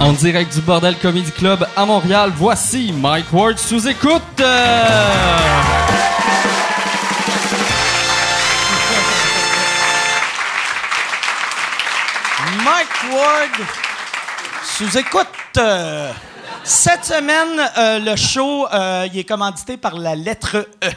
En direct du Bordel Comedy Club à Montréal, voici Mike Ward sous écoute. Mike Ward sous écoute. Cette semaine, euh, le show euh, est commandité par la lettre E.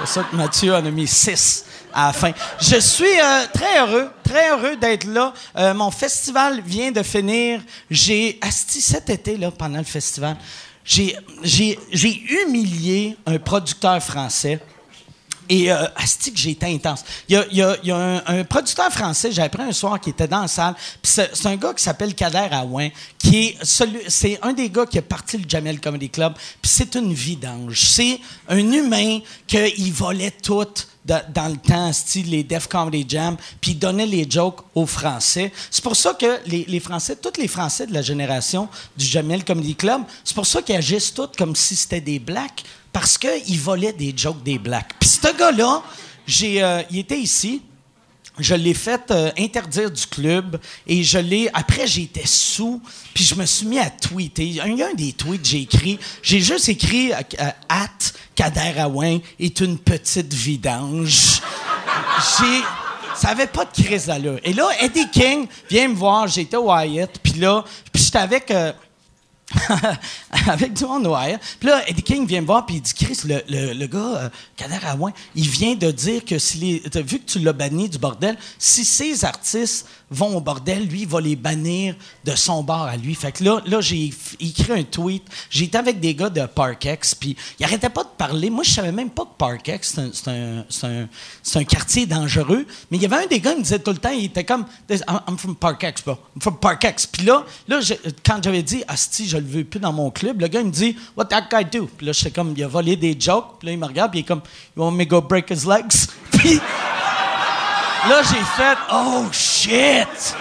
C'est ça que Mathieu en a mis 6 à la fin. Je suis euh, très heureux, très heureux d'être là. Euh, mon festival vient de finir. J'ai asti cet été là pendant le festival. J'ai humilié un producteur français. Et euh, asti que j'ai été intense. Il y a, un, producteur français, j'ai appris un soir, qui était dans la salle. C'est, un gars qui s'appelle Kader Aouin, qui est c'est un des gars qui a parti le Jamel Comedy Club. Puis c'est une vidange. C'est un humain qui volait tout dans le temps, style les Def Comedy Jam, puis il donnait les jokes aux Français. C'est pour ça que les, les Français, tous les Français de la génération du Jamel Comedy Club, c'est pour ça qu'ils agissent tous comme si c'était des blacks, parce qu'ils volaient des jokes des blacks. Puis ce gars-là, j'ai, euh, il était ici. Je l'ai fait euh, interdire du club et je l'ai. Après, j'étais sous, puis je me suis mis à tweeter. Il y a un, des tweets que j'ai écrit. J'ai juste écrit euh, euh, At Kader est une petite vidange. j'ai. Ça avait pas de crise d'allure. Et là, Eddie King vient me voir. J'étais au Wyatt, puis là, puis j'étais avec. euh, avec du monde ouais. Puis là, Eddie King vient me voir, puis il dit Chris, le, le, le gars, euh, Kader Aouin, il vient de dire que si les. Vu que tu l'as banni du bordel, si ces artistes vont au bordel, lui, il va les bannir de son bar à lui. Fait que là, là j'ai écrit un tweet. J'étais avec des gars de Parkex, puis ils arrêtaient pas de parler. Moi, je savais même pas que Parkex, c'est un, un, un, un quartier dangereux. Mais il y avait un des gars qui me disait tout le temps, il était comme I'm from Parkex, bro. I'm from Parkex. Puis là, là quand j'avais dit, Asti, je le veux plus dans mon club, le gars, il me dit, What that guy do? Puis là, j'étais comme, il a volé des jokes. Puis là, il me regarde, puis il est comme, You want me go break his legs? Puis là, j'ai fait, Oh shit!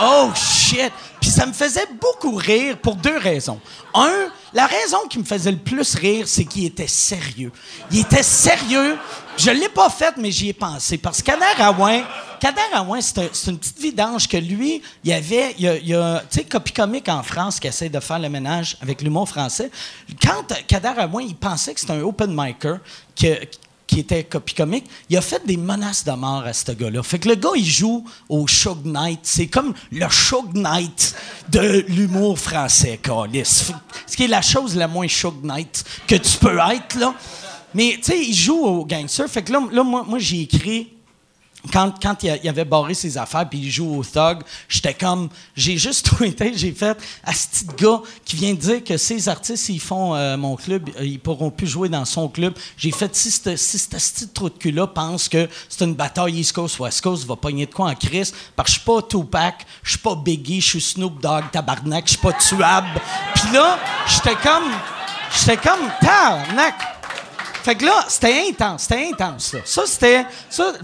Oh shit! Puis ça me faisait beaucoup rire pour deux raisons. Un, la raison qui me faisait le plus rire, c'est qu'il était sérieux. Il était sérieux. Je l'ai pas fait, mais j'y ai pensé. Parce que Kader c'est un- c'est une petite vidange que lui, il y avait, il y a, il y a, tu sais, Copy Comique en France qui essaie de faire le ménage avec l'humour français. Quand Kader Aouin, il pensait que c'était un open micer, que, qui était copie comique, il a fait des menaces de mort à ce gars-là. Fait que le gars, il joue au Shug Knight. C'est comme le Shug Knight de l'humour français. Fait- Ce qui est la chose la moins Shug Knight que tu peux être, là. Mais, tu sais, il joue au gangster. Fait que là, là, moi, moi j'ai écrit quand, quand il, il avait barré ses affaires puis il joue au thug, j'étais comme j'ai juste tweeté, j'ai fait à ce petit gars qui vient de dire que ces artistes s'ils font euh, mon club, euh, ils pourront plus jouer dans son club. J'ai fait si ce si petit trou de cul là pense que c'est une bataille East Coast West Coast, va pogner de quoi en crise parce que je suis pas Tupac, je suis pas Biggie, je suis Snoop Dogg, tabarnak, je suis pas tuable. Puis là, j'étais comme j'étais comme tabarnak. Fait que là, c'était intense, c'était intense, là. Ça, c'était.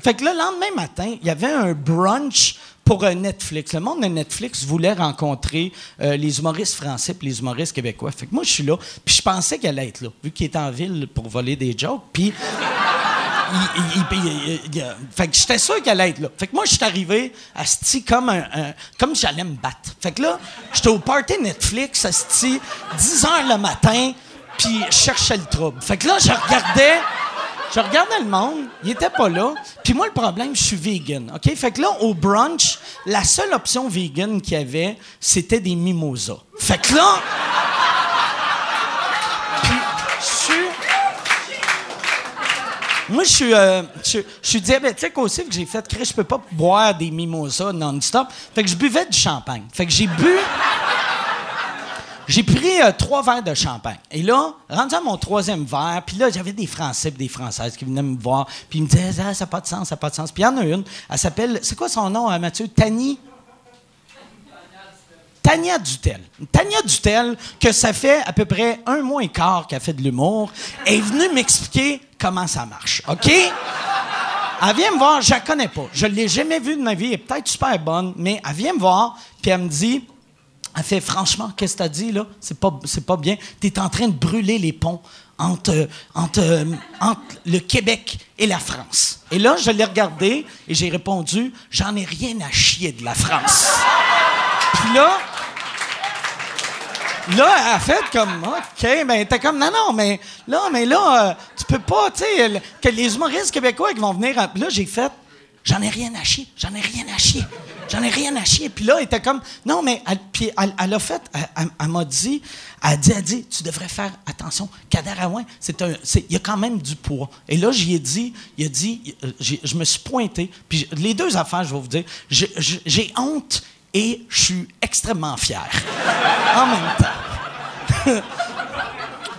Fait que là, le lendemain matin, il y avait un brunch pour Netflix. Le monde de Netflix voulait rencontrer euh, les humoristes français et les humoristes québécois. Fait que moi, je suis là, puis je pensais qu'elle allait être là, vu qu'il était en ville pour voler des jokes. Puis. fait que j'étais sûr qu'elle allait être là. Fait que moi, je suis arrivé asti comme un, comme j'allais me battre. Fait que là, j'étais au party Netflix asti 10 heures le matin, puis cherchais le trouble. Fait que là, je regardais je regardais le monde, il était pas là. Puis moi, le problème, je suis vegan, OK? Fait que là, au brunch, la seule option vegan qu'il y avait, c'était des mimosas. Fait que là... Je suis... Moi, je suis, euh, je, suis diabétique aussi, que j'ai fait, je peux pas boire des mimosas non-stop. Fait que je buvais du champagne. Fait que j'ai bu... J'ai pris euh, trois verres de champagne. Et là, rendu à mon troisième verre, puis là, j'avais des Français et des Françaises qui venaient me voir, puis ils me disaient, ah, ça n'a pas de sens, ça n'a pas de sens. Puis il y en a une, elle s'appelle, c'est quoi son nom, hein, Mathieu? Tani? Tania Dutel. Tania Dutel, que ça fait à peu près un mois et quart qu'elle fait de l'humour, est venue m'expliquer comment ça marche, OK? Elle vient me voir, je la connais pas. Je l'ai jamais vue de ma vie, elle est peut-être super bonne, mais elle vient me voir, puis elle me dit, elle fait franchement, qu'est-ce que t'as dit là? C'est pas, c'est pas bien. T'es en train de brûler les ponts entre, entre, entre le Québec et la France. Et là, je l'ai regardé et j'ai répondu, j'en ai rien à chier de la France. Puis là, là, elle a fait comme, OK, ben, t'es comme, non, non, mais là, mais là, euh, tu peux pas, tu sais, que les humoristes québécois qui vont venir. en- Là, j'ai fait, j'en ai rien à chier, j'en ai rien à chier, j'en ai rien à chier. Puis là, elle était comme, non, mais, elle, puis elle, a fait, elle, m'a dit, elle a dit, elle dit, tu devrais faire attention, Kader Aouin, c'est un, il y a quand même du poids. Et là, j'y ai dit, il a dit, je me suis pointé, puis les deux affaires, je vais vous dire, j'ai- honte et je suis extrêmement fier en même temps.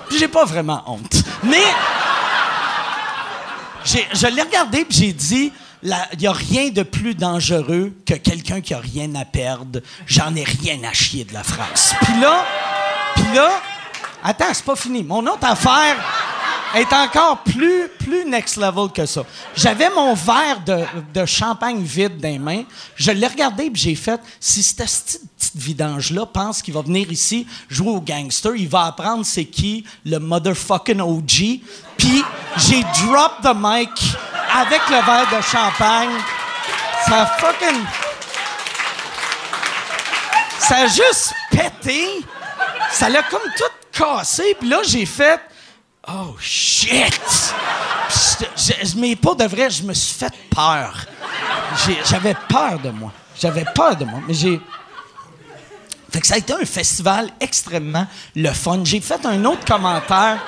Puis j'ai pas vraiment honte. Mais je l'ai regardé puis j'ai dit il n'y a rien de plus dangereux que quelqu'un qui a rien à perdre. J'en ai rien à chier de la France. Puis là, puis là, attends, c'est pas fini. Mon autre affaire est encore plus, plus next level que ça. J'avais mon verre de, de champagne vide dans les mains. Je l'ai regardé et j'ai fait si cette petite vidange-là pense qu'il va venir ici jouer au gangster, il va apprendre c'est qui le motherfucking OG. Puis j'ai drop the mic avec le verre de champagne. Ça a fucking. Ça a juste pété. Ça l'a comme tout cassé. Puis là, j'ai fait. Oh shit! Mais pas de vrai, je me suis fait peur. J'avais peur de moi. J'avais peur de moi. Mais j'ai. Fait que ça a été un festival extrêmement le fun. J'ai fait un autre commentaire.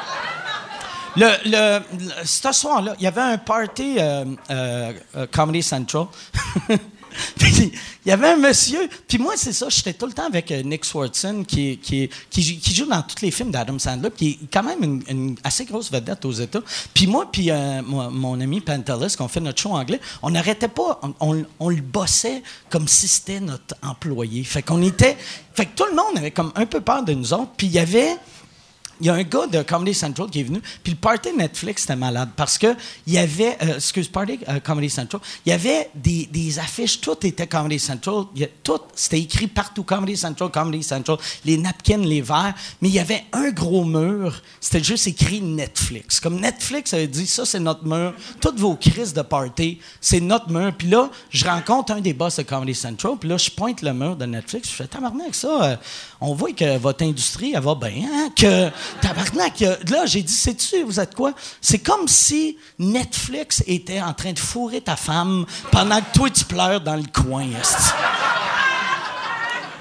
Le, le, soir-là, il y avait un party euh, euh, euh, Comedy Central. Il y avait un monsieur, puis moi, c'est ça, j'étais tout le temps avec euh, Nick Swartzen, qui, qui, joue- dans tous les films d'Adam Sandler, qui est quand même une, assez grosse vedette aux États. Puis moi, puis euh, moi, mon ami Pantelis, qu'on fait notre show anglais, on n'arrêtait pas, on, on- on le bossait comme si c'était notre employé. Fait qu'on était, fait que tout le monde avait comme un peu peur de nous autres, puis il y avait il y a un gars de Comedy Central qui est venu, puis le party Netflix c'était malade parce que il y avait, euh, excuse, party euh, Comedy Central, il y avait des, affiches, tout était Comedy Central, y a- tout, c'était écrit partout Comedy Central, Comedy Central, les napkins, les verres, mais il y avait un gros mur, c'était juste écrit Netflix. Comme Netflix avait dit, ça c'est notre mur, toutes vos crises de party, c'est notre mur. Puis là, je rencontre un des boss de Comedy Central, puis là, je pointe le mur de Netflix, je fais tabarnak ça, euh, on voit que votre industrie, elle va bien, hein, que tabarnak, là, j'ai dit, sais-tu, vous êtes quoi? C'est comme si Netflix était en train de fourrer ta femme pendant que toi, tu pleures dans le coin.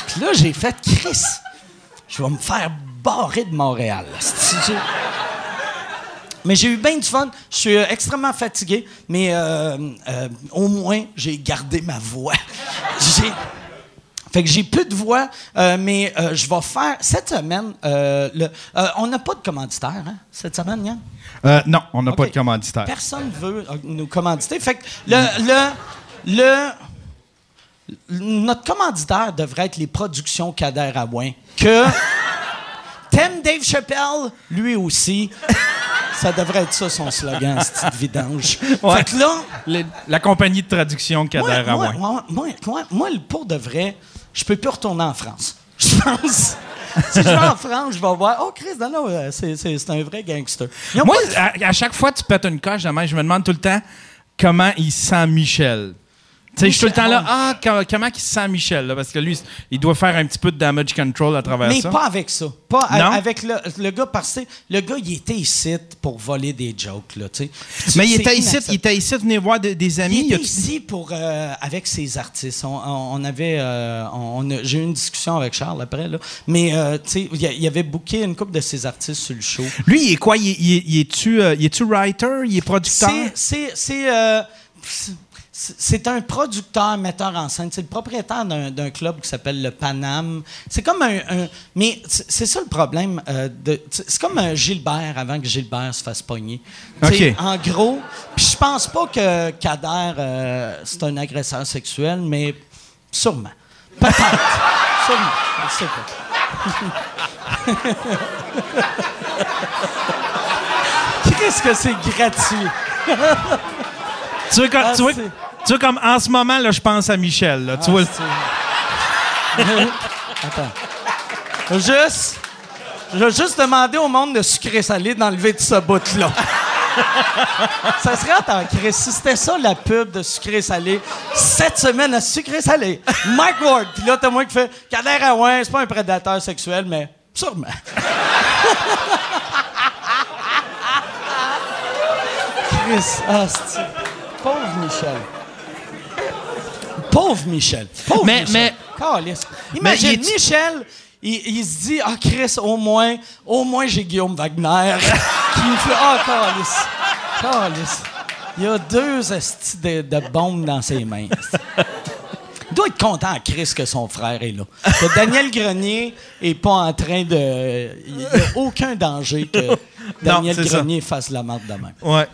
Puis là, j'ai fait, Chris, je vais me faire barrer de Montréal. mais j'ai eu bien du fun. Je suis euh, extrêmement fatigué, mais euh, euh, au moins, j'ai gardé ma voix. j'ai... Fait que j'ai plus de voix, euh, mais euh, je vais faire cette semaine. euh, le, on n'a pas de commanditaire, hein, cette semaine, Yann? Non, on n'a pas de commanditaire. Personne veut euh, nous commanditer. Fait que le, le, le- notre commanditaire devrait être les productions Kader Aouin. Que t'aimes Dave Chappelle, lui aussi. Ça devrait être ça son slogan, cette vidange. Ouais. Fait que là, la compagnie de traduction Kader moi, moi, moi, moi, moi, pour de vrai, je peux plus retourner en France. Je pense. si je vais en France, je vais voir. Oh, Chris, non, non, euh, c'est, un vrai gangster. Moi, à, à chaque fois que tu pètes une coche, demain, je me demande tout le temps comment il sent Michel. Tu sais, je suis tout le temps là, ah, co- comment il sent Michel, là, parce que lui, il doit faire un petit peu de damage control à travers Mais ça. pas avec ça. Pas Non? avec le, le gars, parce que le gars, il était ici pour voler des jokes, là, tu sais. Mais il était ici, il était ici, venir voir de- des amis. Il était ici pour, euh, avec ses artistes. On, on- avait, euh, on, j'ai eu une discussion avec Charles après, là. Mais, euh, sais, il avait booké une couple de ses artistes sur le show. Lui, il est quoi? Il, est- il est- il est-tu il est-tu writer? Il est producteur? C'est, c'est, un producteur, metteur en scène. C'est le propriétaire d'un, club qui s'appelle le Paname. C'est comme un, un- mais c'est, ça le problème. euh, c'est comme un Gilbert avant que Gilbert se fasse pogner. En gros, puis je pense pas que Kader euh, c'est un agresseur sexuel, mais sûrement, peut-être, sûrement, je sais pas. Qu'est-ce que c'est gratuit? Tu vois, comme, Ah, tu vois- c'est- tu vois comme en ce moment, là, je pense à Michel. Là, tu vois, Attends. Juste, je vais juste demander au monde de sucré salé d'enlever de ce bout-là. ça serait en Chris. Si c'était ça la pub de sucré salé, cette semaine à sucré salé, Mike Ward. Puis là, t'as moi qui fait Kader Aouin, c'est pas un prédateur sexuel, mais Sûrement. Chris, ah, Michel. Pauvre Michel. Pauvre Mais- Michel. mais-. Imagine, Mais il est- Michel, il, il se dit, ah, Chris, au moins, au moins, j'ai Guillaume Wagner qui me fait, ah, Calisse. Calisse. Il y a deux estis de, de bombes dans ses mains. Il doit être content, Chris, que son frère est là. Que Daniel Grenier est pas en train de. Il n'y a aucun danger que Daniel ça. Grenier fasse la marde de même. Ouais.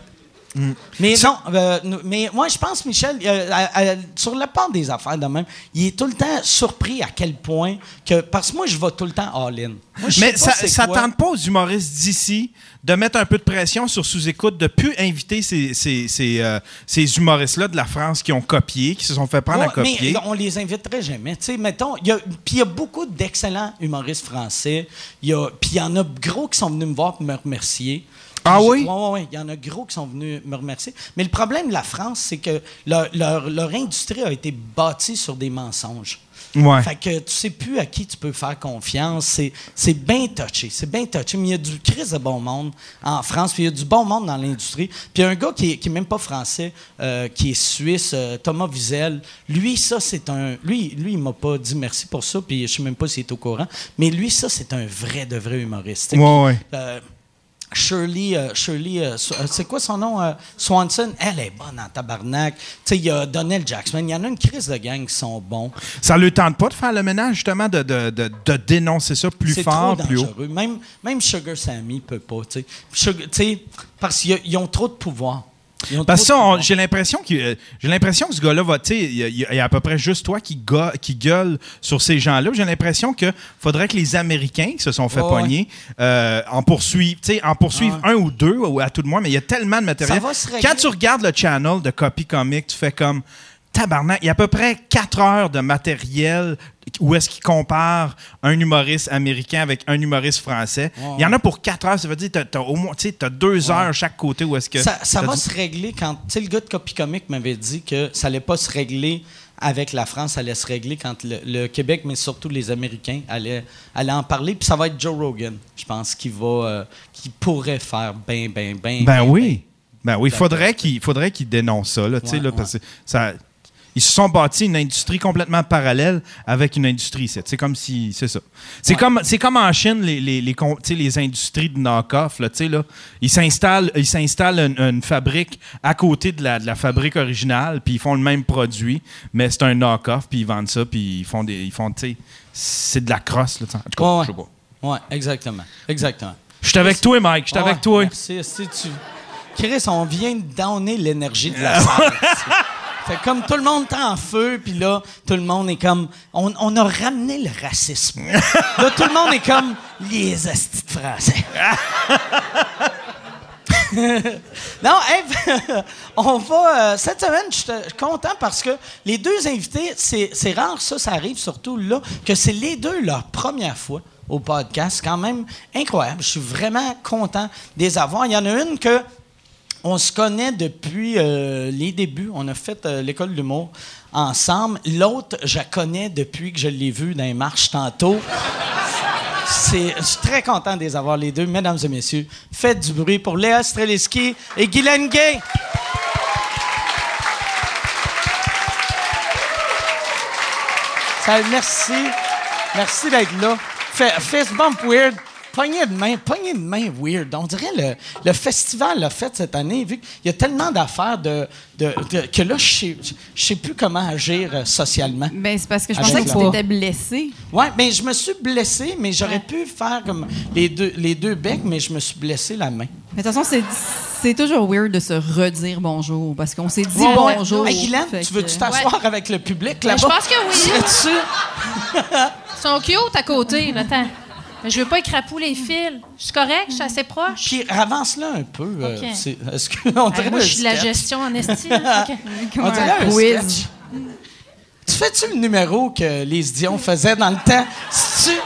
Mais non, euh, mais moi, je pense, Michel, euh, à- à- sur la part des affaires de même, il est tout le temps surpris à quel point que. Parce que moi, je vais tout le temps all-in. Mais ça, ça tente pas aux humoristes d'ici de mettre un peu de pression sur sous-écoute, de plus inviter ces, ces, ces, euh, ces humoristes-là de la France qui ont copié, qui se sont fait prendre à Ouais, copier. mais on les inviterait jamais. Tu sais, mettons, il y a, puis il y a beaucoup d'excellents humoristes français. Puis il y en a gros qui sont venus me voir pour me remercier. Ah oui? ouais, ouais, ouais. Il y en a gros qui sont venus me remercier. Mais le problème de la France, c'est que leur, leur- leur industrie a été bâtie sur des mensonges. Ouais. Fait que tu sais plus à qui tu peux faire confiance. C'est, bien touché. C'est bien touché. Mais il y a du crise de bon monde en France, puis il y a du bon monde dans l'industrie. Puis il y a un gars qui est, qui est même pas français, euh, qui est suisse, euh, Thomas Wiesel. Lui, ça, c'est un. Lui, lui il m'a pas dit merci pour ça, puis je sais même pas s'il est au courant. Mais lui, ça, c'est un vrai de vrai humoriste. Ouais, ouais. euh, Shirley, euh, Shirley euh, euh, c'est quoi son nom? euh, Swanson, elle est bonne en tabarnak. Tu sais, il y a Donnell Jackson. Il y en a une crise de gang qui sont bons. Ça ne tente pas de faire le ménage, justement, de, de, de, de dénoncer ça plus fort, trop plus haut. Même, même Sugar Sammy peut pas, tu sais. Parce qu'ils ils ont trop de pouvoir. Parce que ça, j'ai l'impression que euh, j'ai l'impression que ce gars-là va, tu sais, il y, a- il y a à peu près juste toi qui, qui gueule sur ces gens-là. J'ai l'impression que faudrait que les Américains qui se sont fait Ouais, pogner euh, en poursuivent, tu sais, en poursuivent un ou deux ou à tout de moins. Mais il y a tellement de matériel. Ça va se régler. Quand tu regardes le channel de Copy Comic, tu fais comme tabarnak. Il y a à peu près quatre heures de matériel où est-ce qu'il compare un humoriste américain avec un humoriste français. Il y en a pour quatre heures. Ça veut dire que tu as, au moins, t'as deux heures chaque côté où est-ce que Ça, va du- se régler quand. Tu le gars de Copy Comic m'avait dit que ça allait pas se régler avec la France, ça allait se régler quand le, le Québec, mais surtout les Américains, allaient, allaient en parler. Puis ça va être Joe Rogan, je pense, qui va. euh, qui pourrait faire ben, ben, ben. Ben ben, oui. Ben oui, faudrait qu'il faudrait qu'il dénonce ça, là, tu sais, Ouais, là, parce que ça. Ils se sont bâtis une industrie complètement parallèle avec une industrie ici. C'est comme si. C'est ça. C'est Ouais. comme, comme en Chine, les, les, les, les industries de knock-off. Là. Ils s'installent ils s'installent une, une fabrique à côté de la, de la fabrique originale, puis ils font le même produit, mais c'est un knock-off, puis ils vendent ça, puis ils font des. Ils font, c'est de la crosse. Là, en tout cas, Ouais, je sais pas. Ouais, exactement. Exactement. Je suis avec toi, Mike. Je suis Ouais, avec toi. Merci. Si tu... Chris, on vient de donner l'énergie de la salle. Comme tout le monde est en feu, puis là, tout le monde est comme. On, a ramené le racisme. là, tout le monde est comme les astis de français. non, on va. euh, cette semaine, je suis content parce que les deux invités, c'est c'est rare, ça, ça arrive surtout là, que c'est les deux leur première fois au podcast. C'est quand même incroyable. Je suis vraiment content de les avoir. Il y en a une que. On se connaît depuis euh, les débuts. On a fait euh, l'école de l'humour ensemble. L'autre, je la connais depuis que je l'ai vu dans les marches tantôt. Je suis très content de les avoir les deux, mesdames et messieurs. Faites du bruit pour Léa Streliski et Guylaine Gay. Merci. Merci d'être là. Fist bump weird. Poignée de main, poignée de main weird. On dirait le, le festival l'a fait cette année, vu qu'il y a tellement d'affaires de, de- de- que là, je sais, je sais plus comment agir euh, socialement. Ben, c'est parce que je pensais que tu t'étais blessé. Ouais, mais je me suis blessé, mais j'aurais Ouais. pu faire comme les deux, les deux becs, mais je me suis blessé la main. Mais de toute façon, c'est, toujours weird de se redire bonjour parce qu'on s'est dit Ouais, ouais. bonjour. Hey, Guylaine, tu veux-tu t'asseoir avec le public Ben, là-bas? je pense que oui. Ils sont cute à côté, attends. Mais je veux pas écrapouler les fils. Je suis correct, je suis assez proche. Puis avance-là un peu. euh, Ok. c'est- Est-ce que on dirait moi, un je suis de la sketch? gestion en esti. là. OK. Comme On dirait un quiz. sketch. Tu fais-tu le numéro que les Dion faisaient dans le temps? C'est-tu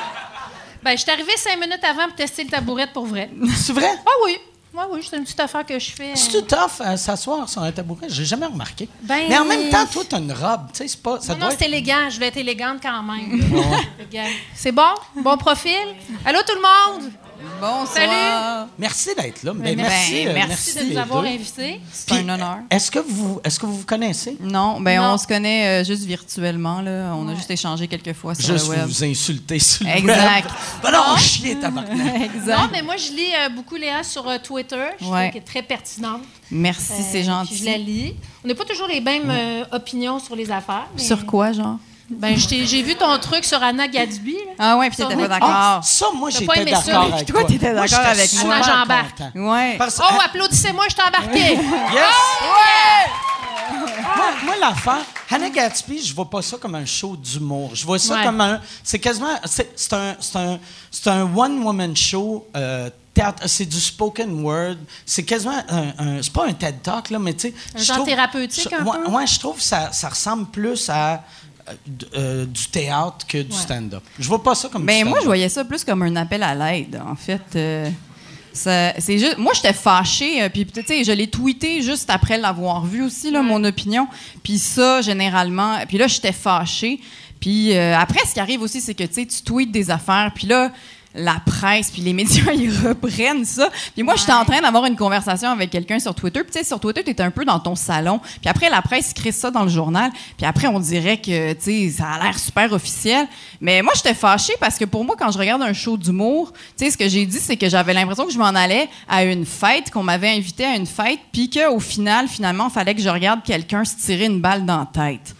Ben, je suis arrivée cinq minutes avant pour tester le tabouret pour vrai. c'est vrai? Ah oui. Ouais, oui, c'est une petite affaire que je fais. C'est tout tough à s'asseoir sur un tabouret? J'ai jamais remarqué. Ben- Mais en même temps, toi, t'as une robe. Tu sais, c'est pas. Ça Non, doit non, être- c'est élégant. Je vais être élégante quand même. C'est bon? Bon profil? Allô, tout le monde? Bonsoir. Salut. Merci d'être là. Ben, merci, ben, euh, merci Merci de nous avoir invités. C'est un honneur. Est-ce que vous, est-ce que vous vous connaissez? Non, ben Non. on se connaît euh, juste virtuellement là. On a juste échangé quelques fois sur Juste le web. vous insulter sur le Exact. web. Ben non, chier, tabarnak. exact. Non, mais moi, je lis euh, beaucoup Léa sur euh, Twitter. Je Ouais. trouve qu'elle est très pertinente. Merci, Euh, c'est gentil. Je la lis. On n'a pas toujours les mêmes euh, opinions sur les affaires. mais- Sur quoi, genre? Ben, j'ai vu ton truc sur Anna Gatsby. là. Ah ouais, puis t'étais pas d'accord. Ah, ça, moi, j'étais pas aimé ça? d'accord avec toi, toi. t'étais Moi, d'accord avec moi. J'embarque. content. Ouais. Parce- Oh, applaudissez-moi, je t'ai embarqué. Yes! Moi, moi, l'affaire, Hannah Gatsby, je vois pas ça comme un show d'humour. Je vois ça Ouais. comme un. C'est quasiment. C'est c'est un, c'est un, c'est un one-woman show. euh, théâtre- c'est du spoken word. C'est quasiment un. un- c'est pas un TED Talk, là, mais tu sais. Un je genre trouve- thérapeutique, je- un ouais, peu? ouais, je trouve que ça, ça ressemble plus à. Euh, euh, du théâtre que du Ouais. stand-up. Je vois pas ça comme Ben du moi, je voyais ça plus comme un appel à l'aide, en fait. Euh, ça- c'est juste, moi, j'étais fâchée, euh, puis tu sais, je l'ai tweeté juste après l'avoir vu aussi, là, mon opinion. Puis ça, généralement, puis là, j'étais fâchée. Puis euh, après, ce qui arrive aussi, c'est que tu sais, tu tweets des affaires, puis là, la presse, puis les médias, ils reprennent ça. Puis moi, j'étais en train d'avoir une conversation avec quelqu'un sur Twitter. Puis tu sais, sur Twitter, tu es un peu dans ton salon. Puis après, la presse crée ça dans le journal. Puis après, on dirait que, tu sais, ça a l'air super officiel. Mais moi, j'étais fâchée parce que pour moi, quand je regarde un show d'humour, tu sais, ce que j'ai dit, c'est que j'avais l'impression que je m'en allais à une fête, qu'on m'avait invité à une fête, puis qu'au final, finalement, il fallait que je regarde quelqu'un se tirer une balle dans la tête.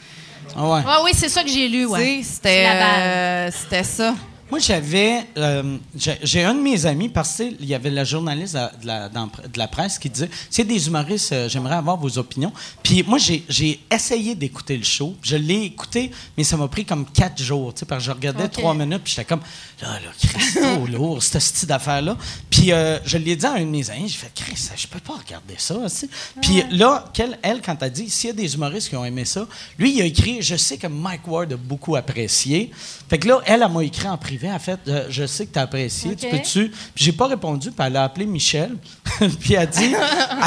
Ah ouais. Ah oui, c'est ça que j'ai lu. Ouais. C'était euh, c'était ça. Moi, j'avais. euh, j'ai un de mes amis, parce qu'il y avait la journaliste de la, dans- de la presse qui disait C'est des humoristes, euh, j'aimerais avoir vos opinions. Puis moi, j'ai essayé d'écouter le show. Je l'ai écouté, mais ça m'a pris comme quatre jours, tu sais, parce que je regardais trois minutes, puis j'étais comme Là, là, Chris, c'est trop lourd, ce style d'affaire-là. Puis euh, je l'ai dit à un de mes amis J'ai fait Chris, je peux pas regarder ça. tu sais. Puis là, qu'elle, elle, quand elle dit S'il y a des humoristes qui ont aimé ça, lui, il a écrit Je sais que Mike Ward a beaucoup apprécié. Fait que là, elle, elle m'a écrit en privé en fait, euh, je sais que tu as apprécié, tu peux-tu? Puis j'ai pas répondu, puis elle a appelé Michel. puis elle a dit,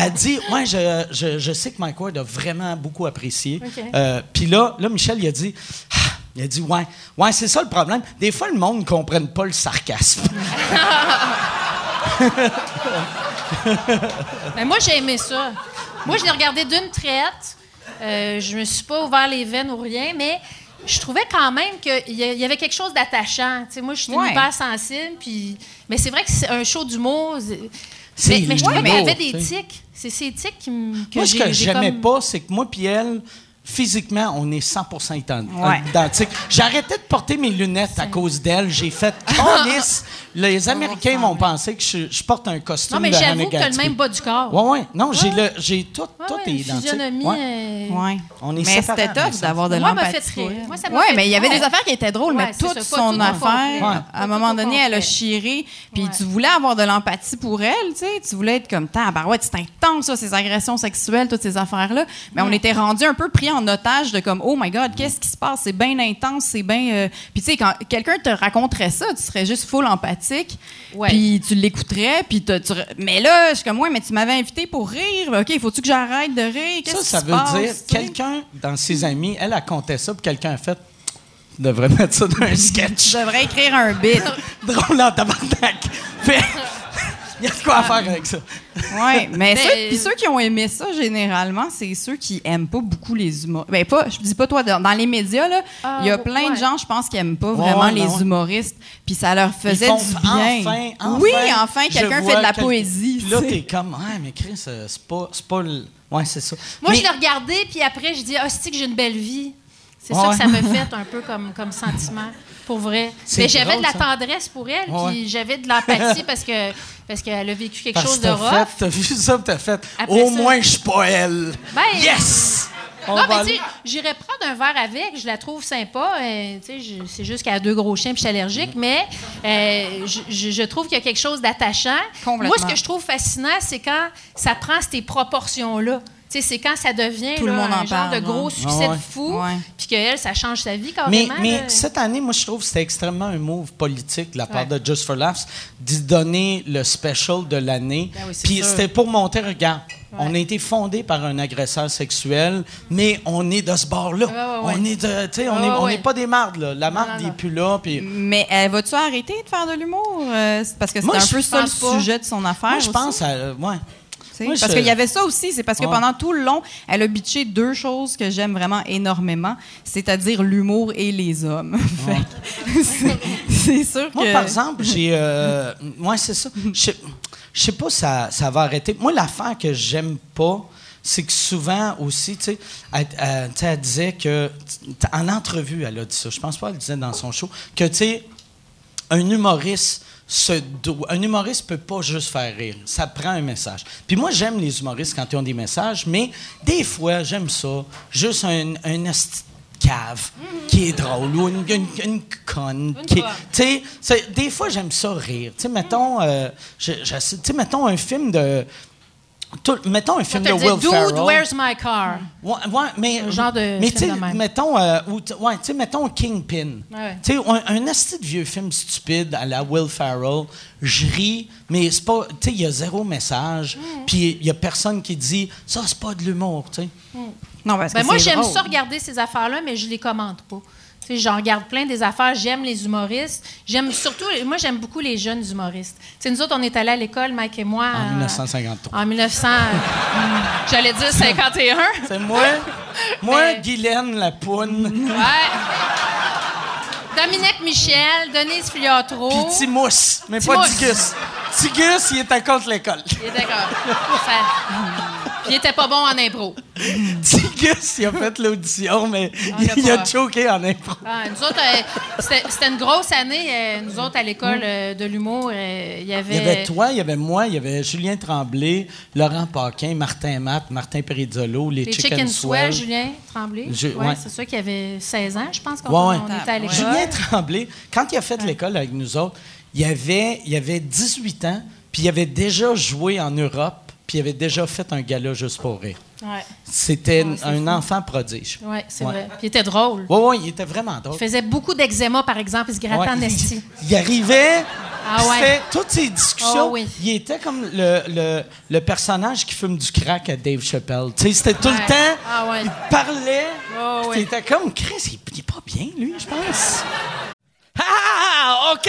elle dit Ouais, je, je, je sais que Mike Ward a vraiment beaucoup apprécié. Euh, puis là, là, Michel, il a dit Ah, il a dit Ouais, ouais c'est ça le problème. Des fois, le monde ne comprenne pas le sarcasme. Ben, moi, j'ai aimé ça. Moi, je l'ai regardé d'une traite. Euh, je me suis pas ouvert les veines ou rien, mais je trouvais quand même qu'il y avait quelque chose d'attachant. Moi, je suis Ouais. hyper sensible, puis... Mais c'est vrai que c'est un show d'humour. Mais, mais je trouvais qu'il y avait des tics. C'est ces tics qui me... Moi, ce que j'ai j'aimais comme- pas, c'est que moi puis elle, physiquement, on est 100 ident- Ouais. identiques. J'ai arrêté de porter mes lunettes à cause d'elle. J'ai fait calice. Les Américains vont penser que je, je porte un costume Non, mais j'avoue que tu as le même bas du corps. Ouais, ouais. Non, j'ai le, j'ai tout, Ouais, tout ouais, est une identique. physionomie, Ouais. euh, Ouais. On est mais c'était tough d'avoir de Moi, elle m'a l'empathie. Moi, ça m'a ouais, fait- mais il y avait des affaires qui étaient drôles, Ouais, mais toute son affaire, à un moment donné, elle a chiré, puis tu voulais avoir de l'empathie pour elle, tu sais, tu voulais être comme, ouais, c'est intense, ça, ces agressions sexuelles, toutes ces affaires-là, mais on était rendu un peu pris en otage de comme, oh my God, qu'est-ce qui se passe? C'est bien intense, c'est bien... euh, Puis tu sais, quand quelqu'un te raconterait ça, tu serais juste full empathique, Ouais. puis tu l'écouterais, puis t'as- tu... Mais là, je suis comme, ouais, mais tu m'avais invité pour rire, OK, faut-tu que j'arrête de rire? Qu'est-ce Ça, qui ça se veut passe, dire, quelqu'un dans ses amis, elle a compté ça, puis quelqu'un a fait, tu devrais mettre ça dans un sketch. Je devrais écrire un bit. Drôle en tabarnak. Il y a de quoi à faire avec ça. Oui, mais Ben, ceux, puis ceux qui ont aimé ça, généralement, c'est ceux qui aiment pas beaucoup les humoristes. Ben, pas, je dis pas toi, dans, dans les médias, là, Ah, il y a plein de gens, je pense, qui aiment pas vraiment ouais, les ouais. humoristes, puis ça leur faisait Ils du bien. Enfin, enfin, oui, enfin, quelqu'un fait de la quel- poésie. Puis là, t'es comme, ouais, mais Chris, euh, c'est pas, c'est pas le. Ouais, c'est ça. Moi, Mais- je l'ai regardé, puis après, je dis, ah, c'est que j'ai une belle vie? C'est Ouais. ça que ça me fait un peu comme, comme sentiment, pour vrai. Mais j'avais de la tendresse pour elle, Ouais. puis j'avais de l'empathie parce que parce qu'elle a vécu quelque Parce chose de rough. t'as vu ça, t'as fait. Après Au ça- moins, je suis pas elle. Ben, yes! On non, mais tu sais, j'irais prendre un verre avec, je la trouve sympa. euh, c'est juste qu'elle a deux gros chiens puis je suis allergique, mais euh, je, trouve qu'il y a quelque chose d'attachant. Moi, ce que je trouve fascinant, c'est quand ça prend ces proportions-là. C'est quand ça devient Tout le en genre parle, de gros ouais. succès ouais. de fou, Ouais. puis qu'elle, ça change sa vie Mais, carrément. mais cette année, moi, je trouve que c'était extrêmement un move politique de la part Ouais. de Just for Laughs d'y donner le special de l'année. Ben oui, c'est Puis c'était pour montrer, regarde, on a été fondé par un agresseur sexuel, mais on est de ce bord-là. Ouais, ouais, On ouais. est de, tu sais, on Ouais, n'est ouais, on ouais. n'est pas des mardes, là. La marde n'est plus là. Puis Mais elle va-tu arrêter de faire de l'humour? Euh, c'est parce que c'était un peu ça le pas. sujet de son affaire. moi, je pense à, euh, ouais. Moi, parce je- qu'il y avait ça aussi. C'est parce que pendant tout le long, elle a bitché deux choses que j'aime vraiment énormément, c'est-à-dire l'humour et les hommes. C'est- sûr Moi, que. par exemple, j'ai. Euh, ouais, c'est ça. Je sais- pas si ça, ça va arrêter. Moi, l'affaire que j'aime pas, c'est que souvent aussi, tu sais, elle, elle- disait que. En entrevue, elle a dit ça. Je pense pas qu'elle le disait dans son show. Que, tu sais, un humoriste. Se doit- un humoriste peut pas juste faire rire. Ça prend un message. Puis moi, j'aime les humoristes quand ils ont des messages, mais des fois, j'aime ça. Juste un, un cave qui est drôle ou une, une- une conne. qui tu sais, des fois, j'aime ça rire. Tu sais, mettons, euh, je- je- mettons un film de. Tout- mettons un film de Will Dude, Ferrell. where's my car? Ouais, ouais, mais, Un genre de mais film tu sais, de même. mettons, euh, ou ouais, Kingpin. Ouais. Tu sais, un, un asti de vieux film stupide à la Will Ferrell, je ris, mais c'est pas, tu sais, il y a zéro message, Mm. puis il y a personne qui dit, ça, c'est pas de l'humour, tu sais. Non, parce que Ben moi, j'aime ça regarder ces affaires-là, mais je les commente pas. J'en regarde plein des affaires. J'aime les humoristes. J'aime surtout, moi, j'aime beaucoup les jeunes humoristes. Tu sais, nous autres, on est allés à l'école, Mike et moi. En euh, 1953. En 1900. euh, J'allais dire 51. C'est moi, moi, Mais- Guylaine Lapoune, Ouais. Dominique Michel, Denise Filiatro. puis Timousse, mais pas. Tigus. Tigus, il était contre l'école. Il est d'accord. Ça- Puis il était pas bon en impro. Tigus, il a fait l'audition, mais Ah, il a il a pas- choqué en impro. Ah, nous autres, euh, c'était une grosse année. euh, nous autres, à l'école euh, de l'humour, il y avait. Il y avait toi, il y avait moi, il y avait Julien Tremblay, Laurent Paquin, Martin Matt, Martin Perizzolo, les, Les Chicken, Chicken Swell. Julien Tremblay. Je- ouais, ouais. C'est ça qui avait 16 ans, je pense, quand ouais. on était à l'école. Julien Tremblay, quand il a fait l'école avec nous autres, il avait, il avait 18 ans, puis il avait déjà joué en Europe, puis il avait déjà fait un gala juste pour rire. Ouais, C'était Ouais, un fou. enfant prodige. ouais, c'est Ouais. vrai. Puis il était drôle. Oui, oui, il était vraiment drôle. Il faisait beaucoup d'eczéma, par exemple, il se grattait en il- esti. Il arrivait, Ah c'était toutes ces discussions. Ah oui. Il était comme le, le, le personnage qui fume du crack à Dave Chappelle. Tu sais, c'était tout le temps. Ah. Il parlait. Puis ouais. C'était comme Chris, il, il est pas bien, lui, je pense. Ah, OK!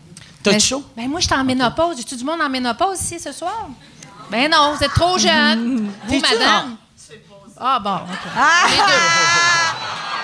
T'as Mais- chaud Ben moi, j'étais en ménopause. Y a-tu du monde en ménopause ici ce soir? Ben non, vous êtes trop jeune. Vous, T'es-tu? madame? Ah bon, OK.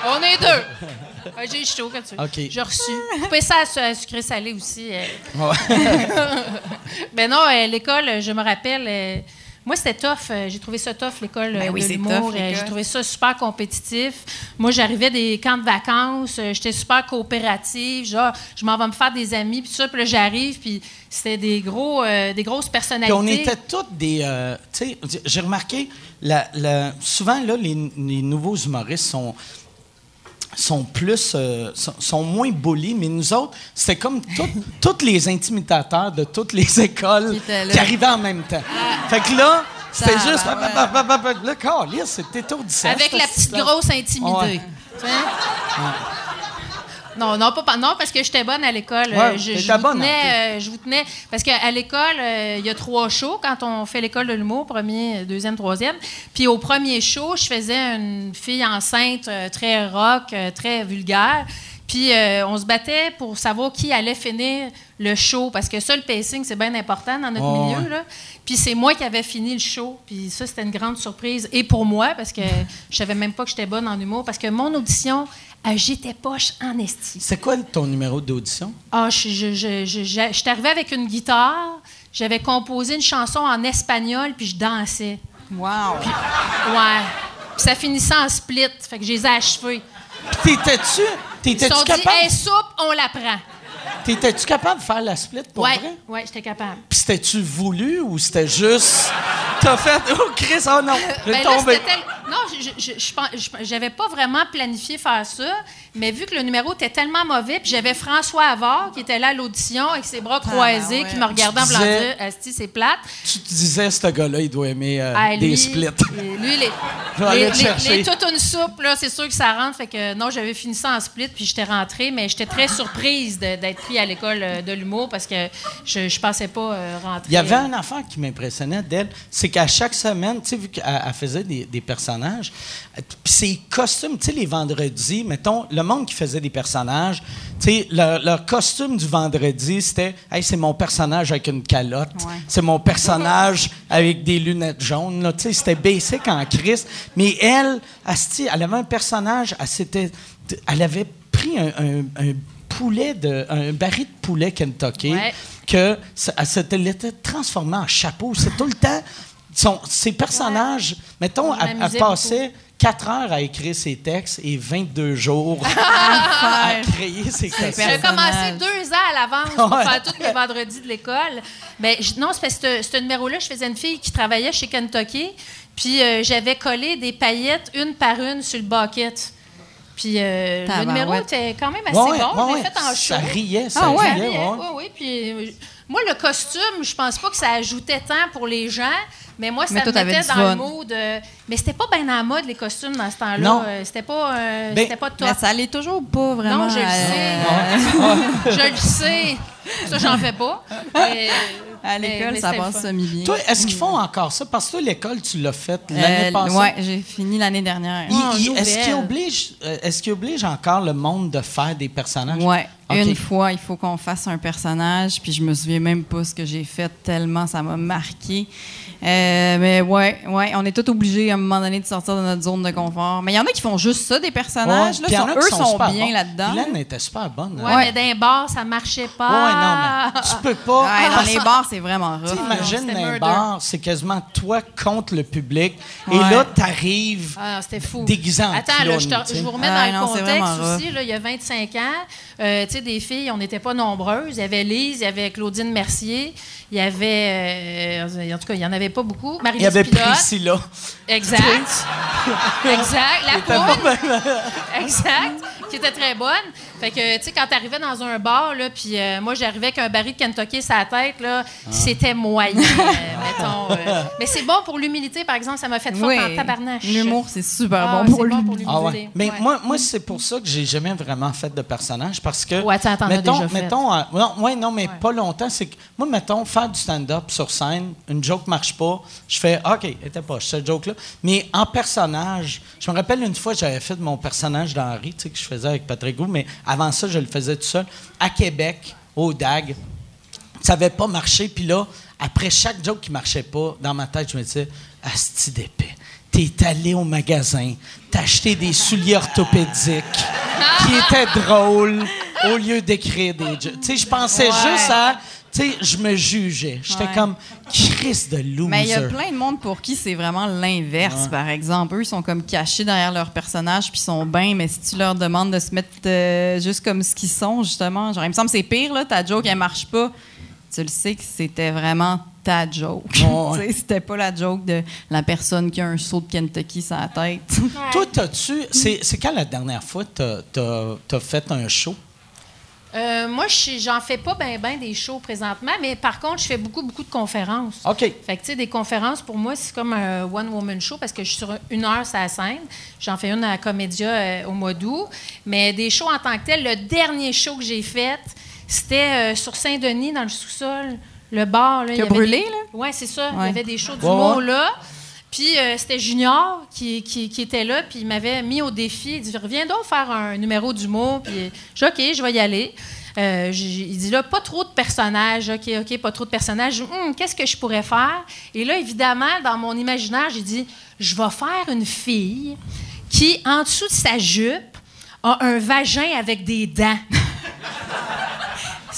On est deux. On est deux. Ouais, J'ai chaud comme ça. OK. J'ai reçu. Coupez ça à, à sucré salé aussi. euh. Ouais. Ben non, euh, l'école, euh, je me rappelle. Euh, moi, c'était tough. euh, J'ai trouvé ça tough, l'école euh, Ben oui, de l'humour. euh, J'ai trouvé ça super compétitif. Moi, j'arrivais des camps de vacances. euh, J'étais super coopérative. Genre, je m'en vais me faire des amis. Puis ça, puis là, j'arrive. Puis c'était des, gros, euh, des grosses personnalités. Puis on était toutes des. euh, tu sais, j'ai remarqué, la, la- souvent, là, les, les nouveaux humoristes sont sont plus euh, sont, sont moins bullies, mais nous autres, c'était comme tous les intimidateurs de toutes les écoles Qui arrivaient en même temps. Fait que là, c'était juste. ouais. câlisse, c'était étourdissant. Avec la petite grosse intimidée. Ouais. Non, non, pas, non, parce que j'étais bonne à l'école. Ouais, je, vous bonne, tenais, euh, je vous tenais. Parce qu'à l'école, euh, il y a trois shows quand on fait l'école de l'humour, premier, deuxième, troisième. Puis au premier show, je faisais une fille enceinte euh, très rock, très vulgaire. Puis euh, on se battait pour savoir qui allait finir le show, parce que ça, le pacing, c'est bien important dans notre Oh, milieu. ouais. là. Puis c'est moi qui avais fini le show. Puis ça, c'était une grande surprise. Et pour moi, parce que je savais même pas que j'étais bonne en humour, parce que mon audition, euh, j'étais poche en esti. C'est quoi ton numéro d'audition? Ah, je, je, je, je, je- j'étais arrivée avec une guitare, j'avais composé une chanson en espagnol, puis je dansais. Wow. Ouais. Puis ça finissait en split, fait que je les ai achevés. Puis T'étais-tu Ils t'étais-tu sont dit, capable, hey, soupe, on la prend. T'étais-tu capable de faire la split pour Ouais, vrai? ouais, j'étais capable. Puis c'était-tu voulu ou c'était juste. T'as fait. Oh, Chris, oh non! J'ai Ben là, tombé. c'était tel- Non, j'avais pas vraiment planifié faire ça, mais vu que le numéro était tellement mauvais, puis j'avais François Havard qui était là à l'audition avec ses bras croisés, ouais. qui me regardait en Tu disais- dire Asti, c'est plate. Tu te disais, ce gars-là, il doit aimer euh, Ah, des splits. euh, Lui, les, Je vais aller les, le les- chercher. les toute une soupe, là, c'est sûr que ça rentre. Fait que non, j'avais fini ça en split, puis j'étais rentrée, mais j'étais très surprise de- d'être pris à l'école euh, de l'humour parce que je, je pensais pas euh, rentrer. Il y avait un enfant qui m'impressionnait d'elle, c'est qu'à chaque semaine, tu sais, vu qu'elle elle faisait des, des personnages, euh, puis ses costumes, tu sais, les vendredis, mettons, le monde qui faisait des personnages, tu sais, leur, leur costume du vendredi, c'était, hey, c'est mon personnage avec une calotte, Ouais. c'est mon personnage avec des lunettes jaunes, là, tu sais, c'était basic en Christ. Mais elle, asti, elle avait un personnage, elle, elle avait pris un, un- un poulet, de, un baril de poulet Kentucky Ouais. que ça- elle s'était transformée en chapeau. C'est tout le temps. Son, ses personnages, mettons, elle, passait 4 heures à écrire ses textes et 22 jours à créer ses costumes. J'ai commencé deux ans à l'avance pour Ouais. faire tous mes vendredis de l'école. Ben, je- non, c'est parce que ce, ce numéro-là, je faisais une fille qui travaillait chez Kentucky, puis euh, j'avais collé des paillettes une par une sur le bucket. Puis euh, le numéro était quand même assez Ouais, bon. ouais, je l'ai ouais. fait en show. Ça riait, ça Ah ouais? riait. Oui, oui. Puis, euh, moi, le costume, je pense pas que ça ajoutait tant pour les gens, mais moi, ça Mais toi, me mettait dans le mood. euh, mais c'était pas bien en mode, les costumes, dans ce temps-là. Non. Euh, c'était pas, euh, Ben, c'était pas top. Mais ça l'est toujours pas vraiment. Non, je le euh, sais. je le sais. Ça, j'en fais pas. Mais- À l'école, ça passe le fun. semi-bien. Toi, est-ce qu'ils font encore ça? Parce que toi, l'école, tu l'as faite l'année Euh, passée. ouais, j'ai fini l'année dernière. Oh, est-ce qu'ils obligent, euh, est-ce qu'ils obligent encore le monde de faire des personnages? Ouais, Ok. une fois, il faut qu'on fasse un personnage, puis je me souviens même pas ce que j'ai fait tellement ça m'a marqué. Euh, mais ouais, ouais, on est tous obligés à un moment donné de sortir de notre zone de confort. Mais il y en a qui font juste ça des personnages. Ouais, là, sont- eux sont, bien bons. là-dedans. Guylaine était super bonne. Ouais, hein? mais dans les bars, ça marchait pas. Ouais, non, mais tu peux pas. Ouais, dans les bars, c'est vraiment rough. T'imagines dans un murder. bar, c'est quasiment toi contre le public. Et Ouais. là, t'arrives Ah, c'était fou. déguisé en Attends, là, je, te- je vous remets Ah, dans non, le contexte aussi. Là, il y a 25 ans, euh, tu sais, des filles, on n'était pas nombreuses. Il y avait Lise, il y avait Claudine Mercier, il y avait... euh, en tout cas, il n'y en avait pas beaucoup. marie Il y avait Pilote. Priscilla. Exact. exact. La poune. exact. Qui était très bonne. Fait que, tu sais, quand t'arrivais dans un bar, là, puis euh, moi, j'arrivais avec un baril de Kentucky sur la tête, là, Ah. c'était moyen, euh, mettons. euh. Mais c'est bon pour l'humilité, par exemple, ça m'a fait fort Oui, en tabarnache. l'humour, c'est super Ah, bon pour bon pour Ah ouais. l'humilité. Mais Ouais. moi, moi c'est pour ça que j'ai jamais vraiment fait de personnage parce que. Ouais, t'en- t'en as mettons, déjà fait. mettons, euh, non, ouais, non, mais pas longtemps. C'est que moi, mettons, faire du stand-up sur scène, une joke marche pas, je fais OK, elle était pas cette joke-là. Mais en personnage, je me rappelle une fois, j'avais fait mon personnage d'Henri, tu sais, que je faisais avec Patrick Gou, mais avant ça, je le faisais tout seul à Québec, au DAG. Ça n'avait pas marché. Puis là, après chaque joke qui marchait pas, dans ma tête, je me disais, Asti d'épais. T'es allé au magasin, t'as acheté des souliers orthopédiques qui étaient drôles au lieu d'écrire des jokes. Tu sais, je pensais Ouais. juste à. Sais, je me jugeais. J'étais Ouais. comme Chris de loser. Mais il y a plein de monde pour qui c'est vraiment l'inverse, par exemple. Eux, ils sont comme cachés derrière leur personnage, puis ils sont bien, mais si tu leur demandes de se mettre euh, juste comme ce qu'ils sont, justement, genre, il me semble que c'est pire, là, ta joke, elle marche pas. Tu le sais que c'était vraiment ta joke. Ouais. C'était pas la joke de la personne qui a un saut de Kentucky sur la tête. Toi, t'as-tu. C'est quand la dernière fois que t'as as fait un show? Euh, moi, je- j'en fais pas bien ben des shows présentement, mais par contre, je fais beaucoup, beaucoup de conférences. OK. Fait que, tu sais, des conférences, pour moi, c'est comme un one-woman show parce que je suis sur une heure sur la scène. J'en fais une à Comédia euh, au mois d'août. Mais des shows en tant que tel, le dernier show que j'ai fait, c'était euh, sur Saint-Denis, dans le sous-sol. Le bar, là. il y a brûlé, des- là? Ouais, c'est ça. Il y avait des shows Ouais, d'humour ouais. là. Puis euh, c'était Junior qui, qui, était là, puis il m'avait mis au défi. Il dit Reviens donc faire un numéro d'humour. Puis j'ai dit OK, je vais y aller. Euh, il dit là, pas trop de personnages. OK, OK, pas trop de personnages. Hum, Qu'est-ce que je pourrais faire? Et là, évidemment, dans mon imaginaire, j'ai dit Je vais faire une fille qui, en dessous de sa jupe, a un vagin avec des dents.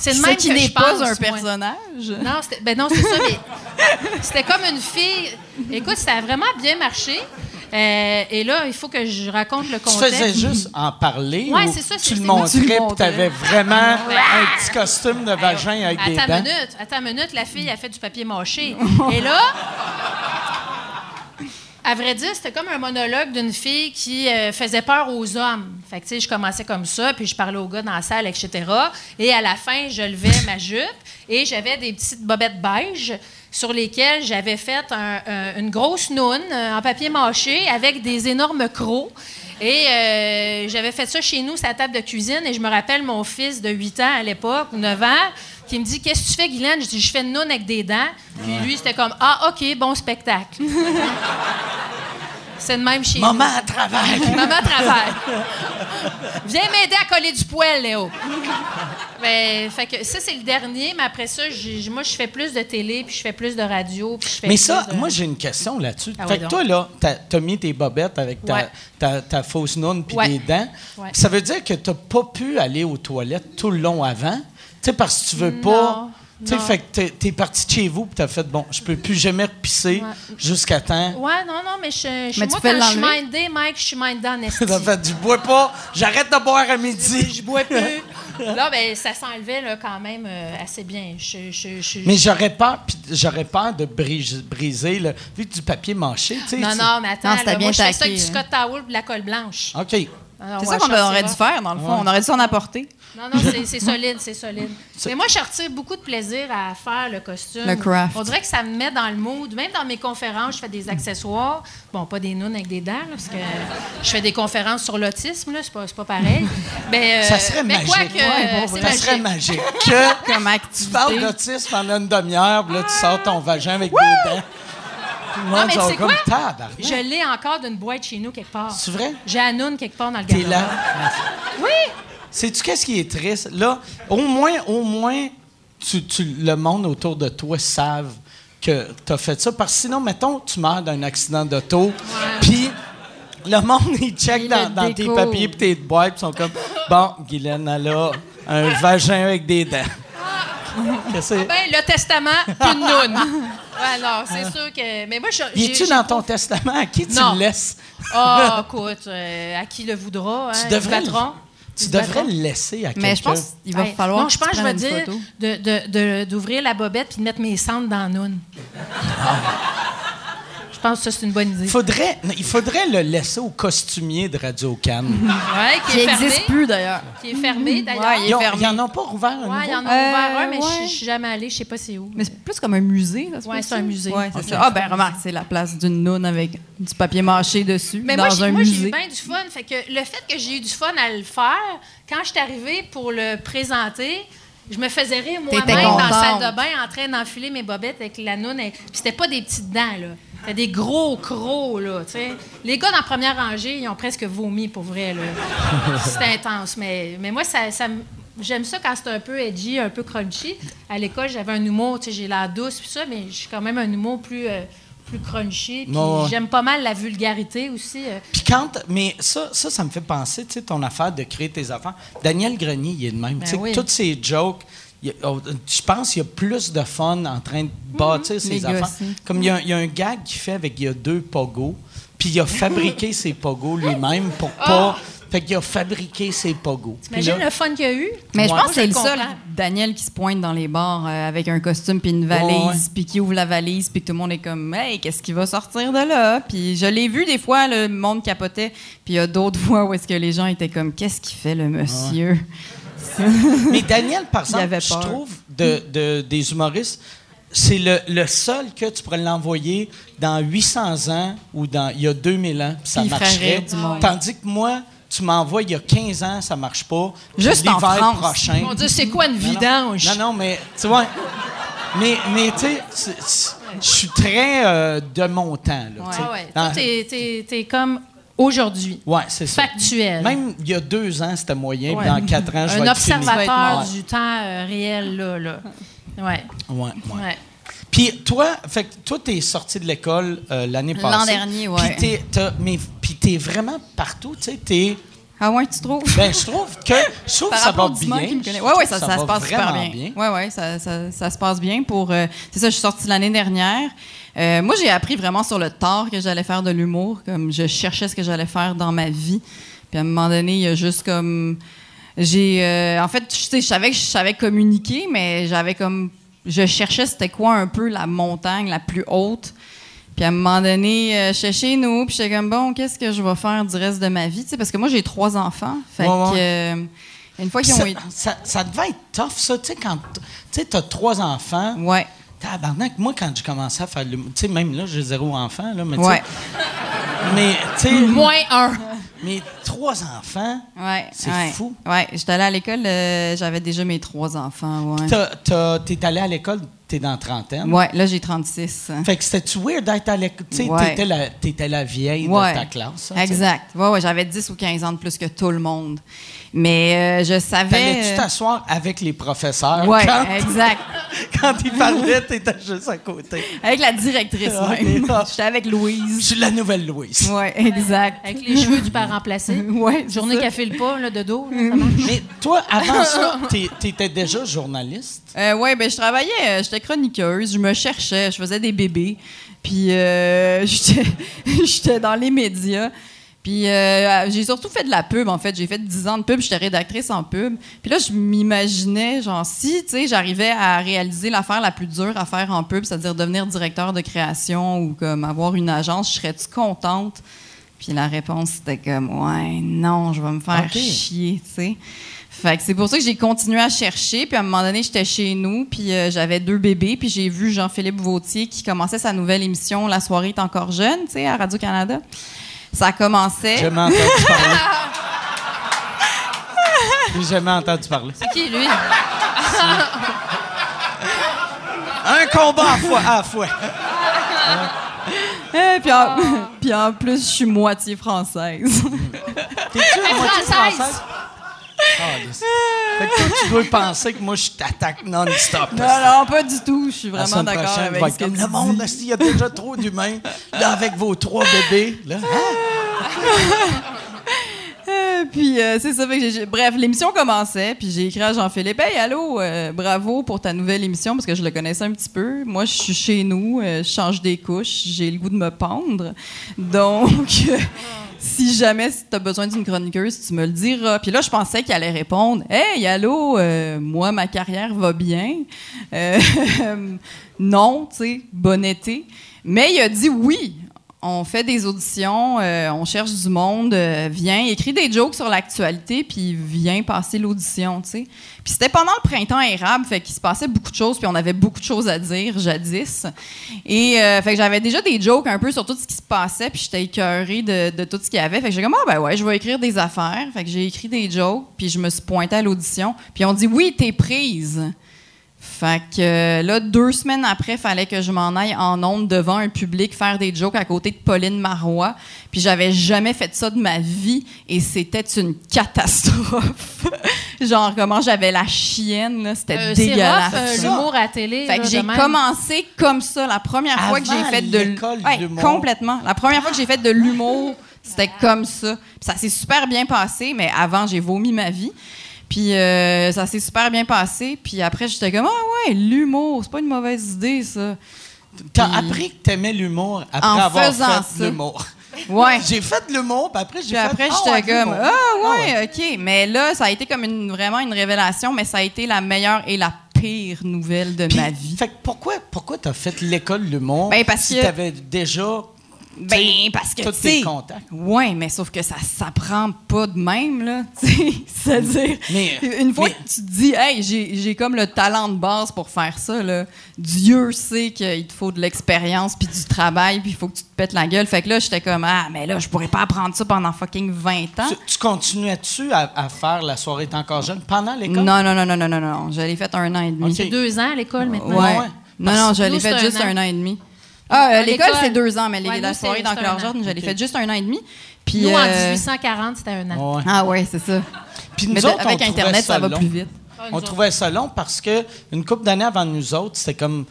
C'est le Ce même qui que n'est je pas pense, un moi. personnage. Non, c'était- ben non, c'est ça, mais c'était comme une fille. Écoute, ça a vraiment bien marché. Euh, et là, il faut que je raconte le Tu contexte. faisais juste en parler Ouais, ou c'est ça, c'est- tu le montrais tu puis montrais. t'avais vraiment Ouais. un petit costume de vagin avec des attends dents? une minute, attends une minute, la fille a fait du papier mâché. Et là, à vrai dire, c'était comme un monologue d'une fille qui euh, faisait peur aux hommes. Fait que, je commençais comme ça, puis je parlais aux gars dans la salle, etc. Et à la fin, je levais ma jupe et j'avais des petites bobettes beige sur lesquelles j'avais fait un- un- une grosse noune euh, en papier mâché avec des énormes crocs. Et euh, j'avais fait ça chez nous, la table de cuisine. Et je me rappelle mon fils de 8 ans à l'époque, ou 9 ans, qui me dit Qu'est-ce que tu fais, Guylaine? Je dis Je fais une noune avec des dents. Puis lui, c'était comme Ah, OK, bon spectacle. C'est de même chez Maman à travail. Maman travaille. Viens m'aider à coller du poêle, Léo. Mais, fait que ça, c'est le dernier. Mais après ça, moi, je fais plus de télé, puis je fais plus de radio, puis je fais Mais plus ça, de- moi, j'ai une question là-dessus. Ah fait oui, que toi, là, t'as as mis tes bobettes avec ta, Ouais. ta, ta fausse noune puis Ouais. des dents. Ouais. Ça veut dire que t'as pas pu aller aux toilettes tout le long avant? Tu sais, parce que tu veux pas... Tu sais, fait que t'es- t'es parti de chez vous puis t'as fait, bon, je peux plus jamais repisser Ouais. jusqu'à temps. Ouais, non, non, mais je, je- Mais tu moi, peux quand je suis mindée, Mike, je suis mindée en esti. T'as fait du bois pas, j'arrête de boire à midi. Je bois plus. Là, ben, ça s'enlevait là, quand même euh, assez bien. Je, je, je- Mais j'aurais peur, puis j'aurais peur de brise- briser, le, vu que du papier mâché, tu sais. Non, non, mais attends, Non, là, bien moi, je fais ça avec du hein. Scott Towel et de la colle blanche. OK. Alors, C'est ouais, ça qu'on aurait dû faire, dans le fond. On aurait dû s'en apporter. Non, non, c'est- c'est solide, c'est solide. Mais moi, je retire beaucoup de plaisir à faire le costume. Le craft. On dirait que ça me met dans le mood. Même dans mes conférences, je fais des accessoires. Bon, pas des nounes avec des dents, là, parce que je fais des conférences sur l'autisme, là, c'est pas, c'est pas pareil. Mais, euh, Ça serait mais magique. quoi que, Ouais, euh, c'est ça serait magique. Que Comme tu parles d'autisme pendant une demi-heure, puis là, tu sors ton vagin avec des dents. Tout le monde mais comme quoi? Je l'ai encore d'une boîte chez nous quelque part. C'est vrai? J'ai la noune quelque part dans le T'es garde là. Oui! Sais-tu qu'est-ce qui est triste? Là, au moins, au moins, tu, tu- le monde autour de toi savent que tu as fait ça. Parce que sinon, mettons, tu meurs d'un accident d'auto, puis le monde, il check Il dans, le dans tes papiers puis tes boîtes, puis ils sont comme, bon, Guylaine, elle a un vagin avec des dents. Qu'est-ce que c'est? Ben, le testament, une noune. Non, c'est sûr que. Mais moi, je. J'ai dans ton testament? À qui tu Non. le laisses? Ah, écoute, euh, à qui le voudra, hein, Tu le devrais, patron. Tu devrais le laisser à quelqu'un. Mais je pense qu'il va Hey, falloir Non, je que pense tu que je vais dire photo. de- de- de- d'ouvrir la bobette puis de mettre mes cendres dans la noune. Je pense que ça, c'est une bonne idée. Faudrait, il faudrait le laisser au costumier de Radio Cannes. Ouais, qui, n'existe plus, d'ailleurs. Qui est fermé, d'ailleurs. Ouais, il est Ils ont- fermé. Ils en ont pas rouvert un Ouais, il y en a ouvert Euh, un, mais je- ouais. je suis jamais allée, je sais pas c'est où. Mais c'est plus comme un musée. Là, Ouais, c'est un musée. Ouais, c'est ça. Ah, ben remarque, c'est la place d'une noune avec du papier mâché dessus Mais dans moi, j'ai, un moi, j'ai eu musée. bien du fun. Fait que le fait que j'ai eu du fun à le faire, quand je suis arrivée pour le présenter, je me faisais rire moi-même dans la salle de bain en train d'enfiler mes bobettes avec la noune. et- Puis c'était pas des petites dents, là. C'était des gros crocs, là, tu sais. Les gars dans la première rangée, ils ont presque vomi, pour vrai, là. C'était intense. Mais, mais moi, ça, ça me- J'aime ça quand c'est un peu edgy, un peu crunchy. À l'école, j'avais un humour, tu sais, j'ai la douce, puis ça, mais j'ai quand même un humour plus, euh, plus crunchy. Puis j'aime pas mal la vulgarité aussi. euh. Puis quand, mais ça, ça, ça me fait penser, tu sais, ton affaire de créer tes affaires. Daniel Grenier, il est de même. Ben oui. toutes ces jokes, je pense qu'il y a plus de fun en train de bâtir ses Les affaires. gosser. Comme il y, a, il y a un gag qu'il fait avec, il y a deux pogos, puis il a fabriqué ses pogos lui-même pour pas... Fait qu'il a fabriqué ses pogos. T'imagines le fun qu'il y a eu? Mais je pense que c'est le seul. Daniel qui se pointe dans les bars euh, avec un costume puis une valise, Ouais, ouais. puis qui ouvre la valise, puis que tout le monde est comme Hey, qu'est-ce qui va sortir de là? Puis je l'ai vu des fois, le monde capotait, puis il y a d'autres fois où est-ce que les gens étaient comme Qu'est-ce qu'il fait le monsieur? Mais Daniel, par exemple, je trouve, de, de- des humoristes, c'est le, le seul que tu pourrais l'envoyer dans 800 ans ou dans il y a 2000 ans, puis ça Puis il ferait marcherait. rire du monde. Tandis que moi, tu m'envoies il y a 15 ans, ça marche pas. Juste en l'hiver France. prochain. Mon Dieu, c'est quoi une Non, non. vidange? Non, non, mais tu vois. Mais, mais tu sais, je suis très euh, de mon temps. Là, ouais. Dans- Toi, t'es, t'es- t'es comme aujourd'hui. Ouais, c'est ça. Factuel. Même il y a deux ans, c'était moyen, puis dans quatre ans, je vais Un être observateur du temps euh, réel, là. là. Ouais. Ouais, ouais. ouais. Puis toi, fait toi, t'es sorti de l'école euh, l'année passée. L'an dernier, ouais. Puis t'es, mais puis t'es vraiment partout, tu sais, t'es... Ah ouais, tu trouves? Ben, je trouve que, je trouve que ça va bien. qui me connaît. Je Ouais, ouais, trouve ça, que ça se passe super vraiment bien. Ouais, ouais, ça, ça, ça se passe bien pour. euh, c'est ça, je suis sortie l'année dernière. Euh, moi, j'ai appris vraiment sur le tard que j'allais faire de l'humour, comme je cherchais ce que j'allais faire dans ma vie. Puis à un moment donné, il y a juste comme j'ai, euh, en fait, tu sais, je savais que je savais communiquer, mais j'avais comme, je cherchais c'était quoi un peu la montagne la plus haute. Puis à un moment donné, euh, j'étais chez nous, puis j'étais comme bon, qu'est-ce que je vais faire du reste de ma vie, tu sais, parce que moi j'ai trois enfants, fait Ouais, ouais. que euh, une fois qu'ils ça, ont été, ça, ça devait être tough, ça, tu sais, quand tu sais, t'as trois enfants. ouais, Tabarnak, moi, quand j'ai commencé à faire le. Tu sais, même là, j'ai zéro enfant, là, mais tu sais. ouais, Mais, tu sais, Moins un. mais trois enfants, ouais, C'est ouais. fou. Ouais, j'étais allée à l'école, euh, j'avais déjà mes trois enfants, ouais. t'es allé à l'école, t'es dans la trentaine. Ouais, là j'ai 36. Fait que c'était-tu weird d'être à l'école? Tu sais, Ouais. t'étais la, t'étais la vieille Ouais. de ta classe. hein. Exact. Ouais, ouais, j'avais 10 ou 15 ans de plus que tout le monde. Mais euh, je savais. Fallait-tu euh, t'asseoir avec les professeurs? Quand, exact. quand ils parlaient, t'étais juste à côté? Avec la directrice même. J'étais avec Je Louise. suis la nouvelle Louise. Ouais, exact. Avec les cheveux du parent placé. Ouais, c'est Journée ça. qu'elle file pas, là, de dos, là, ça marche. Mais toi, avant ça, t'es- t'étais déjà journaliste? Euh, ouais, ben je travaillais, j'étais chroniqueuse, je me cherchais, je faisais des bébés, puis euh, j'étais dans les médias. Puis euh, j'ai surtout fait de la pub, en fait. J'ai fait 10 ans de pub, j'étais rédactrice en pub. Puis là, je m'imaginais, genre, si, tu sais, j'arrivais à réaliser l'affaire la plus dure à faire en pub, c'est-à-dire devenir directeur de création ou comme avoir une agence, je serais-tu contente? Puis la réponse, c'était comme, ouais, non, je vais me faire chier, tu sais. Fait que c'est pour ça que j'ai continué à chercher. Puis à un moment donné, j'étais chez nous, puis euh, j'avais deux bébés. Puis j'ai vu Jean-Philippe Vautier qui commençait sa nouvelle émission La soirée est encore jeune, tu sais, à Radio-Canada. Ça commençait. J'ai jamais entendu parler. J'ai jamais entendu parler. C'est qui, lui? Un combat à, la fois. Eh, puis, en, puis en plus, je suis moitié française. T'es-tu moitié française? Fait que toi, tu dois penser que moi, je t'attaque non-stop. non, non, pas du tout. Je suis vraiment d'accord avec que comme le monde, là, s'il y a déjà trop d'humains, là, avec vos trois bébés. Là, hein? Euh, puis euh, c'est ça. fait que bref, l'émission commençait, puis j'ai écrit à Jean-Philippe Hey, allô, euh, bravo pour ta nouvelle émission, parce que je le connaissais un petit peu. Moi, je suis chez nous, euh, je change des couches, j'ai le goût de me pendre. Donc, si jamais tu as besoin d'une chroniqueuse, tu me le diras. Puis là, je pensais qu'il allait répondre Hey, allô, euh, moi, ma carrière va bien? Euh, non, tu sais, bon été. Mais il a dit oui. On fait des auditions, euh, on cherche du monde, euh, viens, écrit des jokes sur l'actualité, puis viens passer l'audition, tu sais. Puis c'était pendant le printemps érable, fait qu'il se passait beaucoup de choses, puis on avait beaucoup de choses à dire jadis. Et euh, fait que j'avais déjà des jokes un peu sur tout ce qui se passait, puis j'étais écœurée de, de tout ce qu'il y avait. Fait que j'ai comme, ah ben ouais, je vais écrire des affaires. Fait que j'ai écrit des jokes, puis je me suis pointée à l'audition, puis on dit, oui, t'es prise. Fait que euh, là, deux semaines après, fallait que je m'en aille en ondes devant un public faire des jokes à côté de Pauline Marois. Puis j'avais jamais fait ça de ma vie et c'était une catastrophe. Genre comment j'avais la chienne, là, c'était Euh, c'est dégueulasse. euh, l'humour à télé. Fait là, que j'ai commencé comme ça la première fois que j'ai fait de l- l'école Ouais, d'humour. complètement. La première fois que j'ai fait de l'humour, c'était comme ça. Puis ça s'est super bien passé, mais avant j'ai vomi ma vie. Puis euh, ça s'est super bien passé. Puis après j'étais comme ah ouais l'humour, c'est pas une mauvaise idée ça. T'as appris que t'aimais l'humour après En avoir faisant fait l'humour. Ouais. J'ai fait de l'humour, puis après, j'ai Puis fait après, Ah, j'étais ouais, de comme, l'humour. ah ouais, ok. Mais là, ça a été comme une, vraiment une révélation, mais ça a été la meilleure et la pire nouvelle de ma vie. Fait que pourquoi, pourquoi t'as fait l'école de l'humour Ben, parce si que- t'avais déjà Ben, parce que, tous tu tes sais, contacts? Ouais, mais sauf que ça s'apprend pas de même, là. tu sais. C'est-à-dire, une fois mais- que tu te dis, hey, j'ai j'ai comme le talent de base pour faire ça, là, Dieu sait qu'il te faut de l'expérience puis du travail, puis il faut que tu te pètes la gueule. Fait que là, j'étais comme, ah, mais là, je pourrais pas apprendre ça pendant fucking 20 ans. Tu, tu continuais-tu à, à faire La soirée est encore jeune pendant l'école? Non, non, non, non, non, non, non. Je l'ai fait un an et demi. Ok. C'est deux ans à l'école maintenant? Ouais. Ouais. Non, non, je l'ai fait juste un an et demi. Ah, euh, l'école, c'est deux ans, mais les- Ouais, la nous, soirée dans. Jordan, je l'ai Ok. fait juste un an et demi. Puis, Nous, en euh, 1840, c'était un an. Ouais. Ah ouais, c'est ça. Puis nous Mais autres, avec Internet, ça, va long. plus vite. Ah, On autres. trouvait ça long parce que une couple d'années avant nous autres, c'était comme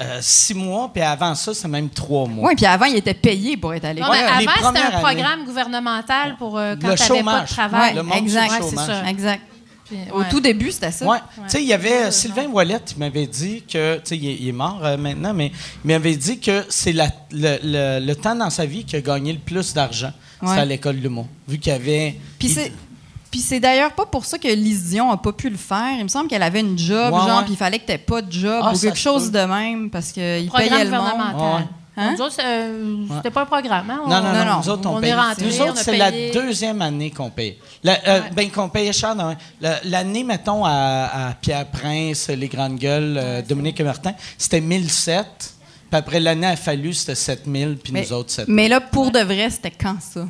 euh, six mois, puis avant ça, c'est même trois mois. Oui, puis avant, il était payé pour être à l'école. Ouais, avant, c'était un années. programme gouvernemental pour euh, quand Le tu n'avais pas chômage. de travail. Le monde exact. du Ouais, c'est chômage. ça. Exact. Puis, Au ouais. tout début, c'était ça. Ouais. Tu sais, il y avait Sylvain Wallet, il m'avait dit que, tu sais, il, est- il est mort euh, maintenant, mais il m'avait dit que c'est la- le, le- le temps dans sa vie qui a gagné le plus d'argent. Ouais. C'était à l'école de. Vu qu'il y avait. Puis il- c'est. Puis c'est d'ailleurs pas pour ça que Lise Dion a pas pu le faire. Il me semble qu'elle avait une job, Ouais, genre, puis il fallait que t'aies pas de job Ah, ou quelque se chose peut. de même parce qu'il payait le monde. gouvernemental. Ouais. Hein? Nous autres, euh, c'était pas un programme. Hein? On- Non, non, non, Non, nous autres, on, On est rentrés, nous autres, c'est la deuxième année qu'on paye. Euh, Ben, qu'on payait cher. L'année, mettons, à, à Pierre Prince, Les Grandes Gueules, euh, Dominique et Martin, c'était 1007. Puis après l'année a fallu, c'était 7000, puis nous autres, 7000. mais là, pour de vrai, c'était quand ça?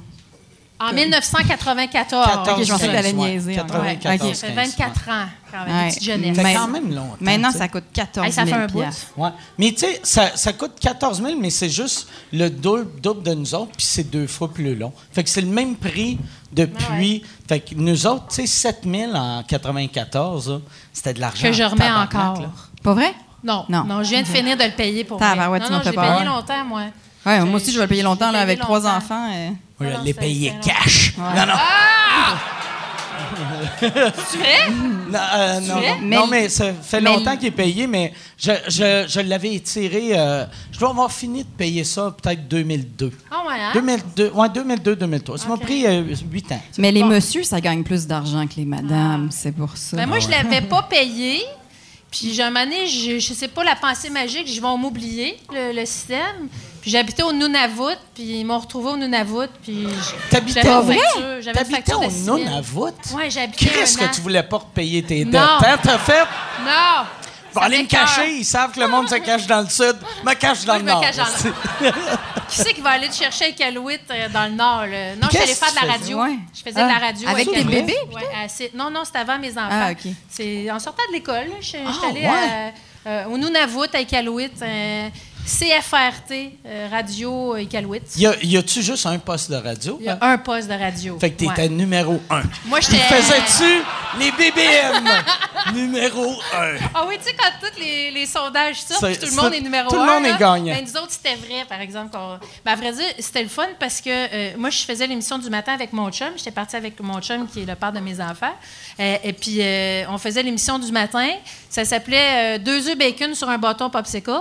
En 1994. 14, Ok, je pensais que t'allais 15, ouais. niaiser encore. 94, Ouais, ok. Ça fait 24 ans, quand même, Ouais. une petite jeunesse. Fait Mais- quand même longtemps. Maintenant, ça coûte 14 Hey, 000 ça fait un bout. Ouais. Mais tu sais, ça, ça coûte 14 000, mais c'est juste le double, double de nous autres, puis c'est deux fois plus long. Fait que c'est le même prix depuis. Fait que nous autres, tu sais, 7 000 en 94, là, c'était de l'argent. Que je en remets encore. là. Pas vrai? Non, Non. non, je viens de finir de le payer pour tu Non, non, fait j'ai payé longtemps, moi. Ouais, moi aussi, je vais le payer longtemps là, j'ai avec trois enfants. euh. C'est- payer c'est long. cash. Non, non. C'est vrai? Non, euh, non, non. Mais- Non, mais ça fait mais- longtemps qu'il est payé, mais je, je, je l'avais étiré. euh, je dois avoir fini de payer ça peut-être 2002. Ah ouais, hein? 2002, ouais, 2002, 2003. Ça m'a pris 8 ans. Mais les Bon. messieurs, ça gagne plus d'argent que les madames, c'est pour ça. Ben moi, je l'avais pas payé. Puis, j'ai un moment donné, je, je sais pas, la pensée magique, je vais m'oublier, le, le système. J'habitais au Nunavut, puis ils m'ont retrouvé au Nunavut, puis... j'avais au une vrai? facture- J'avais une T'habitais facture de au 6 000. Nunavut? Ouais, j'habitais Qu'est-ce que tu voulais pas repayer tes dettes? Non. Hein, t'as fait? Non! Va Ça aller me cacher. Ils savent que le monde se cache dans le sud. Me cache dans Moi, le nord. cache dans le Qui c'est qui va aller te chercher à Iqaluit euh, dans le Nord? là? Non, je suis allée Qu'est-ce faire de la radio. Ouais. Je faisais Ah, de la radio. avec des bébés, Ouais, assez- Non, non, c'était avant mes enfants. Ah, OK. C'est en sortant de l'école. Je suis Ah, allée euh, au Nunavut, à Iqaluit, euh, CFRT, euh, Radio Iqaluit. Y, a, y a-tu juste un poste de radio? Y a un poste de radio. Fait que t'étais Ouais. numéro un. Moi, j'étais. faisais-tu les BBM? numéro un. Ah oui, tu sais, quand tous les, les sondages sortent, puis tout le monde est numéro tout le un, monde est gagnant. ben, nous autres, c'était vrai, par exemple. qu'on- Ben, à vrai dire, c'était le fun parce que euh, moi, je faisais l'émission du matin avec mon chum. J'étais partie avec mon chum, qui est le père de mes enfants. Euh, et puis, on faisait l'émission du matin. Ça s'appelait Deux œufs bacon sur un bâton popsicle.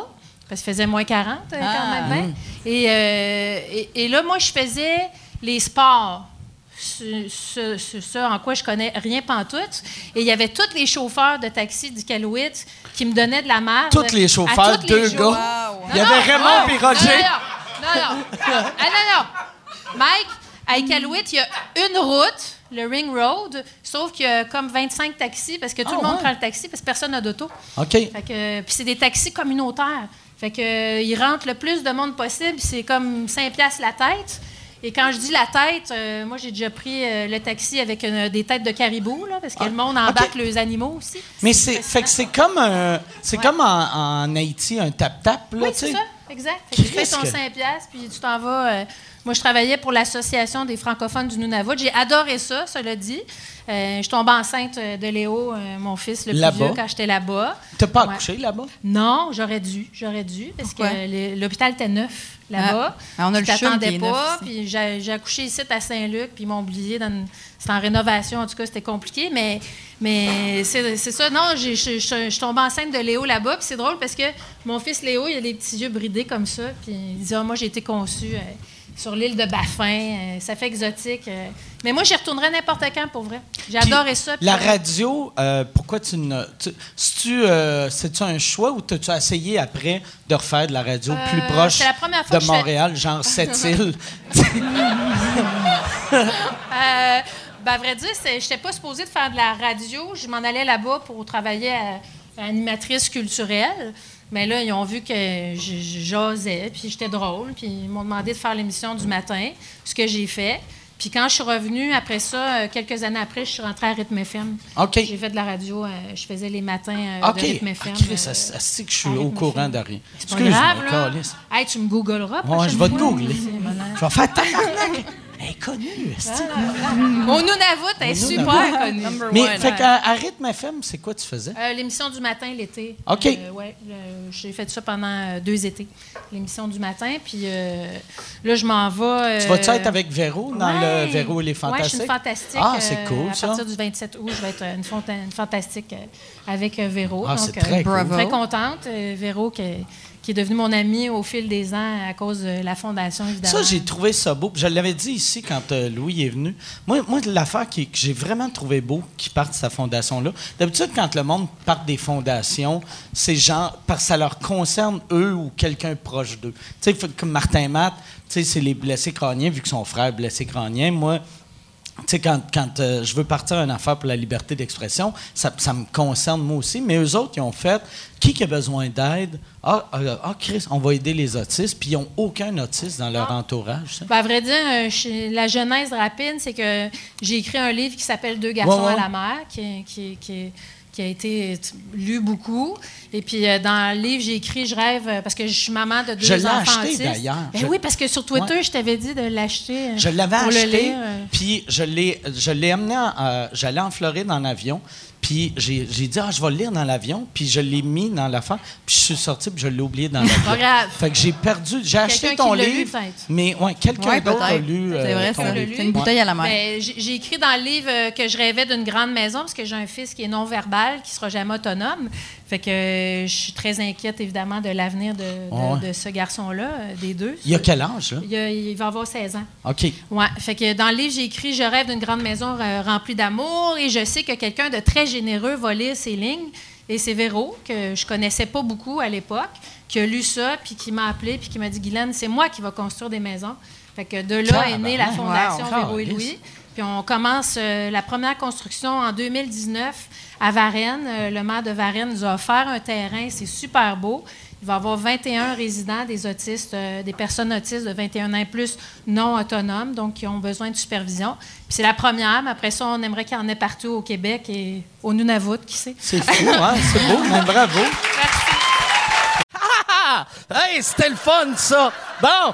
Parce qu'il faisait moins 40 euh, quand Ah. même. hein. Et, euh, et, et là, moi, je faisais les sports ce, ce- ce- ce en quoi je connais rien pantoute. Et il y avait tous les chauffeurs de taxi du Calouit qui me donnaient de la merde. Tous les chauffeurs, à tous deux les gars. Wow. Il y avait Raymond et Roger. Non, non, non. Non, non. Ah, non, non. Mike, à Iqaluit, il y a une route, le Ring Road, sauf qu'il y a comme 25 taxis parce que tout Ah, le monde ouais. prend le taxi parce que personne n'a d'auto. OK. Fait que, puis c'est des taxis communautaires. Fait que, euh, ils rentrent le plus de monde possible. C'est comme 5 piastres la tête. Et quand je dis la tête, euh, moi, j'ai déjà pris euh, le taxi avec des têtes de caribou, là, parce que le monde embarque les animaux aussi. Mais c'est, fait que c'est comme un, c'est Ouais. comme en, en Haïti un tap-tap, là, Oui, tu sais. c'est ça, exact. Fait que tu fais ton que- 5 piastres, puis tu t'en vas. euh, moi, je travaillais pour l'Association des francophones du Nunavut. J'ai adoré ça, cela dit. Euh, je tombe enceinte euh, de Léo, euh, mon fils le plus vieux, quand j'étais là-bas. T'as pas Ouais. accouché là-bas? Non, j'aurais dû, j'aurais dû, parce Pourquoi? que l'hôpital était neuf là-bas. Ah, on a Je le CHUM t'attendais qui est neuf pas, puis j'ai accouché ici à Saint-Luc, puis ils m'ont oublié. une- C'était en rénovation, en tout cas, c'était compliqué, mais, mais c'est ça. Non, j'ai- je suis tombée enceinte de Léo là-bas, puis c'est drôle parce que mon fils Léo, il a les petits yeux bridés comme ça, puis il dit Ah, Moi, j'ai été conçu euh, sur l'île de Baffin, euh, ça fait exotique. euh. Mais moi, j'y retournerais n'importe quand, pour vrai. Adoré ça. puis- La radio, euh, pourquoi tu ne. tu- C'est-tu euh, c'est-tu un choix ou t'as-tu essayé après de refaire de la radio Euh, plus proche c'est la première fois de que je fais- Montréal, genre Sept-Îles? Ben, à vrai dire, je n'étais pas supposée de faire de la radio. Je m'en allais là-bas pour travailler à, à animatrice culturelle. Mais là, ils ont vu que j'osais, puis j'étais drôle, puis ils m'ont demandé de faire l'émission du matin, ce que j'ai fait. Puis quand je suis revenue, après ça, euh, quelques années après, je suis rentrée à Rythme FM. OK. J'ai fait de la radio, euh, je faisais les matins euh, OK. de Rythme FM. Ah, Chris, euh, ça- ça- c'est que je suis au courant FM. rien. C'est pas grave, là. Hey, tu me googleras. Ouais, je vais te googler. Je vais faire tabarnak. Elle est connue, esti. Mon Nunavut est Mon super connue. Mais, fait qu'à à Rythme FM, c'est quoi tu faisais? Euh, L'émission du matin l'été. OK. Euh, ouais, le- j'ai fait ça pendant euh, deux étés. L'émission du matin. Puis euh, là, je m'en vais. euh, Tu vas-tu être avec Véro dans ouais. le Véro et les Ouais, je Fantastiques? suis une fantastique. Ah, c'est euh, cool, À ça. partir du 27 août, je vais être une, fonta- une fantastique euh, avec euh, Véro. Ah, Donc, c'est très euh, cool. Bravo. Très contente. Euh, Véro, qui, qui est devenue mon amie au fil des ans à cause de la fondation, évidemment. Ça, j'ai trouvé ça beau. Je l'avais dit ici quand euh, Louis est venu. Moi, moi l'affaire que j'ai vraiment trouvé beau qui parte de sa fondation-là, d'habitude, quand le monde part des fondations, c'est genre, parce que ça leur concerne eux ou quelqu'un proche d'eux. Tu sais, comme Martin Matt, tu sais, c'est les blessés crâniens, vu que son frère est blessé crânien. Moi, tu sais, quand, quand euh, je veux partir une affaire pour la liberté d'expression, ça, ça me concerne moi aussi. Mais eux autres, ils ont fait qui qui a besoin d'aide? Ah, euh, ah, Chris, on va aider les autistes. Puis ils n'ont aucun autiste dans leur entourage. ça. Ben, à vrai dire, euh, la genèse rapide, c'est que j'ai écrit un livre qui s'appelle Deux garçons Ouais, ouais. à la mer, qui, qui- qui- qui a été lu beaucoup. Et puis, euh, dans le livre, j'ai écrit Je rêve, parce que je suis maman de deux Je enfants acheté, d'ailleurs. Ben Je- oui, parce que sur Twitter, Ouais. je t'avais dit de l'acheter. euh, Je l'avais pour le acheté, lire, euh. puis je l'ai, je l'ai en- euh, j'allais en Floride en avion, puis j'ai, j'ai dit, ah, je vais le lire dans l'avion, puis je l'ai mis dans l'affaire, puis je suis sorti, puis je l'ai oublié dans l'avion. Pas grave. Fait que j'ai perdu, j'ai acheté ton qui lu, livre, mais ouais, quelqu'un Ouais, d'autre a lu euh, C'est vrai, ton ça. livre. C'est une bouteille à la mer. Ben, j'ai j'ai écrit dans le livre euh, que je rêvais d'une grande maison parce que j'ai un fils qui est non-verbal, qui sera jamais autonome. Fait que euh, je suis très inquiète, évidemment, de l'avenir de, de- Ouais. de ce garçon-là, euh, des deux. Il y a quel âge, là? Il, a- il va avoir 16 ans. OK. Ouais, fait que dans le livre, j'ai écrit Je rêve d'une grande maison euh, remplie d'amour et je sais que quelqu'un de très généreux va lire ces lignes. Et c'est Véro, que je connaissais pas beaucoup à l'époque, qui a lu ça, puis qui m'a appelé, puis qui m'a dit Guylaine, c'est moi qui va construire des maisons. Fait que de là est née la. Fondation Wow. Véro et. Louis. Puis on commence euh, la première construction en 2019 à Varennes. Euh, le maire de Varennes nous a offert un terrain, c'est super beau. Il va y avoir 21 résidents, des autistes, euh, des personnes autistes de 21 ans et plus non autonomes, donc qui ont besoin de supervision. Puis c'est la première, mais après ça, on aimerait qu'il y en ait partout au Québec et au Nunavut, qui sait. C'est fou, hein? C'est beau, mais bravo. Ah! Hey, c'était le fun, ça! Bon!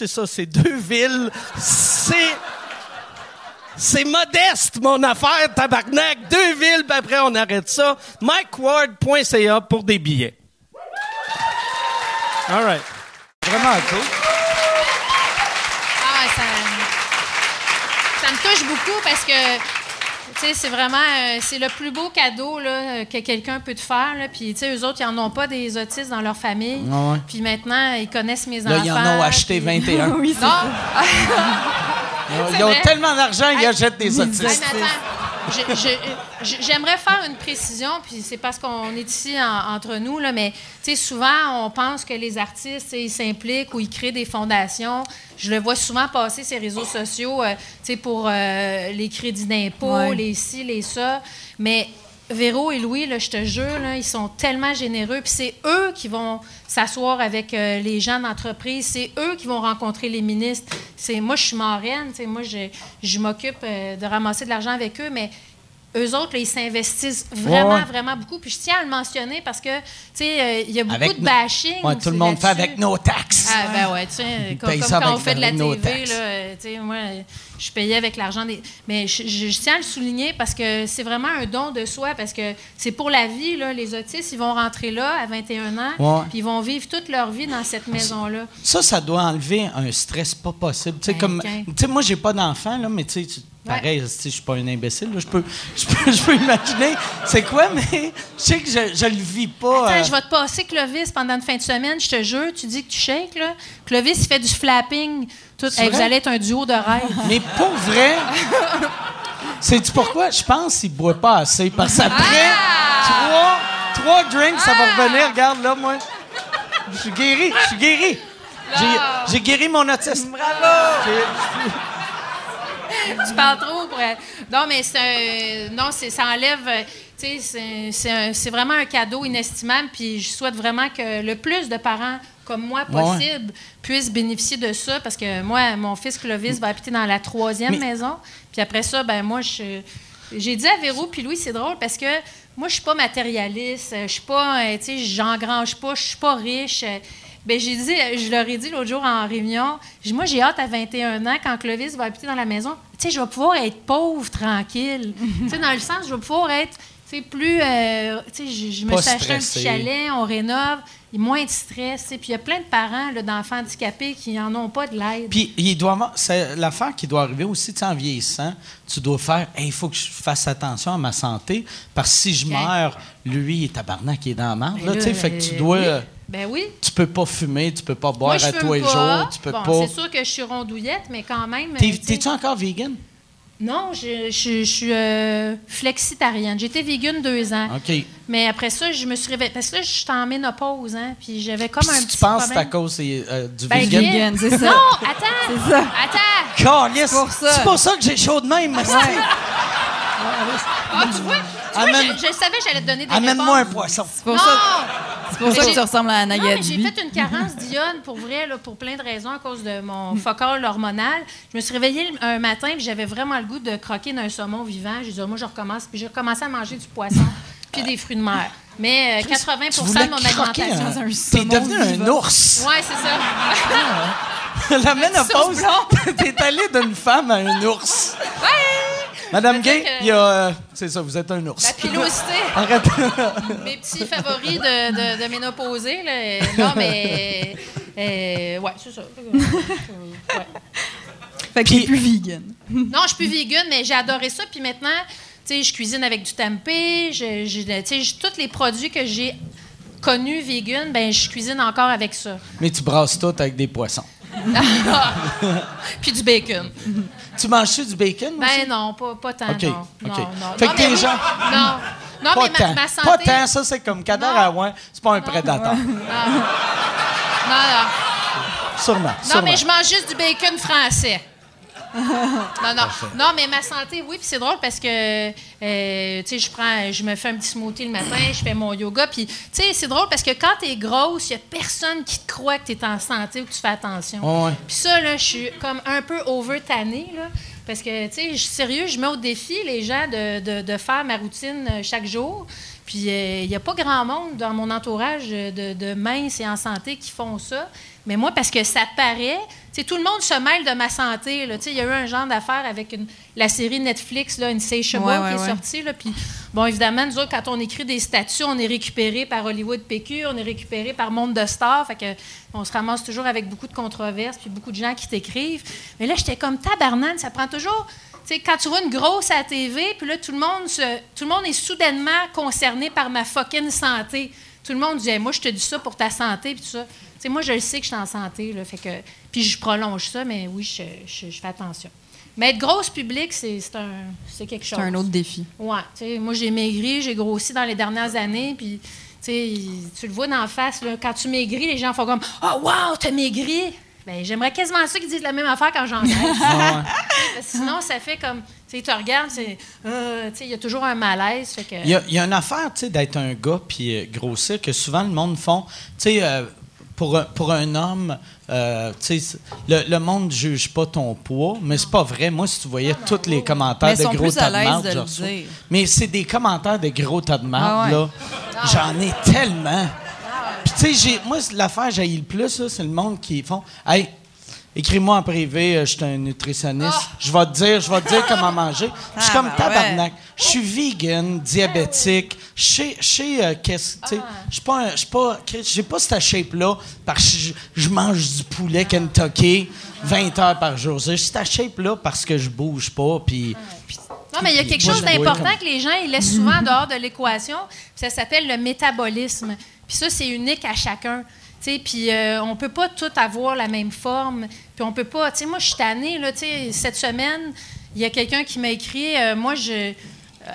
ça. C'est deux villes. C'est... C'est modeste, mon affaire, tabarnak. Deux villes, puis après, on arrête ça. MikeWard.ca pour des billets. All right. Vraiment cool. Ah, ça, me touche beaucoup parce que, c'est vraiment, euh, c'est le plus beau cadeau là, euh, que quelqu'un peut te faire. Là. Puis, tu sais, eux autres, ils n'en ont pas des autistes dans leur famille. Ouais. Puis maintenant, ils connaissent mes Là, enfants. ils en ont acheté puis- 21. oui, c'est Non, Ils ont tellement d'argent, ils achètent des autistes. J'aimerais faire une précision, puis c'est parce qu'on est ici en- entre nous, là, mais souvent, on pense que les artistes, ils s'impliquent ou ils créent des fondations. Je le vois souvent passer ces réseaux sociaux, euh, pour euh, les crédits d'impôt, Ouais. les ci, les ça. Mais Véro et Louis, là, je te jure, là, ils sont tellement généreux. Puis c'est eux qui vont s'asseoir avec euh, les gens d'entreprise. C'est eux qui vont rencontrer les ministres. C'est moi, je suis marraine. Moi, je, je m'occupe euh, de ramasser de l'argent avec eux, mais eux autres, là, ils s'investissent vraiment, Ouais. vraiment beaucoup. Puis je tiens à le mentionner parce que, tu sais, euh, il y a beaucoup Avec de no- bashing. Ouais, tout le monde fait avec nos taxes. Ah, ben ouais, tu sais, comme, quand on fait de la TV, là, tu sais, moi, je payais avec l'argent des. Mais je, je- je tiens à le souligner parce que c'est vraiment un don de soi, parce que c'est pour la vie, là. Les autistes, ils vont rentrer là à 21 ans, Ouais. puis ils vont vivre toute leur vie dans cette maison-là. Ça, ça doit enlever un stress pas possible. Tu sais, Ben, comme, qu'un- tu sais, moi, j'ai pas d'enfant, là, mais tu sais, pareil, je suis pas un imbécile, je peux, je peux, je peux imaginer c'est quoi, mais je sais que je, je le vis pas. Attends, euh, je vais te passer Clovis pendant une fin de semaine, je te jure. Tu dis que tu shakes, là. Clovis, il fait du flapping. Tout, Hey, vous allez être un duo de rêve. Mais pour vrai, sais-tu pourquoi? Je pense qu'il boit pas assez. Parce qu'après trois, trois drinks, ça va revenir. Regarde, là, moi. Je suis guéri, je suis guéri. J'ai- guéri mon autisme. Bravo! tu parles trop pour. Non, mais c'est un- Non, c'est, ça enlève. euh, c'est vraiment un cadeau inestimable. Puis je souhaite vraiment que le plus de parents comme moi Ouais, ouais. possible puissent bénéficier de ça. Parce que moi, mon fils Clovis va habiter dans la troisième Mais- maison. Puis après ça, ben moi, je. J'ai dit à Véro puis Louis, c'est drôle parce que moi, je suis pas matérialiste, je suis pas, euh, tu sais, j'engrange pas, je suis pas riche. Ben, j'ai dit, je leur ai dit l'autre jour en réunion, dit, moi, j'ai hâte à 21 ans, quand Clovis va habiter dans la maison, tu sais, je vais pouvoir être pauvre, tranquille. tu sais, dans le sens, je vais pouvoir être, sais, plus, euh, tu sais, je, je me suis acheté un petit chalet, on rénove, il y a moins de stress. Puis il y a plein de parents d'enfants handicapés qui n'en ont pas de l'aide. Puis, il doit c'est l'affaire qui doit arriver aussi, tu en vieillissant, tu dois faire, Hey, il faut que je fasse attention à ma santé, parce que si je meurs, lui, il est tabarnak, il est dans la marde, Ben là, tu sais, fait que tu euh, dois, oui. Ben oui. tu peux pas fumer, tu peux pas boire Moi, à tous les jours, tu peux bon, pas. C'est sûr que je suis rondouillette, mais quand même. T'es- euh, T'es-tu encore vegan? Non, je, je- je suis euh, flexitarienne. J'ai été vegan deux ans. OK. Mais après ça, je me suis réveillée. Parce que là, je suis en ménopause, hein. Puis j'avais comme Puis un si petit tu penses que c'est à problème. cause euh, du Ben, vegan? Guy- Vegan, c'est ça. Non, attends! C'est ça. Attends! Calisse! pour ça. C'est pour ça que j'ai chaud de même, esti. Ah, tu vois? Tu vois, Amène- je, je savais que j'allais te donner des Amène-moi un poisson. C'est pour ça, c'est pour Mais ça que tu ressembles à Non, mais j'ai fait une carence d'iode pour vrai, là, pour plein de raisons, à cause de mon focal hormonal. Je me suis réveillée un matin et j'avais vraiment le goût de croquer d'un saumon vivant. J'ai dit, Ah, moi, je recommence. Puis j'ai recommencé à manger du poisson puis des fruits de mer. Mais euh, 80 Tu de mon alimentation. un... T'es devenu un ours. Ouais, c'est ça. La ménopause, t'es allé d'une femme à un ours. Madame Gay, il y a... euh, c'est ça, vous êtes un ours. La pilosité. Arrête. Mes petits favoris de, de, de ménopausée. Là. Euh, Non, mais. euh, ouais, c'est ça. Euh, ouais. Fait que Puis- t'es plus vegan. Non, je suis plus vegan, mais j'ai adoré ça. Puis maintenant, tu sais, je cuisine avec du tempeh. Je, je- tu sais, je- tous les produits que j'ai connus vegan, ben je cuisine encore avec ça. Mais tu brasses tout avec des poissons. Puis du bacon. Tu manges-tu du bacon aussi? Ben non, pas, pas tant, OK, non. OK. Non, non. Fait Non, que tes oui, gens- Non. Non, pas mais tant. ma, ma santé... Pas tant, ça c'est comme Kader Non. Aouin, c'est pas un prédateur. Non, non. Sûrement, Non, sûrement. mais je mange juste du bacon français. Non, non. Non, mais ma santé, oui. Puis c'est drôle parce que, euh, tu sais, je prends, je me fais un petit smoothie le matin, je fais mon yoga. Puis, tu sais, c'est drôle parce que quand t'es grosse, il y a personne qui te croit que t'es en santé ou que tu fais attention. Ouais. Puis ça, là, je suis comme un peu over-tannée, là. Parce que, tu sais, je- sérieux, je mets au défi les gens de, de- de faire ma routine euh, chaque jour. Puis il n'y a pas grand monde dans mon entourage euh, de, de minces et en santé qui font ça. Mais moi, parce que ça paraît, tout le monde se mêle de ma santé. Il y a eu un genre d'affaire avec une- la série Netflix, là, Insatiable, Ouais, qui est ouais. sortie. là. Bon, évidemment, nous autres, quand on écrit des statuts, on est récupéré par Hollywood PQ, on est récupéré par Monde de Stars. Fait que on se ramasse toujours avec beaucoup de controverses puis beaucoup de gens qui t'écrivent. Mais là, j'étais comme tabarnane, ça prend toujours. Tu sais, quand tu vois une grosse à la TV, puis là, tout le monde se, tout le monde est soudainement concerné par ma fucking santé. Tout le monde dit, Hey, moi, je te dis ça pour ta santé, puis tout ça. Moi, je le sais que je suis en santé, là, fait que, puis je prolonge ça, mais oui, je, je- je fais attention. Mais être grosse publique, c'est c'est un, c'est quelque chose. C'est un autre défi. Sais, moi j'ai maigri, j'ai grossi dans les dernières années, puis tu sais, tu le vois d'en face, là, quand tu maigris, les gens font comme « Oh, wow, t'as maigri! » Ben, j'aimerais quasiment ça qu'ils disent la même affaire quand j'en Parce que Sinon, ça fait comme, tu sais, tu regardes, c'est, euh, tu sais, il y a toujours un malaise, fait que... Il y, a, il y a une affaire, tu sais, d'être un gars puis euh, grossir que souvent le monde font. Tu sais, euh, pour, un- pour un homme, euh, le, le monde ne juge pas ton poids, mais c'est pas vrai. Moi, si tu voyais tous les commentaires Mais de gros tas de marde, de reçois. Mais c'est des commentaires de gros tas de marde, Ah ouais. là. J'en ai tellement. Puis, tu sais, moi, l'affaire que j'ai le plus, c'est le monde qui font Hey, écris-moi en privé, euh, je suis un nutritionniste. Je vais te dire, je vais te dire comment manger. Je suis Ah, comme ben tabarnak. Je suis vegan, diabétique. Je sais, euh, qu'est-ce, sais, je suis pas, un- je suis pas, j'ai pas cette shape-là parce que je, je mange du poulet Kentucky 20 heures par jour. J'ai cette shape-là parce que je bouge pas, puis Non, mais il y a quelque chose d'important comme- que les gens ils laissent souvent en dehors de l'équation. Ça s'appelle le métabolisme. Puis ça, c'est unique à chacun. Puis euh, on peut pas tout avoir la même forme. Puis on peut pas. Tu sais, moi, je suis tannée, là. Cette semaine, il y a quelqu'un qui m'a écrit. euh, moi, je. euh,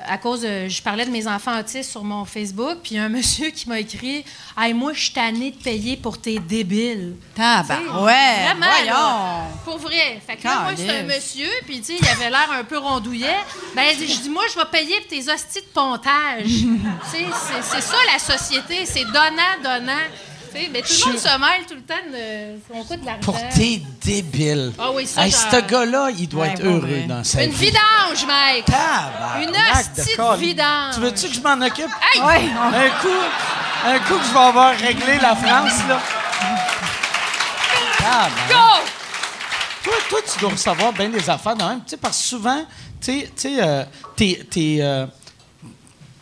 À cause de, je parlais de mes enfants autistes sur mon Facebook, puis un monsieur qui m'a écrit Hey, moi, je suis tannée de payer pour tes débiles. Tabarouette, ouais, Vraiment, voyons. là, pour vrai. Fait que là, moi, c'est un monsieur, puis tu sais, il avait l'air un peu rondouillet. Ben, je dis, moi, je vais payer pour tes hosties de pontage. Tu sais, c'est ça, la société. C'est donnant, donnant. Tu sais, mais tout le monde se mêle tout le temps de... On coûte de l'argent. Pour tes débiles. Ah oui, ça, Hey, genre- ce gars-là, il doit Ouais, être heureux vrai. dans sa Une vie. vidange, mec! Tabarnak Une de hostie de vidange. Tu veux-tu que je m'en occupe? Hey! Ouais, Un coup, un coup que je vais avoir réglé la France, là. Tabarnak. Go! Toi, toi, tu dois recevoir bien des affaires dans même. Tu sais, parce que souvent, tu sais, tu sais, euh, t'es- t'es, euh,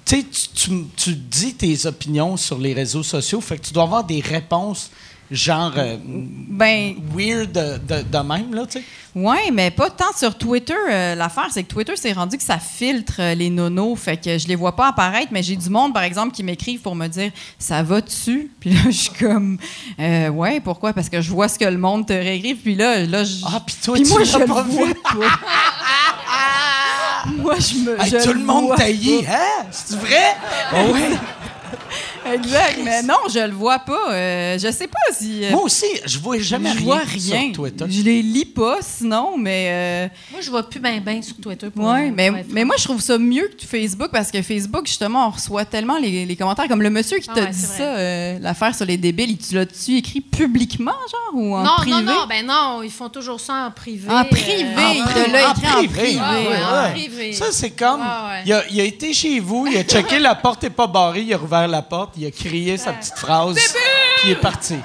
tu tu- tu- tu dis tes opinions sur les réseaux sociaux, fait que tu dois avoir des réponses genre euh, Ben, weird de, de- de même, là, tu sais. ouais, mais pas tant sur Twitter. Euh, L'affaire, c'est que Twitter s'est rendu que ça filtre euh, les nonos. Fait que je les vois pas apparaître, mais j'ai du monde, par exemple, qui m'écrivent pour me dire Ça va-tu? Puis là, je suis comme Ouais, pourquoi? Parce que je vois ce que le monde te réécrit. Puis là, là je. Ah, puis toi, Puis moi, je le pas vois vu. pas. moi, je me. Hey, je tout le monde taillit, hein? C'est vrai? oui. Exact. Mais non, je le vois pas. Euh, je sais pas si. euh, Moi aussi, je vois jamais je rien, vois rien. sur Twitter. Je les lis pas, sinon, mais. euh, Moi, je vois plus bien ben sur Twitter. Pour Ouais, pour mais, être mais moi, je trouve ça mieux que Facebook parce que Facebook, justement, on reçoit tellement les, les commentaires. Comme le monsieur qui Ah t'a ouais, dit c'est ça, euh, l'affaire sur les débiles, il- tu l'as-tu écrit publiquement, genre, ou en non, privé? non, non, ben non, ils font toujours ça en privé. En euh, privé, en il privé. te l'a En écrit en privé. Ah ouais, en privé. Ça, c'est comme. Ah ouais. il, a, il a été chez vous, il a checké, la porte n'est pas barrée, il a rouvert la porte, il a crié sa petite phrase, puis il est parti.